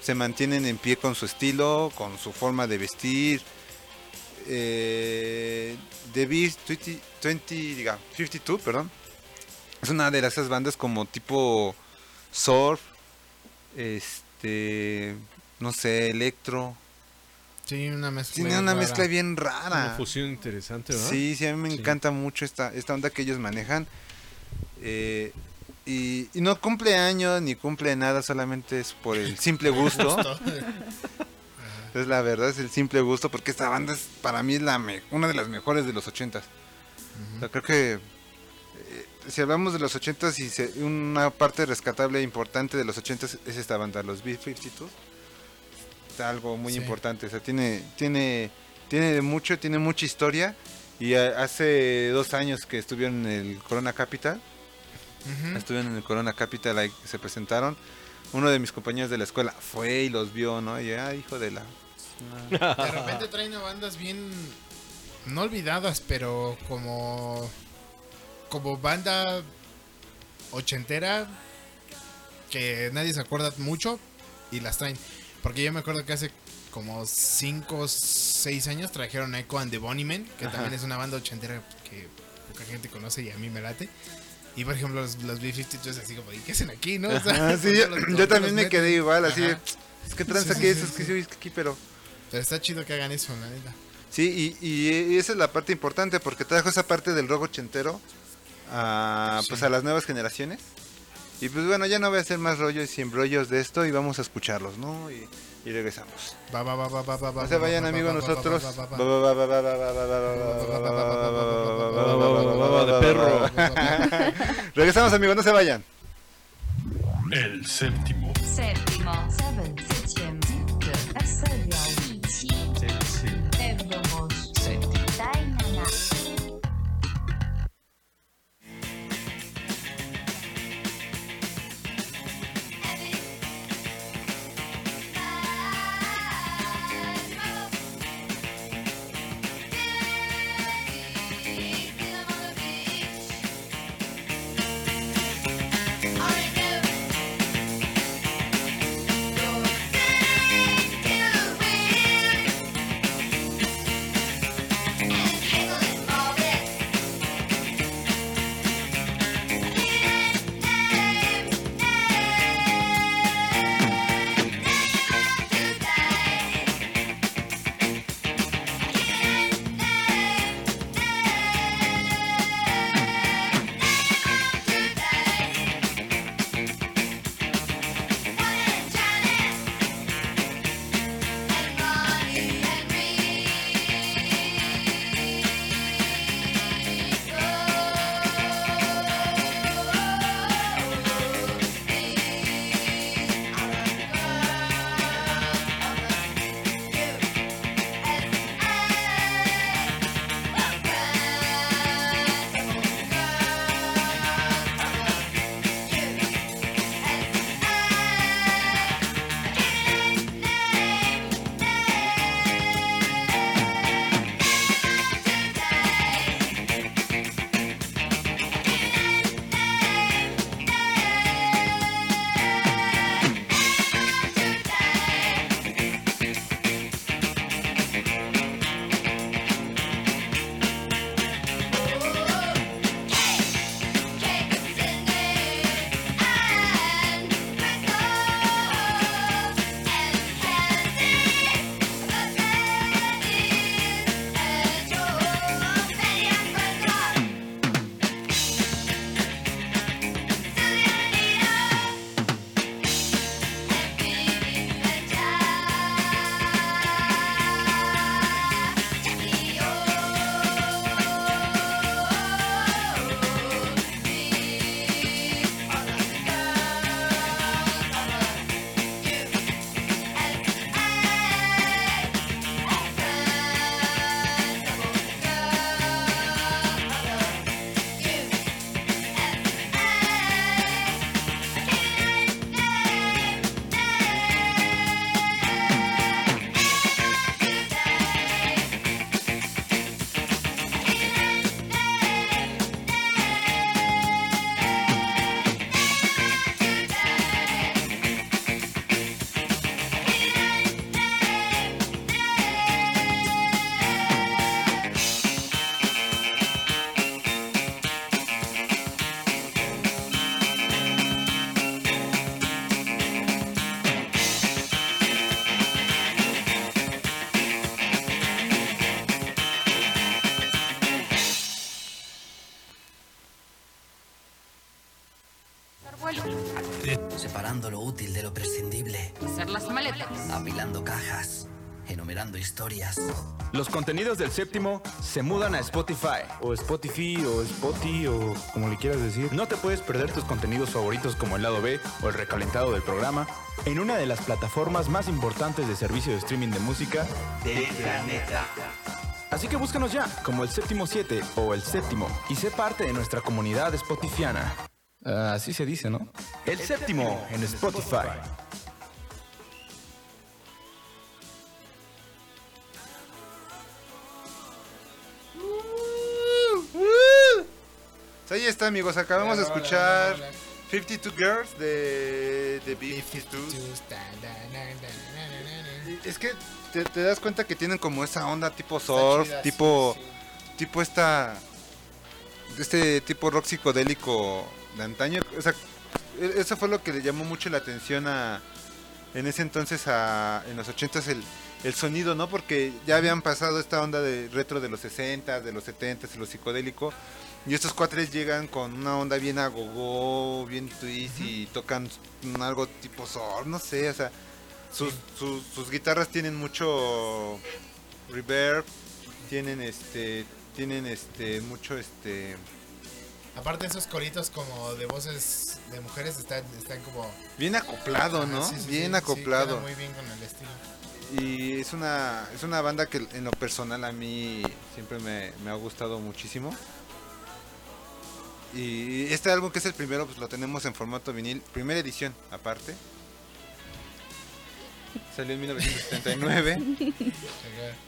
se mantienen en pie con su estilo, con su forma de vestir. Eh, The Beast 20, 20, diga, 52, perdón. Es una de esas bandas como tipo surf, este, no sé, electro. Sí, una mezcla. Tiene una rara. mezcla bien rara. Una fusión interesante, ¿verdad? Sí, sí, a mí me Sí. encanta mucho esta, esta onda que ellos manejan. Eh, y, y no cumple años ni cumple nada, solamente es por el simple [LAUGHS] gusto. [LAUGHS] es la verdad, es el simple gusto, porque esta banda es, para mí es la me- una de las mejores de los ochentas. O sea, creo que eh, si hablamos de los ochentas y se- una parte rescatable e importante de los ochentas es esta banda, los B-52. Algo muy Sí. importante, o sea, tiene, tiene, tiene de mucho, tiene mucha historia. Y a- hace dos años que estuvieron en el Corona Capital, estuvieron en el Corona Capital, ahí se presentaron. Uno de mis compañeros de la escuela fue y los vio, ¿no? Y, ah, hijo de la... De repente traen a bandas bien. No olvidadas, pero como. Como banda ochentera. Que nadie se acuerda mucho. Y las traen. Porque yo me acuerdo que hace como 5 o 6 años trajeron a Echo and the Bunnymen. Que Ajá. también es una banda ochentera que poca gente conoce y a mí me late. Y por ejemplo, los, los B-52 es así como, ¿y qué hacen aquí, no? [LAUGHS] O sea, sí, ¿por [LAUGHS] qué yo, los- también me quedé igual, así de, Ajá. Es que tranza Sí, que sí, es, es sí, que sí. sí, es que aquí, pero... Pero está chido que hagan eso, la neta. Sí, y, y esa es la parte importante porque trajo esa parte del rock ochentero a, pues Sí. a las nuevas generaciones. Y pues bueno, ya no voy a hacer más rollos y embrollos de esto y vamos a escucharlos, ¿no? Y, regresamos. No se vayan amigos nosotros. perro. regresamos amigos, no se vayan. El séptimo. Séptimo. Historias. Los contenidos del séptimo se mudan a Spotify. O Spotify, o Spotify, o como le quieras decir. No te puedes perder tus contenidos favoritos como el lado B o el recalentado del programa en una de las plataformas más importantes de servicio de streaming de música del planeta. Así que búscanos ya como el séptimo 7 o el séptimo y sé parte de nuestra comunidad spotifiana. Ah, así se dice, ¿no? El séptimo en Spotify. Ahí está, amigos. Acabamos de escuchar 52 Girls de, de B52. Es que te, te das cuenta que tienen como esa onda tipo surf, tipo, tipo esta, este tipo rock psicodélico de antaño. O sea, e- eso fue lo que le llamó mucho la atención a, en ese entonces a, en los 80s el, el sonido, ¿no? Porque ya habían pasado esta onda de retro de los 60, de los 70, de lo psicodélico. Y estos cuatres llegan con una onda bien agogó, bien twist y tocan algo tipo soul, no sé, o sea, sus, sus, sus guitarras tienen mucho reverb, tienen este, tienen este, mucho este, Aparte esos coritos como de voces de mujeres están, están como... bien acoplado, ¿no? Ajá, sí, sí, bien acoplado. Sí, queda muy bien con el estilo. Y es una, es una banda que en lo personal a mí siempre me, me ha gustado muchísimo. Y este álbum que es el primero, pues lo tenemos en formato vinil, primera edición aparte. Salió en 1979. [LAUGHS]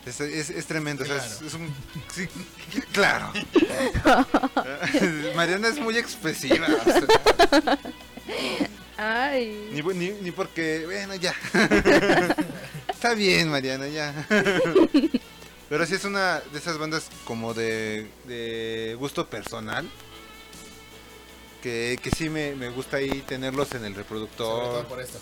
es, es- es tremendo, o sea, es, Claro. es un... sí, claro. [LAUGHS] Mariana es muy expresiva. o sea, Ay. ni, ni, ni porque, bueno, ya. [LAUGHS] Está bien, Mariana, ya. Pero sí es una de esas bandas como de, de gusto personal. Que, que sí me, me gusta ahí tenerlos en el Sobre reproductor. todo por esto.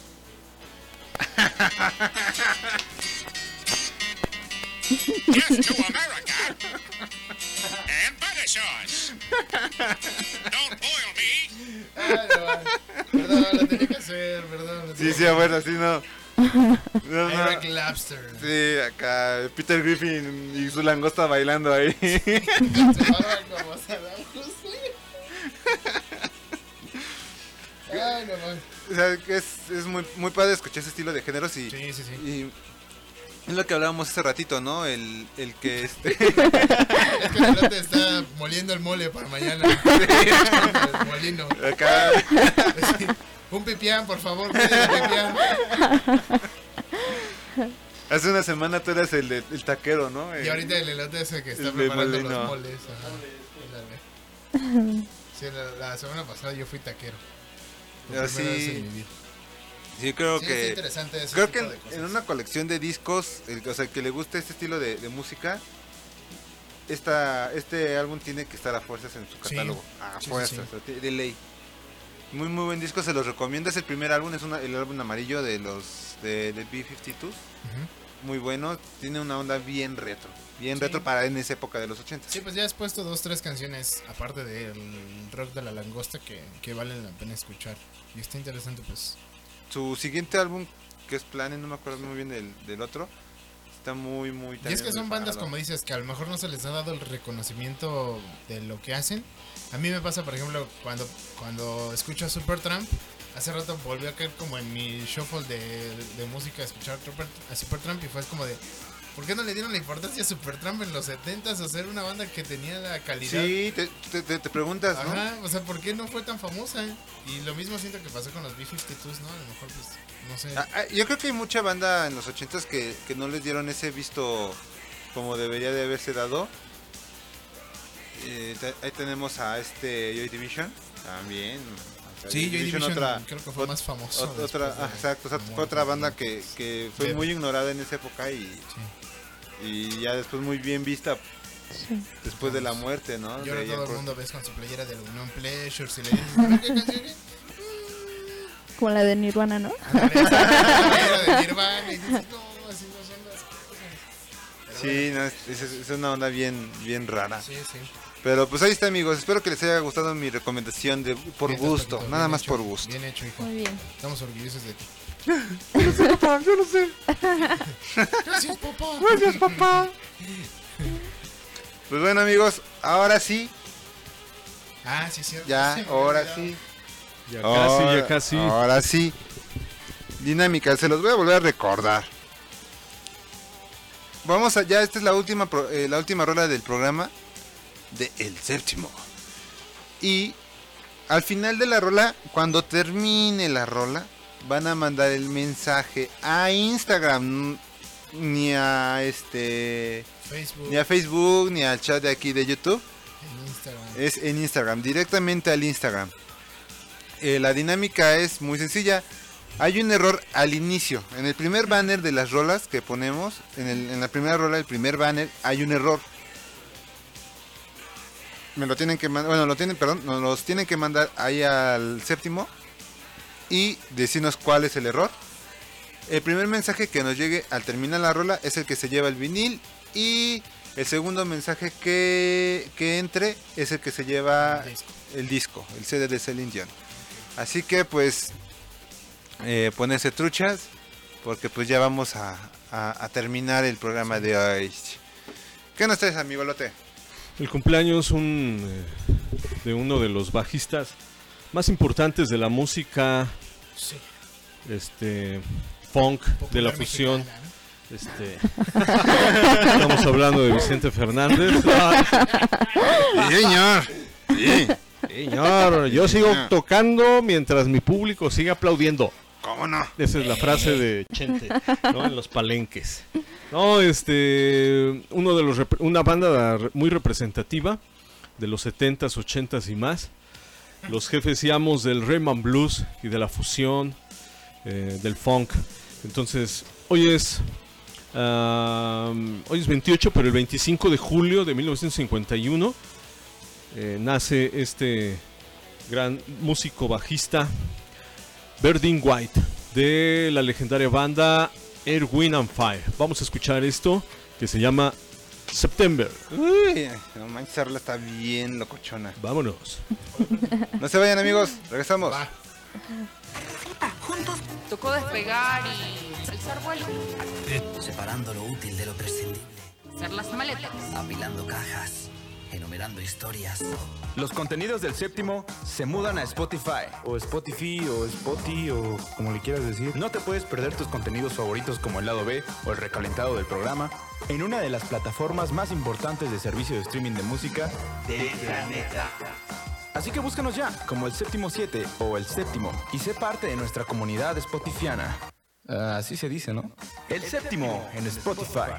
Yes to America and butter sauce. Don't boil me. Ay, no, vale. Perdón, lo tenía que hacer, perdón. Sí, sí, bueno, así no. No, no. Eric Lapster. Sí, acá Peter Griffin y su langosta bailando ahí. [LAUGHS] Se como. Ay, no mames. O sea, que es, es muy, muy padre escuchar ese estilo de géneros y, Sí, sí, sí. y es lo que hablábamos hace ratito, ¿no? El, el que este... Es [LAUGHS] que el elote está moliendo el mole para mañana. [LAUGHS] El molino. Acá. Un pipián, por favor, pipián. Hace una semana tú eras el, de- el taquero, ¿no? Y ahorita el elote es el que está preparando molino. los moles. ajá. Sí, la, la semana pasada yo fui taquero. Pero sí, en mi vida. sí, creo Sí, que... está interesante ese creo tipo que de en, cosas. en una colección de discos, el, o sea, que le guste este estilo de, de música, esta, este álbum tiene que estar a fuerzas en su Sí. catálogo. A Sí, sí, fuerzas, sí. o sea, de- ley. Muy, muy buen disco, se los recomiendo. Es el primer álbum, es una- el álbum amarillo de los de, de B-52. Muy bueno, tiene una onda bien retro. Bien Sí. retro para en esa época de los 80. Sí, pues ya has puesto dos, tres canciones, aparte del rock de la langosta, que, que valen la pena escuchar. Y está interesante, pues. Su siguiente álbum, que es Planet, no me acuerdo muy bien del, del otro, está muy, muy... Y es que son bandas, como dices, que a lo mejor no se les ha dado el reconocimiento de lo que hacen. A mí me pasa, por ejemplo, cuando, cuando escucho a Supertramp, hace rato volvió a caer como en mi shuffle de, de música, escuchar Super- a Supertramp y fue como de... ¿Por qué no le dieron la importancia a Supertramp en los 70s o ser una banda que tenía la calidad? Sí, te, te, te- preguntas, ¿no? Ajá, o sea, ¿por qué no fue tan famosa? Y lo mismo siento que pasó con los B-52s, ¿no? A lo mejor, pues, no sé. Ah, ah, Yo creo que hay mucha banda en los 80s que, que no les dieron ese visto como debería de haberse dado. Eh, ahí tenemos a este Joy Division también. O sea, Sí, Joy Division creo que fue más famoso ot- Otra, de ah, exacto, o sea, fue otra banda que, que fue muy ignorada en esa época y, y ya después muy bien vista después de la muerte, ¿no? Y ahora todo el mundo ves con su playera de Union Pleasures y le dices. Como la de Nirvana, ¿no? [LAUGHS] La playera de Nirvana y dices, no, así no son las cosas. Sí, no, es, es- una onda bien, bien rara. Sí, sí. Pero pues ahí está amigos, espero que les haya gustado mi recomendación de por Bien, gusto, nada más hecho, por gusto. Bien hecho, hijo. Muy bien. Estamos orgullosos de ti. Yo lo sé, papá, yo lo sé. Gracias, papá. Gracias, papá. Pues bueno amigos, ahora sí, Ah, sí, es cierto. ya, Sí, ahora sí. Ya casi, ya casi. Ahora sí. Dinámica, se los voy a volver a recordar. Vamos a, ya esta es la última pro- eh, la última rola del programa de El Séptimo. Y al final de la rola, cuando termine la rola, van a mandar el mensaje a Instagram, ni a este Facebook. ni a Facebook, ni al chat de aquí de YouTube. En Instagram. Es en Instagram, directamente al Instagram. Eh, la dinámica es muy sencilla. Hay un error al inicio. En el primer banner de las rolas que ponemos, en, el- en la primera rola, el primer banner, hay un error. Me lo tienen que mandar, bueno, lo tienen, perdón, nos los tienen que mandar ahí al séptimo y decirnos cuál es el error. El primer mensaje que nos llegue al terminar la rola es el que se lleva el vinil y el segundo mensaje que, que entre es el que se lleva el disco, el CD de Celine Dion. Así que pues eh, ponerse truchas porque pues ya vamos a, a- a terminar el programa de hoy. ¿Qué nos traes amigo Lote? El cumpleaños un, eh, de uno de los bajistas más importantes de la música Sí. este funk de la fusión. mexicana, Este, [LAUGHS] estamos hablando de Vicente Fernández. [LAUGHS] Sí, señor. Sí. Señor, yo sigo tocando mientras mi público sigue aplaudiendo. ¿Cómo no? Esa es la frase de Chente, ¿no? En los palenques. No, este, uno de los una banda re- muy representativa de los 70s, 80s y más. Los jefes y amos del Rayman Blues y de la fusión, eh, del funk. Entonces, hoy es am, hoy es 28, pero el 25 de julio de 1951 eh, nace este gran músico bajista Berdin White de la legendaria banda Air, Wind and Fire. Vamos a escuchar esto que se llama September. Uy, no manches, esa rola está bien locochona. Vámonos. No se vayan amigos, regresamos. Tocó despegar y alzar vuelo. Separando lo útil de lo prescindible. Hacer las maletas. Apilando cajas. Enumerando historias. Los contenidos del séptimo se mudan a Spotify. O Spotify, o Spotify, o como le quieras decir. No te puedes perder tus contenidos favoritos como el lado B o el recalentado del programa en una de las plataformas más importantes de servicio de streaming de música Del planeta. Así que búscanos ya como el séptimo 7 o el séptimo y sé parte de nuestra comunidad spotifiana. Ah, así se dice, ¿no? El séptimo en Spotify.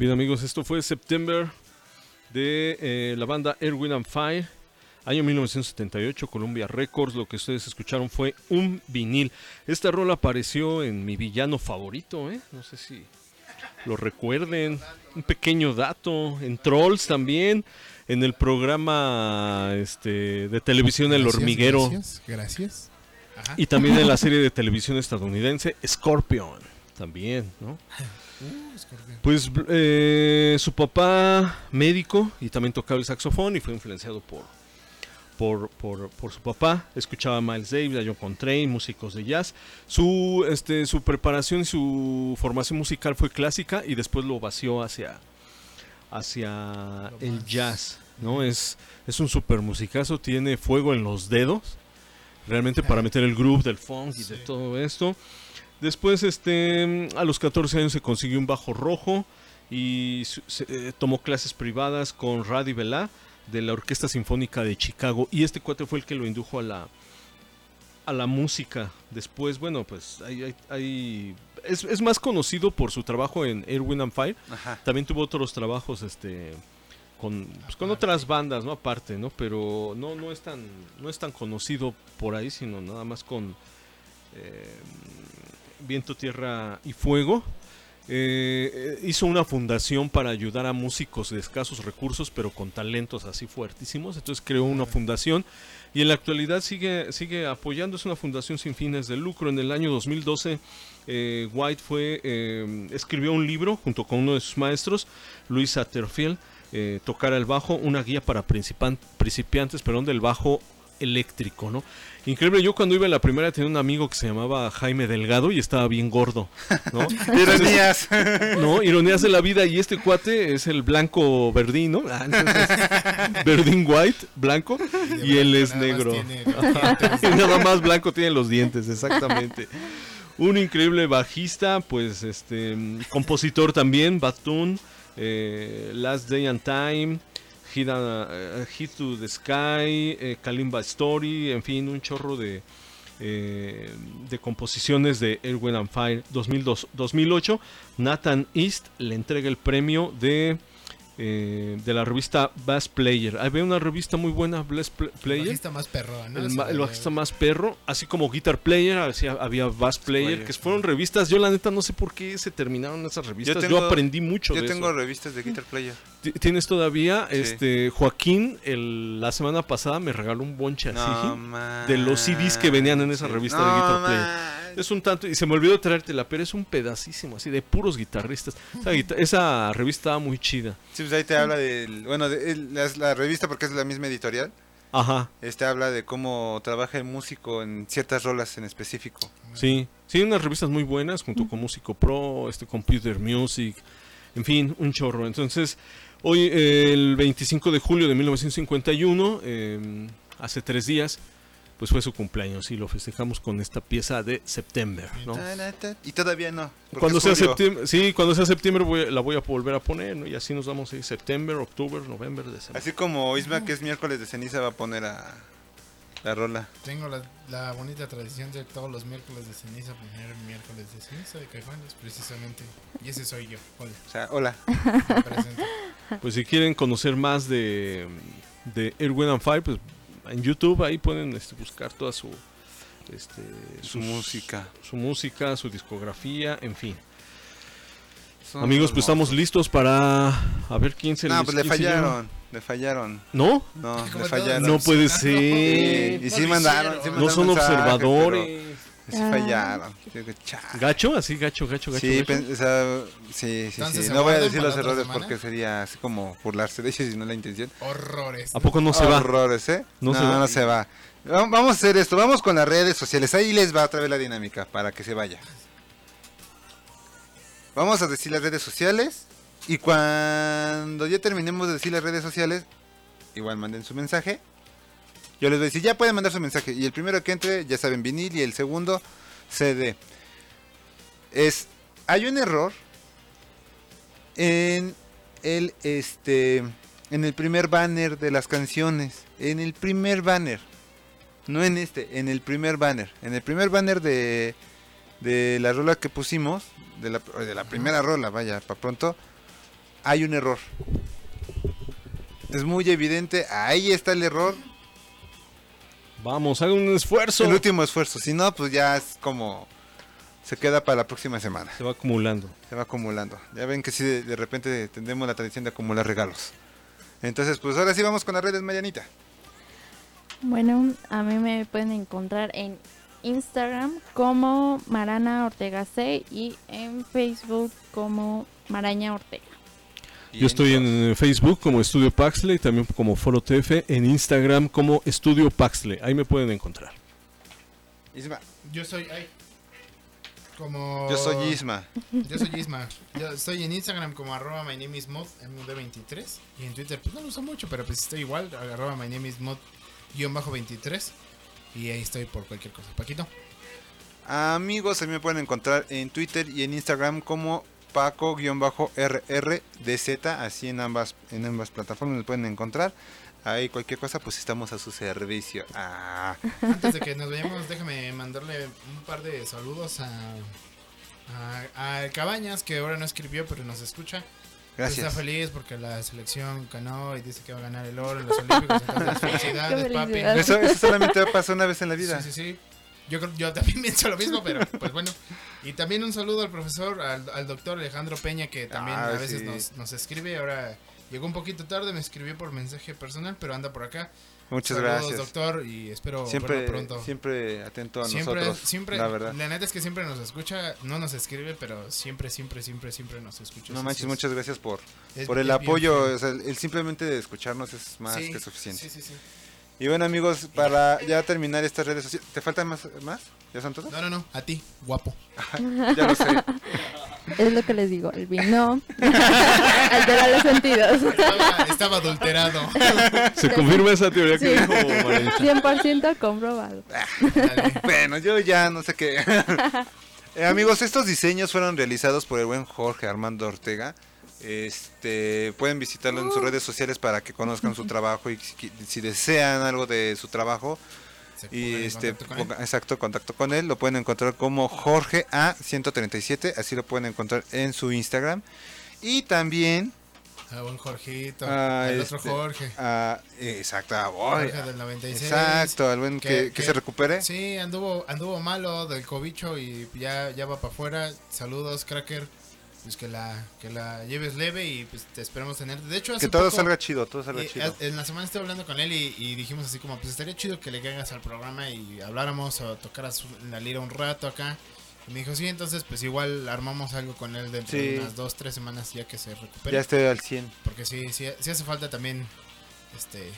Bien amigos, esto fue September de eh, la banda Erwin and Fire, año 1978, Columbia Records. Lo que ustedes escucharon fue un vinil. Esta rola apareció en mi villano favorito, ¿eh? no sé si lo recuerden. Un pequeño dato, en Trolls también, en el programa este, de televisión El Hormiguero. Gracias. gracias. Ajá. Y también en la serie de televisión estadounidense Scorpion, también, ¿no? Uh. Pues eh, su papá médico y también tocaba el saxofón y fue influenciado por, por, por, por su papá. Escuchaba a Miles Davis, a John Coltrane, músicos de jazz. Su, este, su preparación y su formación musical fue clásica y después lo vació hacia, hacia el jazz. ¿no? Es, es un super musicazo, tiene fuego en los dedos. Realmente para [LAUGHS] meter el groove del funk y de todo esto. Después, este, a los 14 años se consiguió un bajo rojo y se- eh, tomó clases privadas con Radi Vela de la Orquesta Sinfónica de Chicago. Y este cuate fue el que lo indujo a la, a la música. Después, bueno, pues hay, hay- hay- es, es más conocido por su trabajo en Air, Wind and Fire. Ajá. También tuvo otros trabajos, este con, pues, con otras bandas, ¿no? Aparte, ¿no? Pero no, no es tan, no es tan conocido por ahí, sino nada más con eh, Viento, Tierra y Fuego. Eh, eh, hizo una fundación para ayudar a músicos de escasos recursos, pero con talentos así fuertísimos. Entonces creó una fundación y en la actualidad sigue, sigue apoyando. Es una fundación sin fines de lucro. En el año 2012, eh, White fue, eh, escribió un libro junto con uno de sus maestros, Luis Satterfield, tocar el bajo, una guía para principiantes, perdón, del bajo eléctrico, ¿no? Increíble, yo cuando iba en la primera tenía un amigo que se llamaba Jaime Delgado y estaba bien gordo, ¿no? [LAUGHS] Ironías. no, ironías de la vida y este cuate es el blanco verdín, ¿no? Ah, entonces, verdín white, blanco, y él es nada más negro. tiene [LAUGHS] y nada más blanco tiene los dientes, exactamente. Un increíble bajista, pues este compositor también, Batun, eh, Last Day and Time, Hit, a- eh, Hit to the Sky, eh, Kalimba Story, en fin, un chorro de, eh, de composiciones de Air, Wind and Fire 2002, 2008. Nathan East le entrega el premio de, eh, de la revista Bass Player. Había una revista muy buena, Bass Pl- El Player. bajista más perro, ¿no? El, bajista más perro, así como Guitar Player, así había Bass Player, Player. que fueron revistas. Yo, la neta, no sé por qué se terminaron esas revistas. Yo, tengo- aprendí mucho Yo de tengo eso. revistas de Guitar Player. Ti- ¿Tienes todavía? Sí. Este, Joaquín, el, la semana pasada me regaló un bonche así No de los CDs que venían en esa revista No de Guitar Player. Es un tanto, y se me olvidó traértela, pero es un pedacísimo así de puros guitarristas. Esa, guita- esa revista estaba muy chida. Sí, pues ahí te habla del. Bueno, de, la, la revista, porque es la misma editorial. Ajá. Este habla de cómo trabaja el músico en ciertas rolas en específico. Sí, sí, unas revistas muy buenas junto con Músico Pro, este Computer Music, en fin, un chorro. Entonces, hoy, eh, el 25 de julio de 1951, eh, hace tres días, pues fue su cumpleaños y lo festejamos con esta pieza de September, ¿no? Y todavía no. Cuando sea septiembre, sí, cuando sea septiembre voy- la voy a volver a poner, ¿no? Y así nos vamos ahí, septiembre, octubre, noviembre, diciembre. Así como Isma, que es miércoles de ceniza, va a poner a la rola. Tengo la, la bonita tradición de todos los miércoles de ceniza poner miércoles de ceniza de Caifanes, precisamente. Y ese soy yo. Hola. O sea, hola. Me. Pues si quieren conocer más de, de Erwin and Fire, pues en YouTube ahí pueden este, buscar toda su este, Su sus- música. su música, su discografía, en fin. Son Amigos, pues estamos listos para a ver quién se No, les- pues le fallaron. Le fallaron. ¿No? No, [LAUGHS] le fallaron. No puede [LAUGHS] Sí, ser. Y sí mandaron. sí No son mensaje, observadores. pero Sí fallaron. Digo, cha. ¿Gacho? Así, gacho, gacho, gacho. Sí, gacho. pen- o sea, sí, sí, sí. ¿se No voy a decir los errores semana? porque sería así como burlarse de ellos y no la intención. Horrores. ¿A poco no se va? Horrores, ¿eh? No No, se va. no se va. Va- Vamos a hacer esto. Vamos con las redes sociales. Ahí les va otra vez la dinámica para que se vaya. Vamos a decir las redes sociales. Y cuando ya terminemos de decir las redes sociales, igual manden su mensaje. Yo les voy a decir, ya pueden mandar su mensaje. Y el primero que entre, ya saben, vinil. Y el segundo, CD. es, hay un error en el, este, en el primer banner de las canciones. En el primer banner. No en este, en el primer banner. En el primer banner de, de la rola que pusimos, de la, de la primera rola, vaya, para pronto, hay un error. Es muy evidente, ahí está el error. Vamos, haga un esfuerzo. El último esfuerzo, si no, pues ya es como se queda para la próxima semana. Se va acumulando. Se va acumulando. Ya ven que sí, de, repente tendremos la tradición de acumular regalos. Entonces, pues ahora sí vamos con las redes, Marianita. Bueno, a mí me pueden encontrar en Instagram como Marana Ortega C y en Facebook como Maraña Ortega. Yo estoy en Facebook como Estudio Paxley, también como Foro TF, en Instagram como Estudio Paxley. Ahí me pueden encontrar. Isma. Yo soy. Ay, como. Yo soy Isma. Yo soy Isma. Yo estoy en Instagram como arroba my name is mod, MD23. Y en Twitter, pues no lo uso mucho, pero pues estoy igual, arroba my name is mod, guion bajo 23. Y ahí estoy por cualquier cosa. Paquito. Amigos, a mí me pueden encontrar en Twitter y en Instagram como Paco-RRDZ, así en ambas, en ambas plataformas me pueden encontrar. Ahí cualquier cosa, pues estamos a su servicio. Ah. Antes de que nos vayamos, déjame mandarle un par de saludos a, a, a Cabañas, que ahora no escribió, pero nos escucha. Gracias. Está feliz porque la selección ganó y dice que va a ganar el oro en los Olímpicos. Entonces, [LAUGHS] felicidades, papi. Eso, eso solamente pasa una vez en la vida. Sí, sí, sí. Yo, creo- yo también [LAUGHS] pienso lo mismo, pero pues bueno. Y también un saludo al profesor, al, al doctor Alejandro Peña, que también Ah, a veces sí. nos, nos escribe. Ahora llegó un poquito tarde, me escribió por mensaje personal, pero anda por acá. Muchas Saludos, gracias. doctor, y espero Siempre, pronto. siempre atento a Siempre, nosotros. siempre, la verdad. neta es que siempre nos escucha, no nos escribe, pero siempre, siempre, siempre, siempre nos escucha. No manches, es- muchas gracias por, por el bien apoyo. feo. o sea, el, el simplemente de escucharnos es más Sí, que suficiente. sí, sí, sí. Y bueno, amigos, para ya terminar estas redes sociales, ¿te faltan más? más? ¿Ya son todas? No, no, no, a ti, guapo. [LAUGHS] ya lo sé. Es lo que les digo, el vino [LAUGHS] altera los sentidos. Estaba, estaba adulterado. Se confirma esa teoría que Sí. dijo Marianita. 100% comprobado. bueno, yo ya no sé qué. [LAUGHS] Eh, amigos, estos diseños fueron realizados por el buen Jorge Armando Ortega. Este, pueden visitarlo en sus redes sociales para que conozcan su trabajo y si, si desean algo de su trabajo y este contacto con exacto contacto con él lo pueden encontrar como Jorge A 137 así lo pueden encontrar en su Instagram y también A buen Jorgito. Ah, el este, otro Jorge. ah, exacto. Jorge del 96. Exacto, buen que, que se recupere. Sí, anduvo, anduvo malo del cobicho y ya, ya va para afuera. Saludos, cracker. Pues que la, que la lleves leve y pues te esperamos tener. De hecho, hace Que todo poco, salga chido, todo salga eh, chido. En la semana estuve hablando con él y, y dijimos así como, pues estaría chido que le caigas al programa y habláramos o tocaras la lira un rato acá. Y me dijo, sí, entonces pues igual armamos algo con él dentro Sí. de unas dos, tres semanas ya que se recupere. Ya esté al 100. Porque sí, sí, sí hace falta también, este,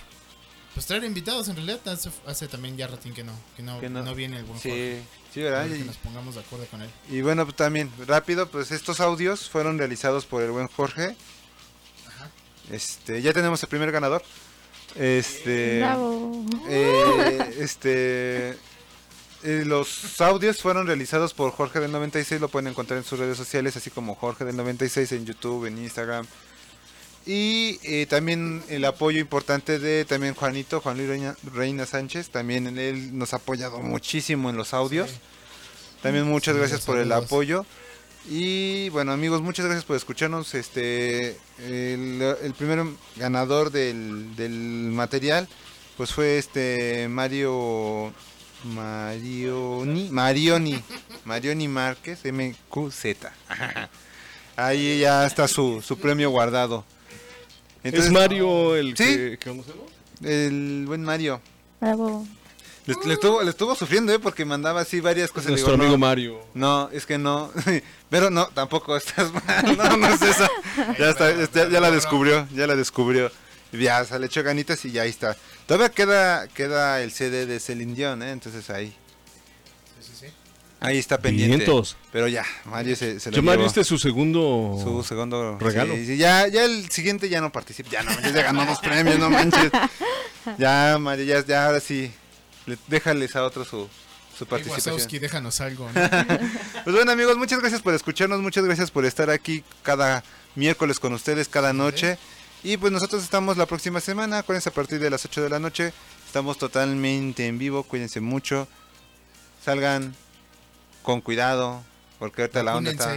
pues traer invitados en realidad. Hace, hace también ya ratín que no, que no, Que no. no viene el buen Sí, Jorge. sí, ¿verdad? Y- Que nos pongamos de acuerdo con él. Y bueno, pues, también, rápido, pues estos audios fueron realizados por el buen Jorge. Este, ya tenemos el primer ganador. Este, Bravo. eh, este, eh, los audios fueron realizados por Jorge del 96, lo pueden encontrar en sus redes sociales, así como Jorge del 96 en YouTube, en Instagram. Y eh, también el apoyo importante de también Juanito, Juan Luis Reina, Reina Sánchez, también él nos ha apoyado muchísimo en los audios. También muchas gracias por el apoyo. Y bueno amigos, muchas gracias por escucharnos. Este el, el primer ganador del, del material pues fue este Mario Marioni Marioni Marioni Márquez MQZ. [LAUGHS] Ahí ya está su, su premio guardado. ¿Es Mario el ¿Sí? que, que conocemos? El buen Mario. Bravo. Le, le estuvo, le estuvo sufriendo, ¿eh? Porque mandaba así varias cosas. Nuestro digo, amigo no, Mario. No, es que no. [LAUGHS] Pero no, tampoco estás mal. [LAUGHS] No, no es eso. Ya, está, ya, ya la descubrió, ya la descubrió. Ya, se le echó ganitas y ya ahí está. Todavía queda, queda el CD de Celine Dion, ¿eh? Entonces ahí. Ahí está pendiente. Vientos. Pero ya, Mario se, se lo Yo, Mario, este es su segundo Su segundo regalo. Sí, sí, ya, ya el siguiente ya no participa. Ya no manches, ya ganó dos premios, no manches. Ya, Mario, ya, ya ahora sí. le- déjales a otro su, participación. Wazowski, déjanos algo. ¿no? [LAUGHS] Pues bueno amigos, muchas gracias por escucharnos, muchas gracias por estar aquí cada miércoles con ustedes, cada noche. Y pues nosotros estamos la próxima semana, acuérdense a partir de las 8 de la noche. Estamos totalmente en vivo, cuídense mucho. Salgan con cuidado, porque ahorita la onda está...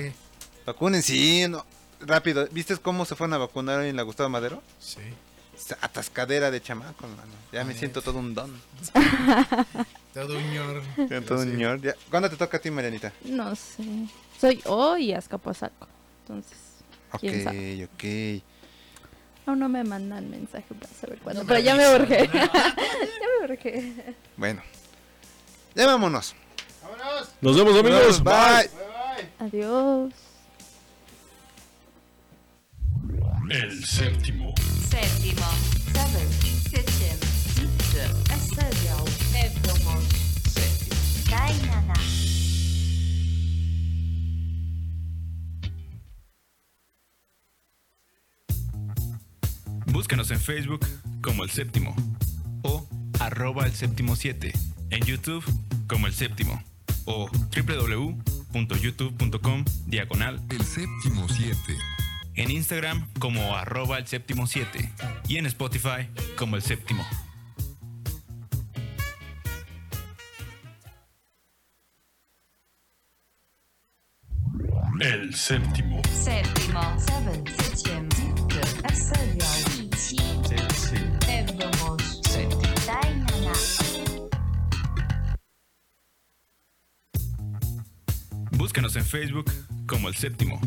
Vacúnense. Sí, no. Rápido, ¿viste cómo se fueron a vacunar hoy en la Gustavo Madero? Sí. Esa Atascadera de chamacos, mano. Ya me siento todo un don. [LAUGHS] Todo un ñor. Todo un ñor. Ya. ¿Cuándo te toca a ti, Marianita? No sé. Soy O y Azcapotzalco. Entonces, Ok, sabe. ok. Aún no me mandan mensaje para saber cuándo. No pero me ya me urge. [LAUGHS] ya me urge. Bueno. Ya vámonos. Nos vemos amigos. Bye. Adiós. El séptimo. Seven. Séptimo. Séptimo. Dainana. Búscanos en Facebook como El Séptimo o arroba El Séptimo 7. En YouTube como El Séptimo o www.youtube.com diagonal El Séptimo 7. En Instagram como arroba El Séptimo 7 y en Spotify como El Séptimo. El séptimo. Séptimo. Seven. Sitchem. Búscanos en Facebook como El Séptimo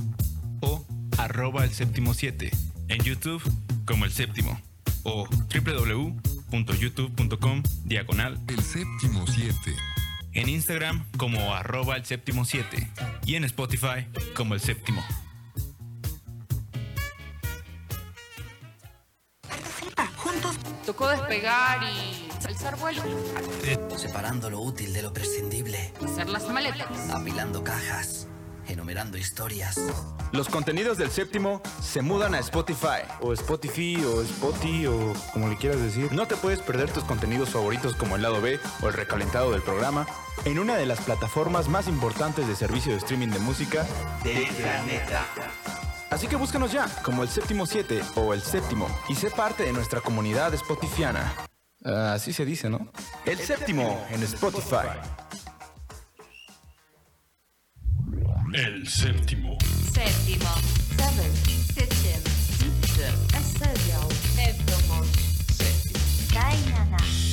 o arroba El Séptimo 7. En YouTube como El Séptimo o www.youtube.com diagonal El Séptimo 7. En Instagram como arroba El Séptimo 7 y en Spotify como El Séptimo. Tocó despegar y alzar vuelo. Separando lo útil de lo prescindible. Hacer las maletas. Apilando cajas. Enumerando historias. Los contenidos del séptimo se mudan a Spotify. O Spotify, o Spotify, o como le quieras decir. No te puedes perder tus contenidos favoritos como el lado B o el recalentado del programa en una de las plataformas más importantes de servicio de streaming de música Del planeta. Así que búscanos ya como el séptimo 7 o el séptimo y sé parte de nuestra comunidad spotifiana. Uh, así se dice, ¿no? El, el séptimo, séptimo en Spotify. El séptimo. Séptimo. Seven. Séptimo. Séptimo. Séptimo. Séptimo.